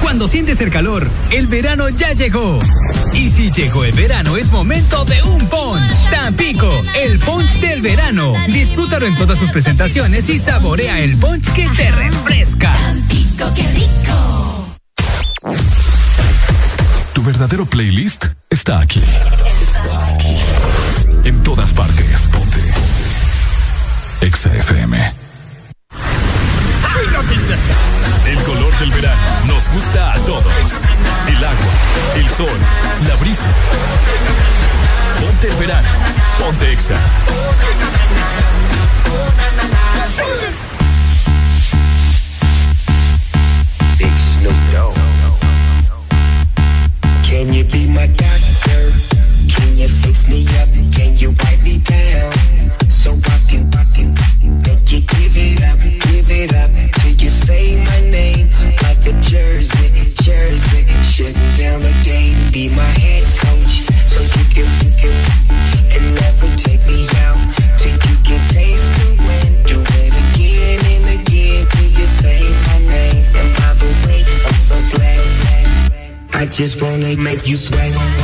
Cuando sientes el calor, el verano ya llegó. Y si llegó el verano, es momento de un punch. Tampico, el punch del verano. Disfrútalo en todas sus presentaciones y saborea el punch que te refresca. Tampico, qué rico. Tu verdadero playlist está aquí. En todas partes. Ponte. Exa FM. El color del verano nos gusta a todos. El agua, el sol, la brisa. Ponte el verano. Ponte Exa. Big Snoop Dogg. Can you be my doctor? Can you fix me up? Can you wipe me down? So I can, I can you give it up, give it up till you say my name a jersey, jersey. Shutting down the game, be my head coach, so you can, you can, and never take me out till you can taste the wind. Do it again and again till you say my name. And by the way, I'm so glad. I just wanna make you sweat.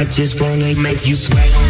I just wanna make you sweat.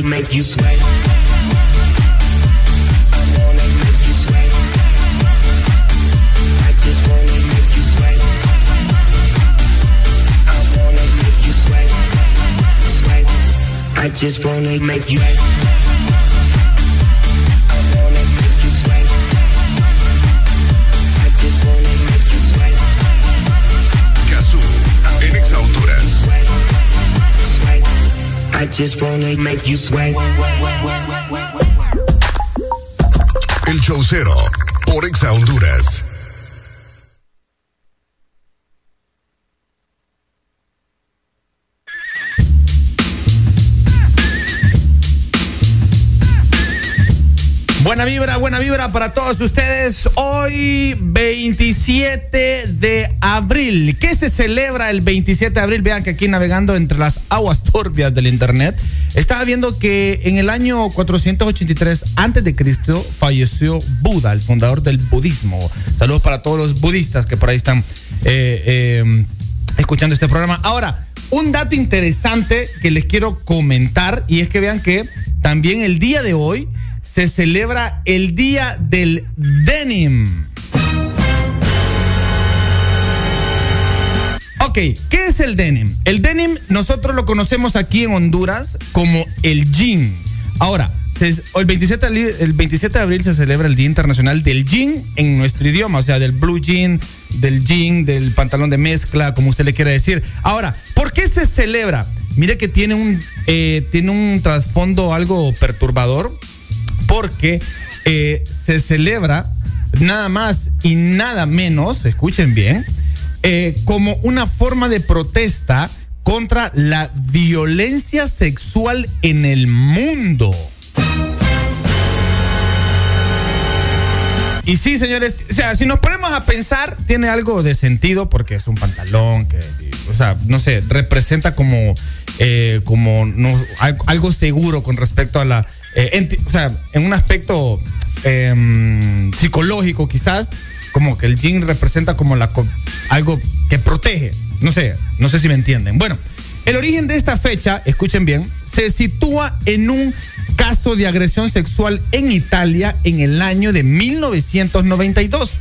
Just wanna make you sweat. I wanna make you sweat. I just wanna make you just wanna make you sweat. El Chaucero, por Exa Honduras. Para todos ustedes. Hoy 27 de abril. ¿Qué se celebra el 27 de abril? Vean que aquí navegando entre las aguas turbias del internet, estaba viendo que en el año 483 antes de Cristo falleció Buda, el fundador del budismo. Saludos para todos los budistas que por ahí están eh, eh, escuchando este programa. Ahora, un dato interesante que les quiero comentar y es que vean que también el día de hoy se celebra el Día del Denim. Ok, ¿qué es el denim? El denim nosotros lo conocemos aquí en Honduras como el jean. Ahora, se- el 27, de ali- el 27 de abril se celebra el Día Internacional del Jean en nuestro idioma, o sea, del blue jean, del jean, del pantalón de mezcla, como usted le quiera decir. Ahora, ¿por qué se celebra? Mire que tiene un, eh, tiene un trasfondo algo perturbador, porque eh, se celebra nada más y nada menos, escuchen bien, eh, como una forma de protesta contra la violencia sexual en el mundo. Y sí, señores, o sea, si nos ponemos a pensar, tiene algo de sentido porque es un pantalón que, o sea, no sé, representa como, eh, como no, al- algo seguro con respecto a la, eh, en un aspecto em, psicológico quizás, como que el jean representa como la, algo que protege, no sé, no sé si me entienden. Bueno, el origen de esta fecha, escuchen bien, se sitúa en un caso de agresión sexual en Italia en el año de 1992.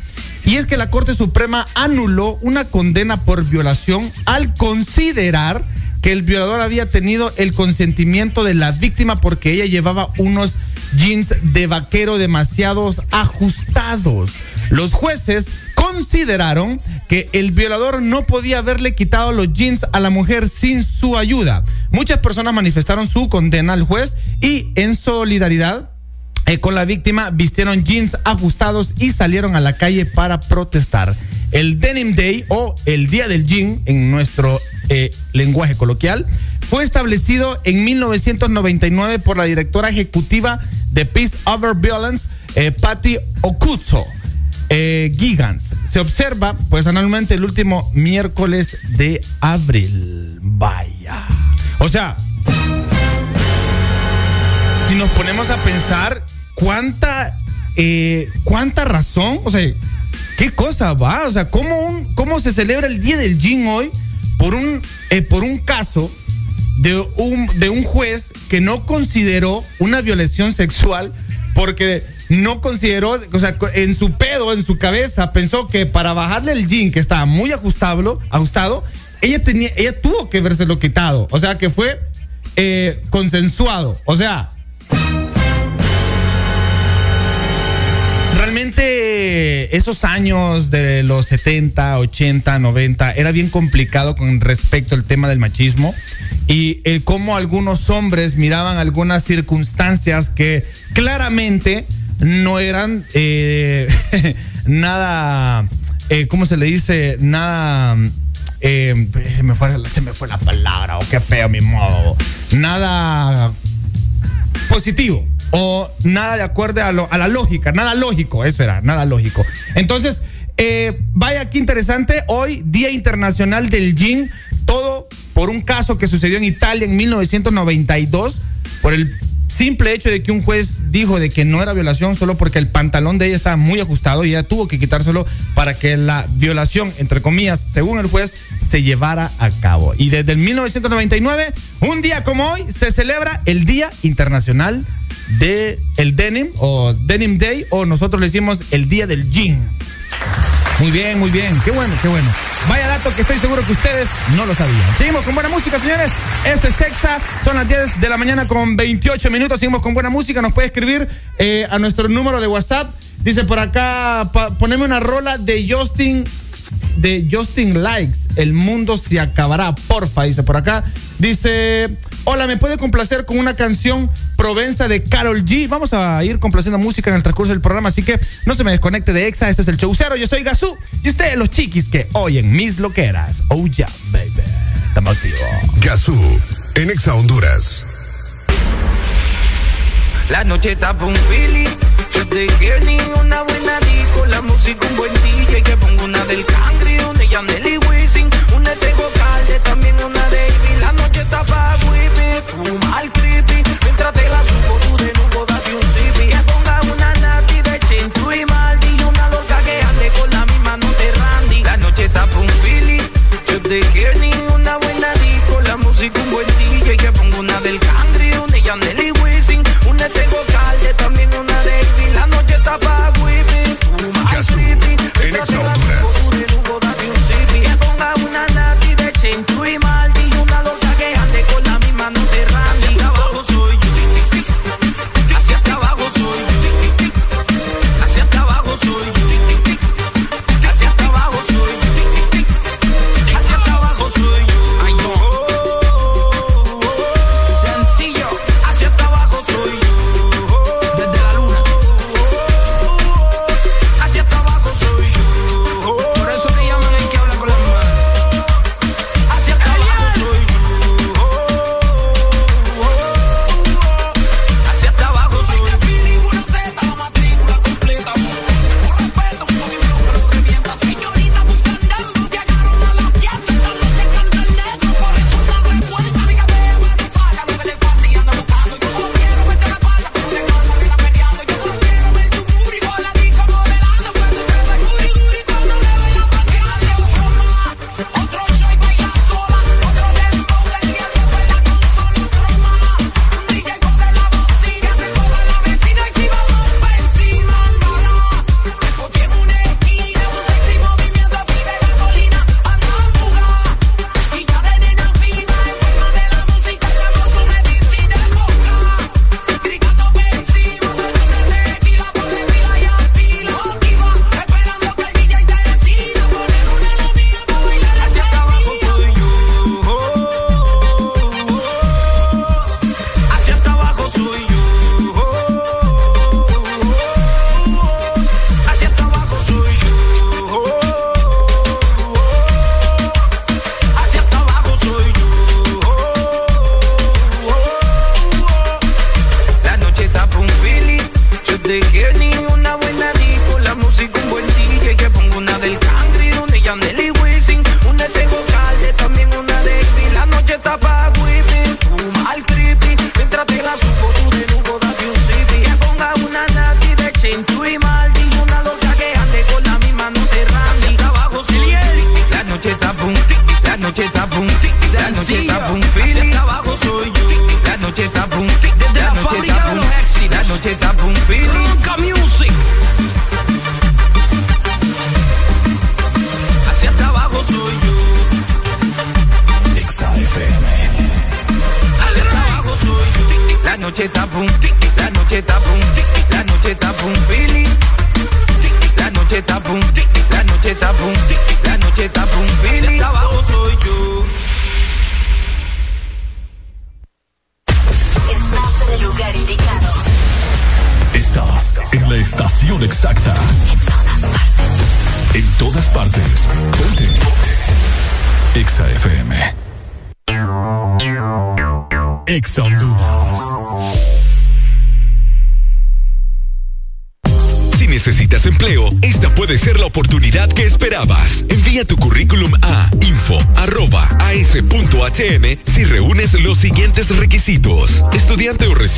Y es que la Corte Suprema anuló una condena por violación al considerar que el violador había tenido el consentimiento de la víctima porque ella llevaba unos jeans de vaquero demasiados ajustados. Los jueces consideraron que el violador no podía haberle quitado los jeans a la mujer sin su ayuda. Muchas personas manifestaron su condena al juez y en solidaridad eh, con la víctima vistieron jeans ajustados y salieron a la calle para protestar. El Denim Day o el Día del Jean en nuestro eh, lenguaje coloquial fue establecido en 1999 por la directora ejecutiva de Peace Over Violence, eh, Patty Okutso. Eh, Gigants. Se observa, pues, anualmente el último miércoles de abril. Vaya. O sea, si nos ponemos a pensar cuánta, eh, cuánta razón, o sea, qué cosa va, o sea, cómo, cómo se celebra el Día del Jean hoy por un, eh, por un caso de un, de un juez que no consideró una violación sexual porque no consideró, o sea, en su pedo, en su cabeza, pensó que para bajarle el jean que estaba muy ajustado, ajustado ella, tenía, ella tuvo que lo quitado. O sea, que fue eh, consensuado. O sea, esos años de los 70, 80, 90 era bien complicado con respecto al tema del machismo y el cómo algunos hombres miraban algunas circunstancias que claramente no eran eh, nada, eh, ¿cómo se le dice? Nada... eh, se, me fue, se me fue la palabra, o qué feo mi modo. Nada positivo o nada de acuerdo a, lo- a la lógica, nada lógico, eso era, nada lógico. Entonces, eh, vaya qué interesante, hoy Día Internacional del Jean, todo por un caso que sucedió en Italia en 1992, por el simple hecho de que un juez dijo de que no era violación solo porque el pantalón de ella estaba muy ajustado y ella tuvo que quitárselo para que la violación, entre comillas, según el juez, se llevara a cabo. Y desde el 1999, un día como hoy, se celebra el Día Internacional de el Denim o Denim Day o nosotros le decimos el Día del Jean. Muy bien, muy bien. Qué bueno, qué bueno. Vaya dato que estoy seguro que ustedes no lo sabían. Seguimos con buena música, señores. Esto es Sexa. Son las 10 de la mañana con 28 minutos. Seguimos con buena música. Nos puede escribir eh, a nuestro número de WhatsApp. Dice por acá, poneme una rola de Justin de Justin Likes, El mundo se acabará, porfa, dice por acá. Dice, hola, ¿me puede complacer con una canción Provenza de Carol G? Vamos a ir complaciendo música en el transcurso del programa, así que no se me desconecte de Exa, este es el show cero, yo soy Gazú, y ustedes los chiquis que oyen mis loqueras. Oh yeah, baby, estamos activos. Gazú, en Exa Honduras. La noche está un. Yo te quiero ni una buena disco. La música, un buen DJ. Que pongo una del Cangri, una de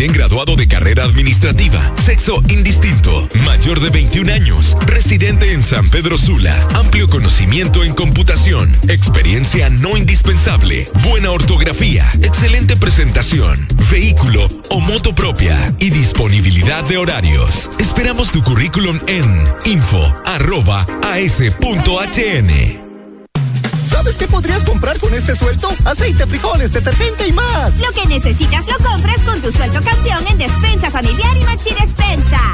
graduado de carrera administrativa, sexo indistinto, mayor de 21 años, residente en San Pedro Sula, amplio conocimiento en computación, experiencia no indispensable, buena ortografía, excelente presentación, vehículo o moto propia. Y disponibilidad de horarios. Esperamos tu currículum en info.as.hn. ¿Sabes qué podrías comprar con este sueldo? Aceite, frijoles, detergente y más. Lo que necesitas lo compras con tu sueldo campeón en Despensa Familiar y Maxi Despensa.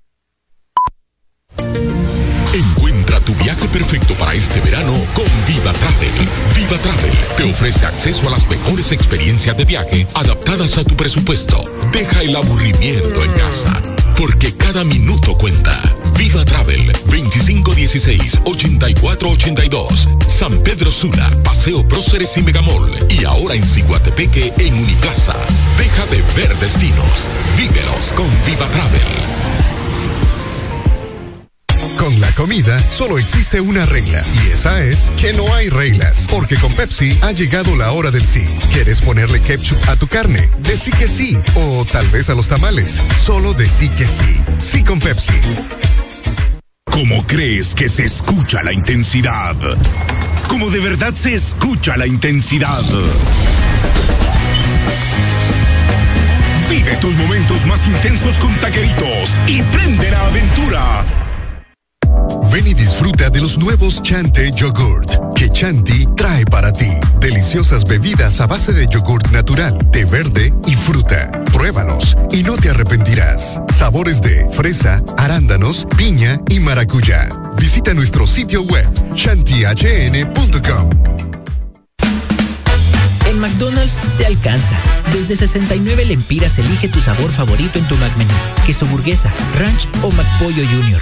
Encuentra tu viaje perfecto para este verano con Viva Travel. Viva Travel te ofrece acceso a las mejores experiencias de viaje adaptadas a tu presupuesto. Deja el aburrimiento en casa, porque cada minuto cuenta. Viva Travel 2516-8482. San Pedro Sula, Paseo Próceres y Megamall. Y ahora en Ciguatepeque en Uniplaza. Deja de ver destinos. Vívelos con Viva Travel. Con la comida solo existe una regla y esa es que no hay reglas, porque con Pepsi ha llegado la hora del sí. ¿Quieres ponerle ketchup a tu carne? Decí que sí, o tal vez a los tamales. Solo decí que sí. Sí con Pepsi. ¿Cómo crees que se escucha la intensidad? ¿Cómo de verdad se escucha la intensidad? Vive tus momentos más intensos con taqueritos y prende la aventura. Ven y disfruta de los nuevos Chante Yogurt que Chanti trae para ti. Deliciosas bebidas a base de yogurt natural, té verde y fruta. Pruébalos y no te arrepentirás. Sabores de fresa, arándanos, piña y maracuyá. Visita nuestro sitio web chantihn.com. En McDonald's te alcanza. Desde 69 lempiras elige tu sabor favorito en tu McMenú. Queso burguesa, ranch o McPollo Junior.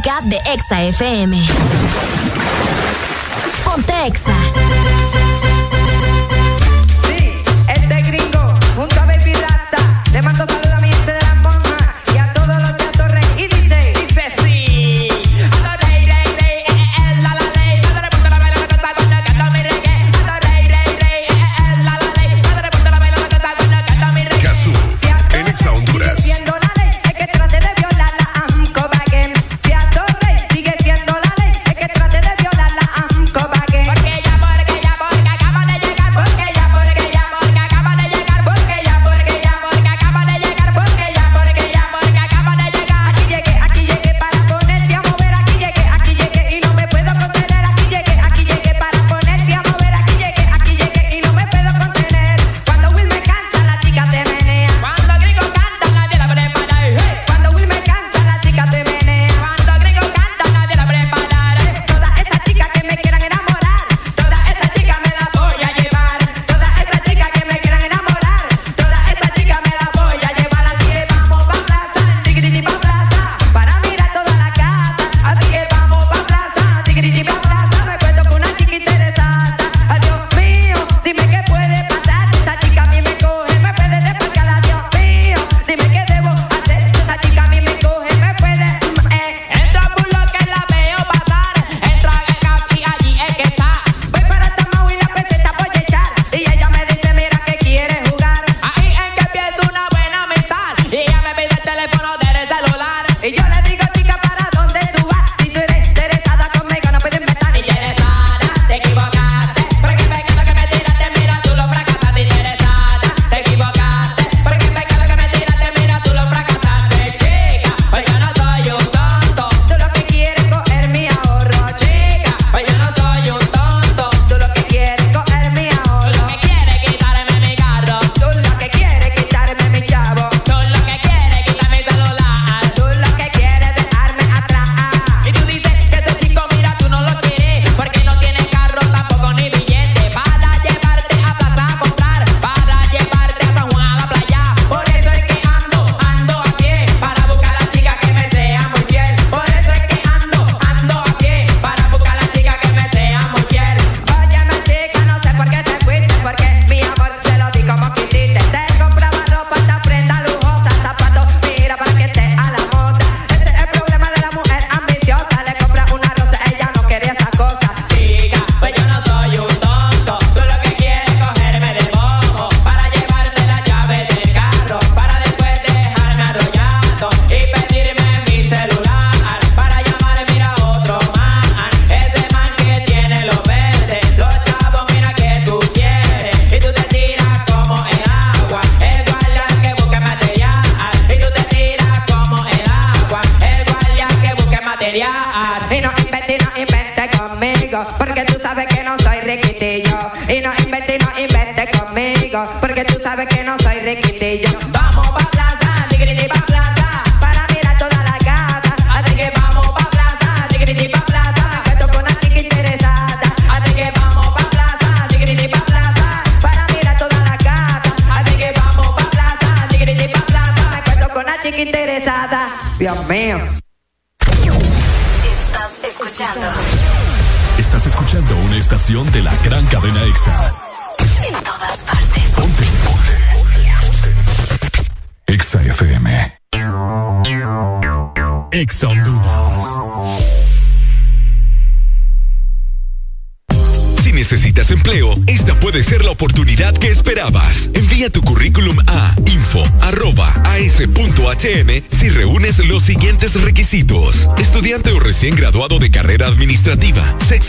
Música de Exa FM.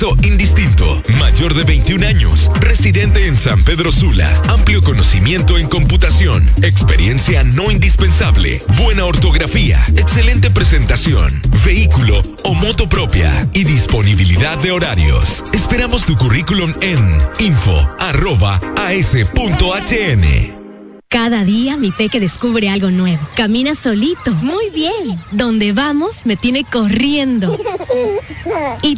Sexo indistinto, mayor de 21 años, residente en San Pedro Sula, amplio conocimiento en computación, experiencia no indispensable, buena ortografía, excelente presentación, vehículo o moto propia y disponibilidad de horarios. Esperamos tu currículum en info.as.hn. Cada día mi peque descubre algo nuevo. Camina solito. Muy bien. Donde vamos me tiene corriendo. Y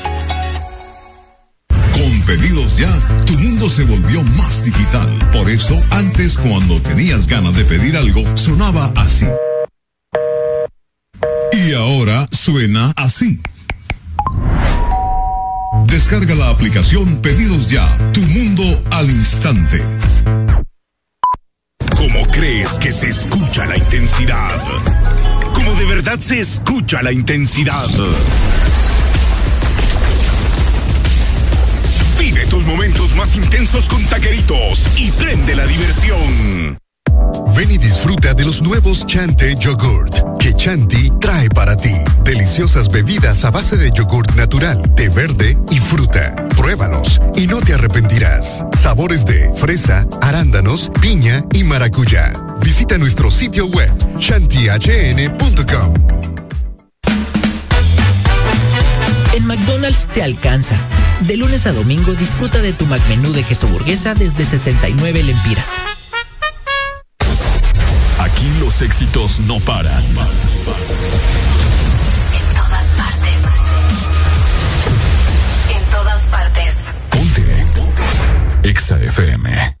Tu mundo se volvió más digital. Por eso, antes cuando tenías ganas de pedir algo, sonaba así. Y ahora suena así. Descarga la aplicación Pedidos Ya, tu mundo al instante. ¿Cómo crees que se escucha la intensidad? ¿Cómo de verdad se escucha la intensidad? Momentos más intensos con taqueritos y prende la diversión. Ven y disfruta de los nuevos Chante Yogurt que Chanti trae para ti. Deliciosas bebidas a base de yogurt natural, té verde y fruta. Pruébalos y no te arrepentirás. Sabores de fresa, arándanos, piña y maracuyá. Visita nuestro sitio web chantihn.com. En McDonald's te alcanza. De lunes a domingo disfruta de tu McMenú de queso burguesa desde 69 lempiras. Aquí los éxitos no paran. En todas partes. En todas partes. EXA FM.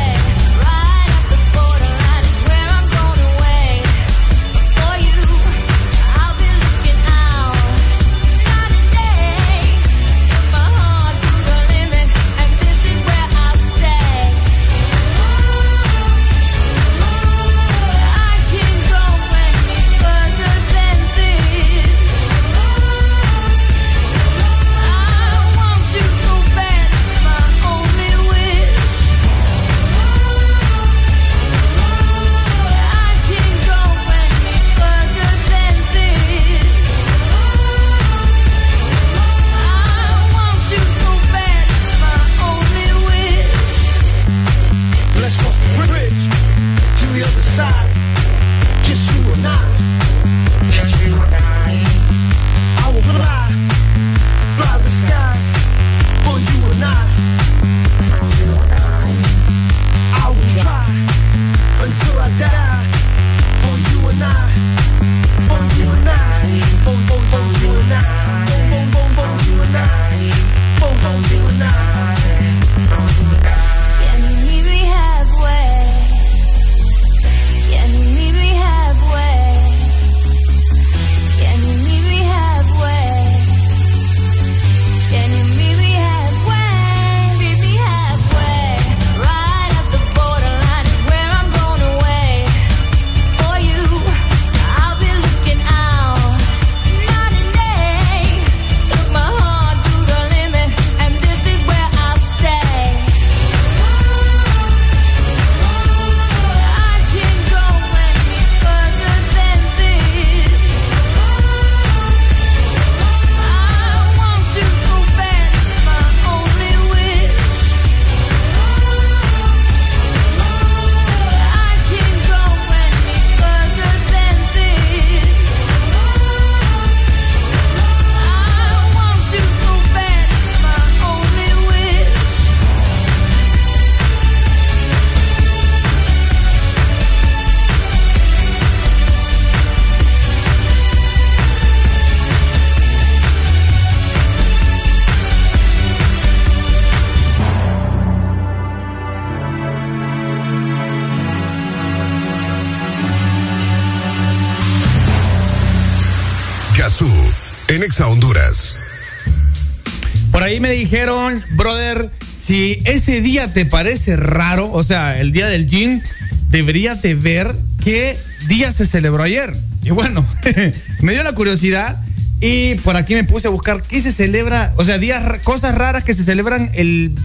Te parece raro, o sea, el día del gym, deberías de ver qué día se celebró ayer. Y bueno, me dio la curiosidad y por aquí me puse a buscar qué se celebra, o sea, días, cosas raras que se celebran el,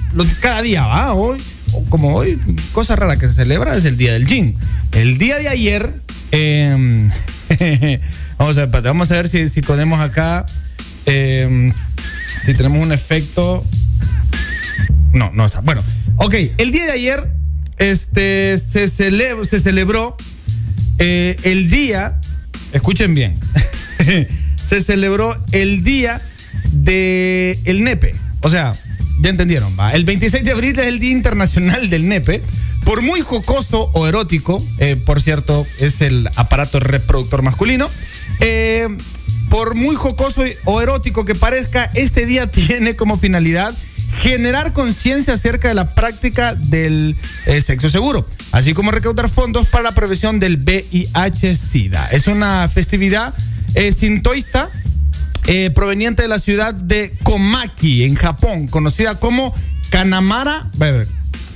cada día, ¿va? Hoy, como hoy, cosa rara que se celebra es el día del gym. El día de ayer, em, vamos a ver, vamos a ver si, si ponemos acá, em, si tenemos un efecto. No, no está. Bueno, ok, el día de ayer este, se, celeb- se celebró eh, el día, escuchen bien, se celebró el día de el nepe. O sea, ya entendieron, ¿va? El 26 de abril es el Día Internacional del Nepe. Por muy jocoso o erótico, eh, por cierto, es el aparato reproductor masculino. eh, por muy jocoso o erótico que parezca, este día tiene como finalidad generar conciencia acerca de la práctica del eh, sexo seguro, así como recaudar fondos para la prevención del VIH-Sida. Es una festividad eh, sintoísta eh, proveniente de la ciudad de Komaki, en Japón, conocida como Kanamara.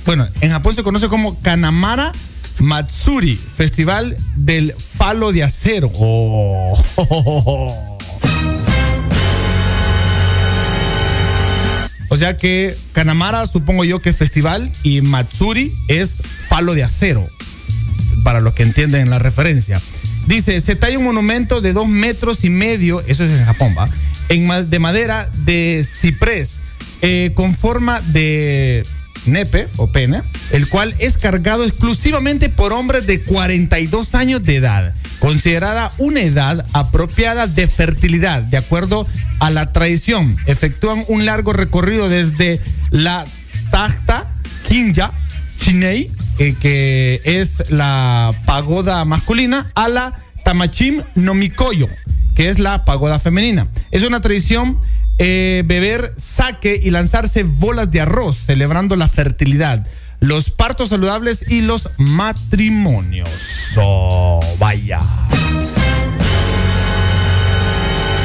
Bueno, en Japón se conoce como Kanamara Matsuri, Festival del Falo de Acero. Oh. O sea que Kanamara supongo yo que es festival y Matsuri es palo de acero, para los que entienden la referencia. Dice, se talla un monumento de dos metros y medio, eso es en Japón, ¿va? En, de madera de ciprés, eh, con forma de, nepe o pene, el cual es cargado exclusivamente por hombres de 42 años de edad, considerada una edad apropiada de fertilidad, de acuerdo a la tradición. Efectúan un largo recorrido desde la Tahta Kinja Chinei, eh, que es la pagoda masculina, a la Tamachim Nomikoyo, que es la pagoda femenina. Es una tradición eh, beber saque y lanzarse bolas de arroz, celebrando la fertilidad, los partos saludables y los matrimonios. Oh, vaya.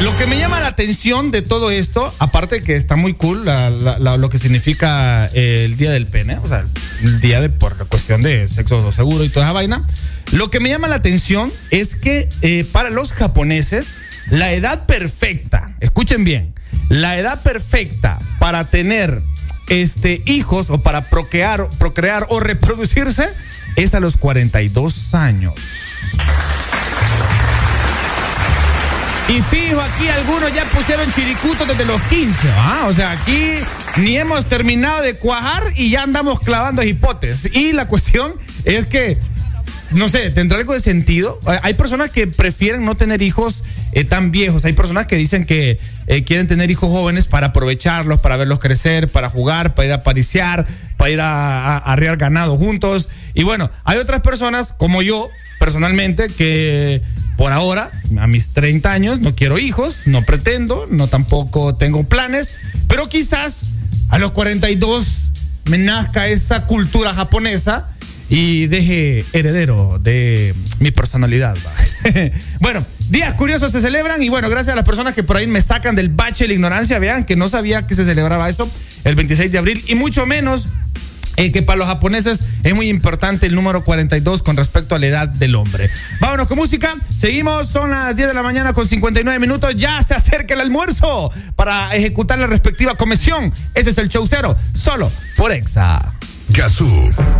Lo que me llama la atención de todo esto, aparte que está muy cool lo que significa eh, el día del pene, o sea, el día de por la cuestión de sexo seguro y toda esa vaina, lo que me llama la atención es que eh, para los japoneses, la edad perfecta, escuchen bien, la edad perfecta para tener este, hijos o para procrear, procrear o reproducirse es a los 42 años. Y fijo, aquí algunos ya pusieron chiricutos desde los 15. Ah, o sea, aquí ni hemos terminado de cuajar y ya andamos clavando hipotes. Y la cuestión es que, no sé, ¿tendrá algo de sentido? Eh, Hay personas que prefieren no tener hijos eh, tan viejos. Hay personas que dicen que eh, quieren tener hijos jóvenes para aprovecharlos, para verlos crecer, para jugar, para ir a pariciar, para ir a, a- a arriar ganado juntos. Y bueno, hay otras personas, como yo, personalmente, que por ahora, a mis 30 años, no quiero hijos, no pretendo, no tampoco tengo planes, pero quizás a los 42 me nazca esa cultura japonesa y deje heredero de mi personalidad. bueno, días curiosos se celebran y bueno, gracias a las personas que por ahí me sacan del bache de la ignorancia, vean que no sabía que se celebraba eso el 26 de abril y mucho menos eh, que para los japoneses es muy importante el número 42 con respecto a la edad del hombre. Vámonos con música. Seguimos, son las 10 de la mañana con 59 minutos. Ya se acerca el almuerzo para ejecutar la respectiva comisión. Este es el show cero, solo por Exa. Gazú,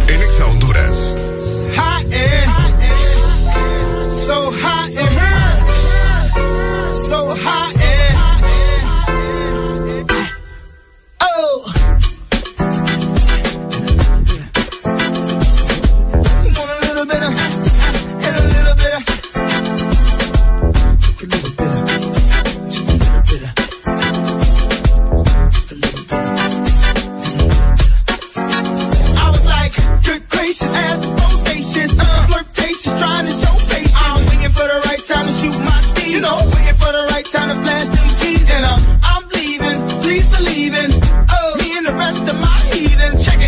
en Exa Honduras. So time to shoot my speed. You know, waiting for the right time to flash